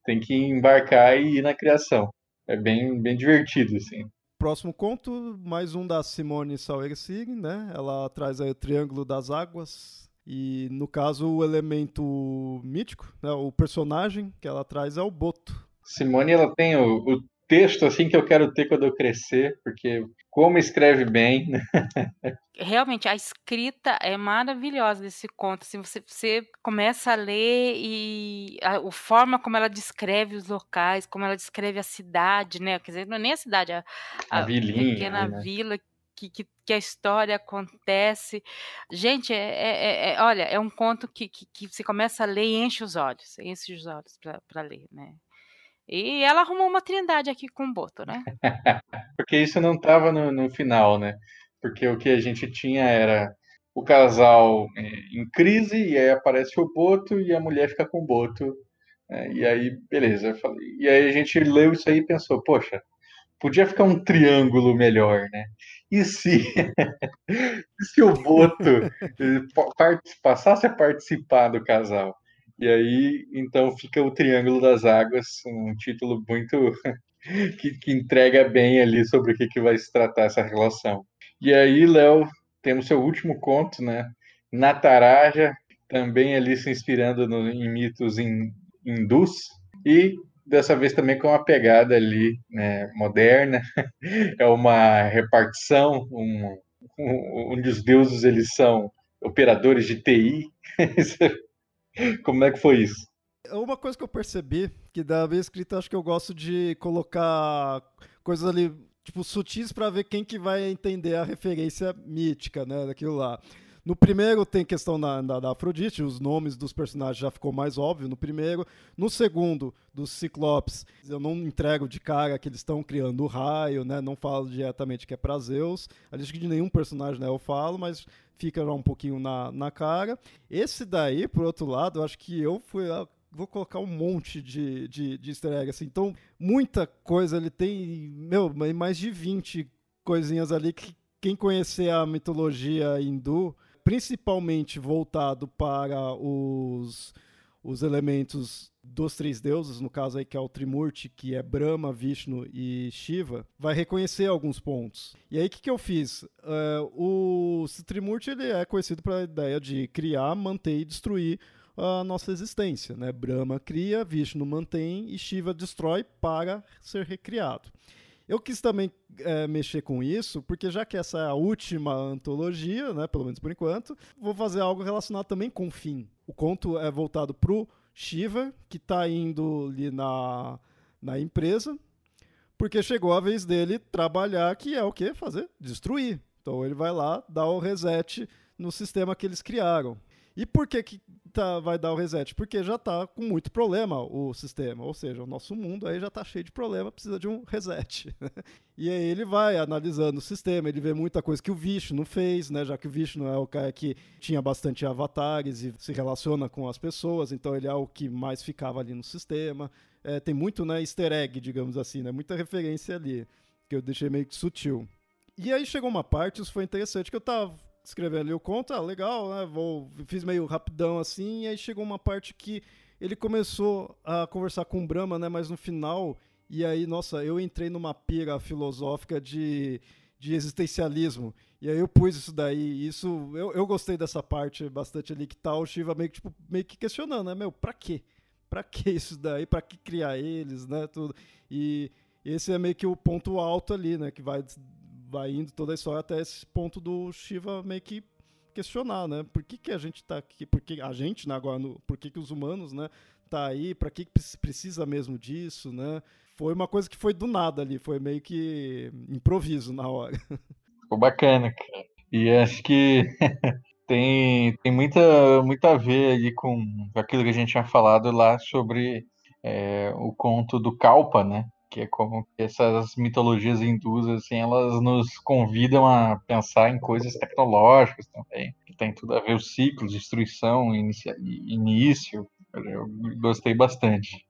C: tem que embarcar e ir na criação. É bem, bem divertido, assim.
A: Próximo conto, mais um da Simone Sauersig, né? Ela traz aí o Triângulo das Águas, e no caso, o elemento mítico, né, o personagem que ela traz é o Boto.
C: Simone, ela tem o, o texto assim que eu quero ter quando eu crescer, porque como escreve bem.
B: Realmente, a escrita é maravilhosa desse conto. Assim, você, você começa a ler e a, a, forma como ela descreve os locais, como ela descreve a cidade, né? Quer dizer, não é nem a cidade, a,
C: a, a vilinha,
B: pequena né? vila que, que, que, a história acontece. Gente, é, é, é, é olha, é um conto que, que, que, você começa a ler e enche os olhos, enche os olhos para ler, né? E ela arrumou uma trindade aqui com o Boto, né?
C: Porque isso não estava no, no final, né? Porque o que a gente tinha era o casal é, em crise, e aí aparece o Boto e a mulher fica com o Boto. Né? E aí, beleza. E aí a gente leu isso aí e pensou, poxa, podia ficar um triângulo melhor, né? E se, se o Boto passasse a participar do casal? E aí, então, fica o Triângulo das Águas, um título muito que, que entrega bem ali sobre o que, que vai se tratar essa relação. E aí, Léo, temos seu último conto, né? Nataraja, também ali se inspirando no, em mitos hindus, e dessa vez também com uma pegada ali né, moderna. É uma repartição, um, um, onde os deuses eles são operadores de TI. Como é que foi isso?
A: Uma coisa que eu percebi, que da vez escrita acho que eu gosto de colocar coisas ali, tipo, sutis para ver quem que vai entender a referência mítica, né, daquilo lá. No primeiro tem questão da, da, da, Afrodite, os nomes dos personagens já ficou mais óbvio no primeiro. No segundo, dos Ciclopes, eu não entrego de cara que eles estão criando o raio, né? Não falo diretamente que é pra Zeus. Acho que de nenhum personagem né, eu falo, mas fica já um pouquinho na, na cara. Esse daí, por outro lado, eu acho que eu fui vou colocar um monte de, de, de easter assim. Então, muita coisa, ele tem, meu, mais de 20 coisinhas ali que quem conhecer a mitologia hindu, principalmente voltado para os, os elementos dos três deuses, no caso aí que é o Trimurti, que é Brahma, Vishnu e Shiva, vai reconhecer alguns pontos. E aí o que, que eu fiz? Uh, o Trimurti ele é conhecido pela ideia de criar, manter e destruir a nossa existência. Né? Brahma cria, Vishnu mantém e Shiva destrói para ser recriado. Eu quis também é, mexer com isso, porque já que essa é a última antologia, né, pelo menos por enquanto, vou fazer algo relacionado também com o fim. O conto é voltado para o Shiva, que está indo ali na, na empresa, porque chegou a vez dele trabalhar, que é o quê? Fazer? Destruir. Então ele vai lá, dá o reset no sistema que eles criaram. E por que, que tá, vai dar o reset? Porque já está com muito problema o sistema, ou seja, o nosso mundo aí já está cheio de problema, precisa de um reset. e aí ele vai analisando o sistema, ele vê muita coisa que o Vishnu fez, né, já que o Vishnu é o cara que tinha bastante avatares e se relaciona com as pessoas, então ele é o que mais ficava ali no sistema. É, tem muito né, easter egg, digamos assim, né, muita referência ali, que eu deixei meio que sutil. E aí chegou uma parte, isso foi interessante, que eu estava escrevendo ali o conto, ah, legal, né? Vou, fiz meio rapidão assim, e aí chegou uma parte que ele começou a conversar com o Brahma, né? Mas no final, e aí, nossa, eu entrei numa pira filosófica de, de existencialismo. E aí eu pus isso daí, isso, eu, eu gostei dessa parte bastante ali, que tá o Shiva meio que, tipo, meio que questionando, né? Meu, pra quê? Pra que isso daí? Pra que criar eles, né? Tudo. E esse é meio que o ponto alto ali, né? Que vai vai indo toda a história até esse ponto do Shiva meio que questionar, né? Por que, que a gente está aqui? Por que a gente, né, agora, no, por que, que os humanos, né, tá aí? Para que, que precisa mesmo disso, né? Foi uma coisa que foi do nada ali, foi meio que improviso na hora.
C: Ficou bacana, cara. E acho que tem, tem muita, muito a ver ali com aquilo que a gente tinha falado lá sobre é, o conto do Kalpa, né? Que é como essas mitologias hindus, assim, elas nos convidam a pensar em coisas tecnológicas também, que tem tudo a ver os ciclos, destruição, início, eu gostei bastante.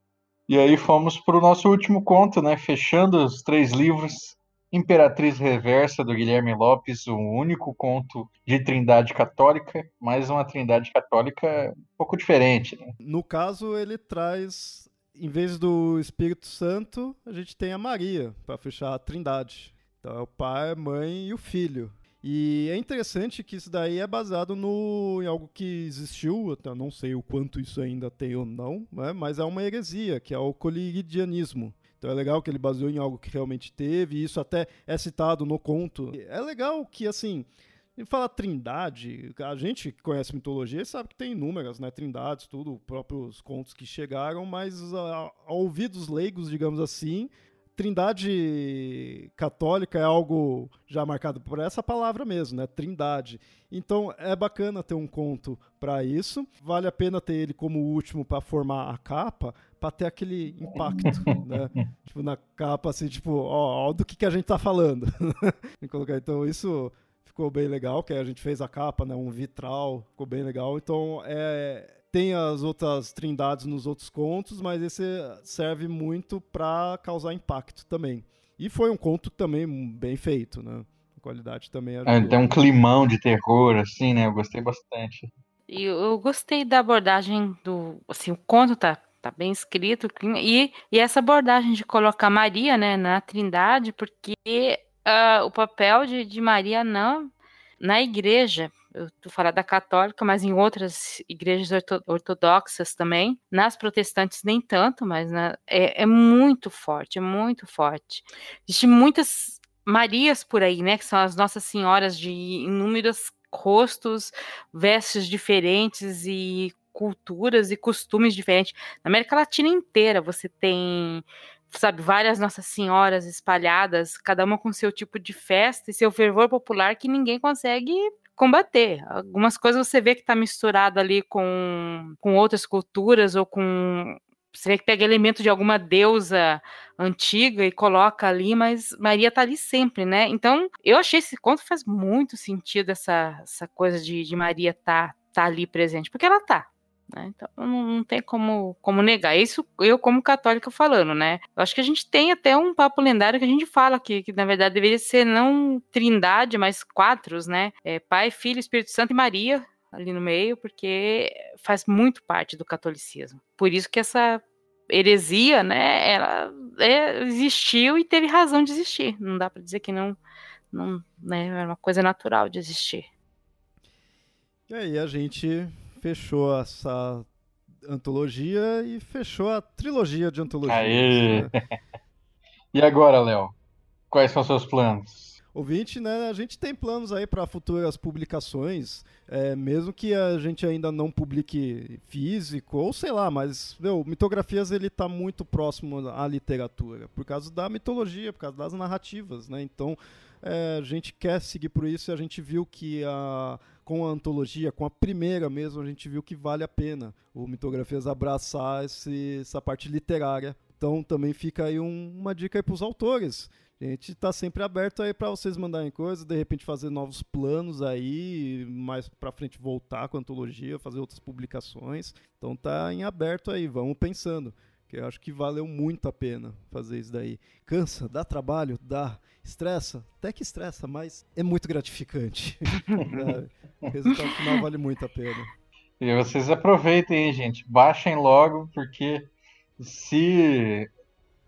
C: E aí fomos para o nosso último conto, né, fechando os três livros, Imperatriz Reversa, do Guilherme Lopes, o único conto de trindade católica, mas uma trindade católica um pouco diferente. Né?
A: No caso, ele traz em vez do Espírito Santo, a gente tem a Maria para fechar a Trindade. Então é o Pai, a Mãe e o Filho. E é interessante que isso daí é baseado no, em algo que existiu, eu não sei o quanto isso ainda tem ou não, né? mas é uma heresia, que é o coligianismo. Então é legal que ele baseou em algo que realmente teve, e isso até é citado no conto. É legal que, assim, e fala trindade, a gente que conhece mitologia sabe que tem inúmeras, né? Trindades, tudo, próprios contos que chegaram, mas a, a ouvidos leigos, digamos assim, trindade católica é algo já marcado por essa palavra mesmo, né? Trindade. Então é bacana ter um conto para isso. Vale a pena ter ele como último para formar a capa, para ter aquele impacto, né? Tipo na capa assim, tipo, ó, ó do que que a gente tá falando. então isso ficou bem legal, que a gente fez a capa, né, um vitral, ficou bem legal. Então, é, tem as outras trindades nos outros contos, mas esse serve muito para causar impacto também. E foi um conto também bem feito, né? A qualidade também
C: é, tem um climão de terror, assim, né? Eu gostei bastante.
B: E eu gostei da abordagem do. Assim, o conto tá, tá bem escrito, e, e essa abordagem de colocar Maria, né, na Trindade, porque uh, o papel de, de Maria na, na igreja, eu tô falando da católica, mas em outras igrejas ortodoxas também, nas protestantes nem tanto, mas na, é, é, muito forte, é muito forte. Existem muitas Marias por aí, né, que são as Nossas Senhoras de inúmeros rostos, vestes diferentes e culturas e costumes diferentes. Na América Latina inteira você tem sabe, várias Nossas Senhoras espalhadas, cada uma com seu tipo de festa e seu fervor popular que ninguém consegue combater. Algumas coisas você vê que está misturado ali com, com outras culturas ou com você vê que pega elemento de alguma deusa antiga e coloca ali, mas Maria tá ali sempre, né? Então, eu achei esse conto faz muito sentido essa, essa coisa de, de Maria tá, tá ali presente, porque ela tá. Né? Então não, não, tem como, como negar. Isso eu, como católica, falando, né? Eu acho que a gente tem até um papo lendário que a gente fala que, que na verdade deveria ser não trindade, mas quatro, né? É, Pai, Filho, Espírito Santo e Maria ali no meio, porque faz muito parte do catolicismo. Por isso que essa heresia, né, ela é, existiu e teve razão de existir. Não dá para dizer que não, não, né, é uma coisa natural de existir.
A: E aí a gente fechou essa antologia e fechou a trilogia de antologias. Aê!
C: Né? e agora, Léo? Quais são os seus planos?
A: Ouvinte, né, a gente tem planos aí para futuras publicações, é, mesmo que a gente ainda não publique físico, ou sei lá, mas, meu, Mitografias ele tá muito próximo à literatura, por causa da mitologia, por causa das narrativas, né, então é, a gente quer seguir por isso e a gente viu que a, com a antologia, com a primeira mesmo, a gente viu que vale a pena o Mitografias abraçar esse, essa parte literária. Então também fica aí um, uma dica aí para os autores. A gente está sempre aberto aí para vocês mandarem coisas, de repente fazer novos planos aí, mais para frente voltar com a antologia, fazer outras publicações. Então tá em aberto aí, vamos pensando. Que eu acho que valeu muito a pena fazer isso daí. Cansa, dá trabalho, dá, estressa, até que estressa, mas é muito gratificante. o resultado final vale muito a pena.
C: E vocês aproveitem, hein, gente. Baixem logo, porque se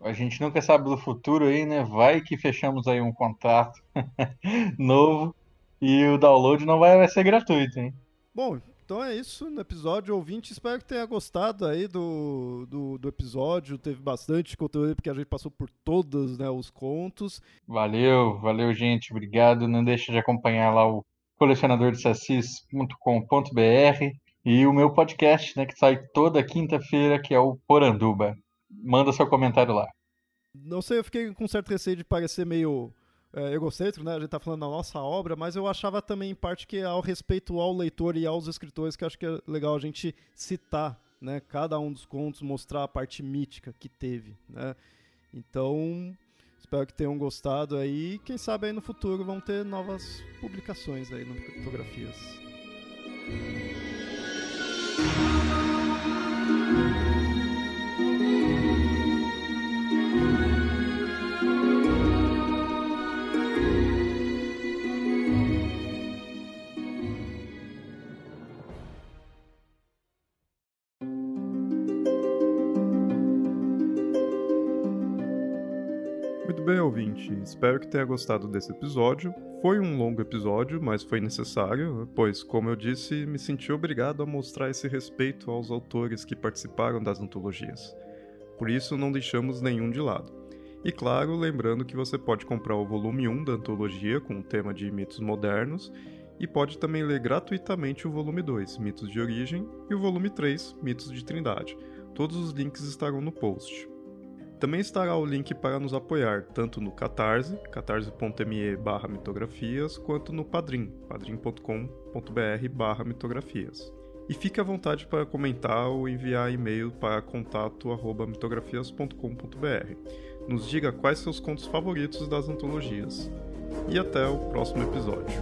C: a gente nunca sabe do futuro aí, né? Vai que fechamos aí um contrato novo e o download não vai, vai ser gratuito, hein?
A: Bom, então é isso no episódio ouvinte. Espero que tenha gostado aí do, do, do, episódio. Teve bastante conteúdo porque a gente passou por todos né, os contos.
C: Valeu, valeu, gente. Obrigado. Não deixe de acompanhar lá o colecionadordesassis.com.br e o meu podcast, né, que sai toda quinta-feira, que é o Poranduba manda seu comentário lá.
A: Não sei, eu fiquei com certo receio de parecer meio é, egocêntrico, né? A gente tá falando da nossa obra, mas eu achava também, em parte, que ao respeito ao leitor e aos escritores, que acho que é legal a gente citar, né? Cada um dos contos, mostrar a parte mítica que teve, né? Então, espero que tenham gostado aí. Quem sabe aí no futuro vão ter novas publicações aí no Fotografias. Ouvinte? Espero que tenha gostado desse episódio. Foi um longo episódio, mas foi necessário, pois, como eu disse, me senti obrigado a mostrar esse respeito aos autores que participaram das antologias. Por isso, não deixamos nenhum de lado. E claro, lembrando que você pode comprar o volume 1 da antologia com o tema de mitos modernos e pode também ler gratuitamente o volume 2, Mitos de Origem, e o volume 3, Mitos de Trindade. Todos os links estarão no post. Também estará o link para nos apoiar, tanto no Catarse, catarse.me barra mitografias, quanto no Padrim, padrim.com.br barra mitografias. E fique à vontade para comentar ou enviar e-mail para contato@mitografias.com.br. Nos diga quais seus contos favoritos das antologias. E até o próximo episódio.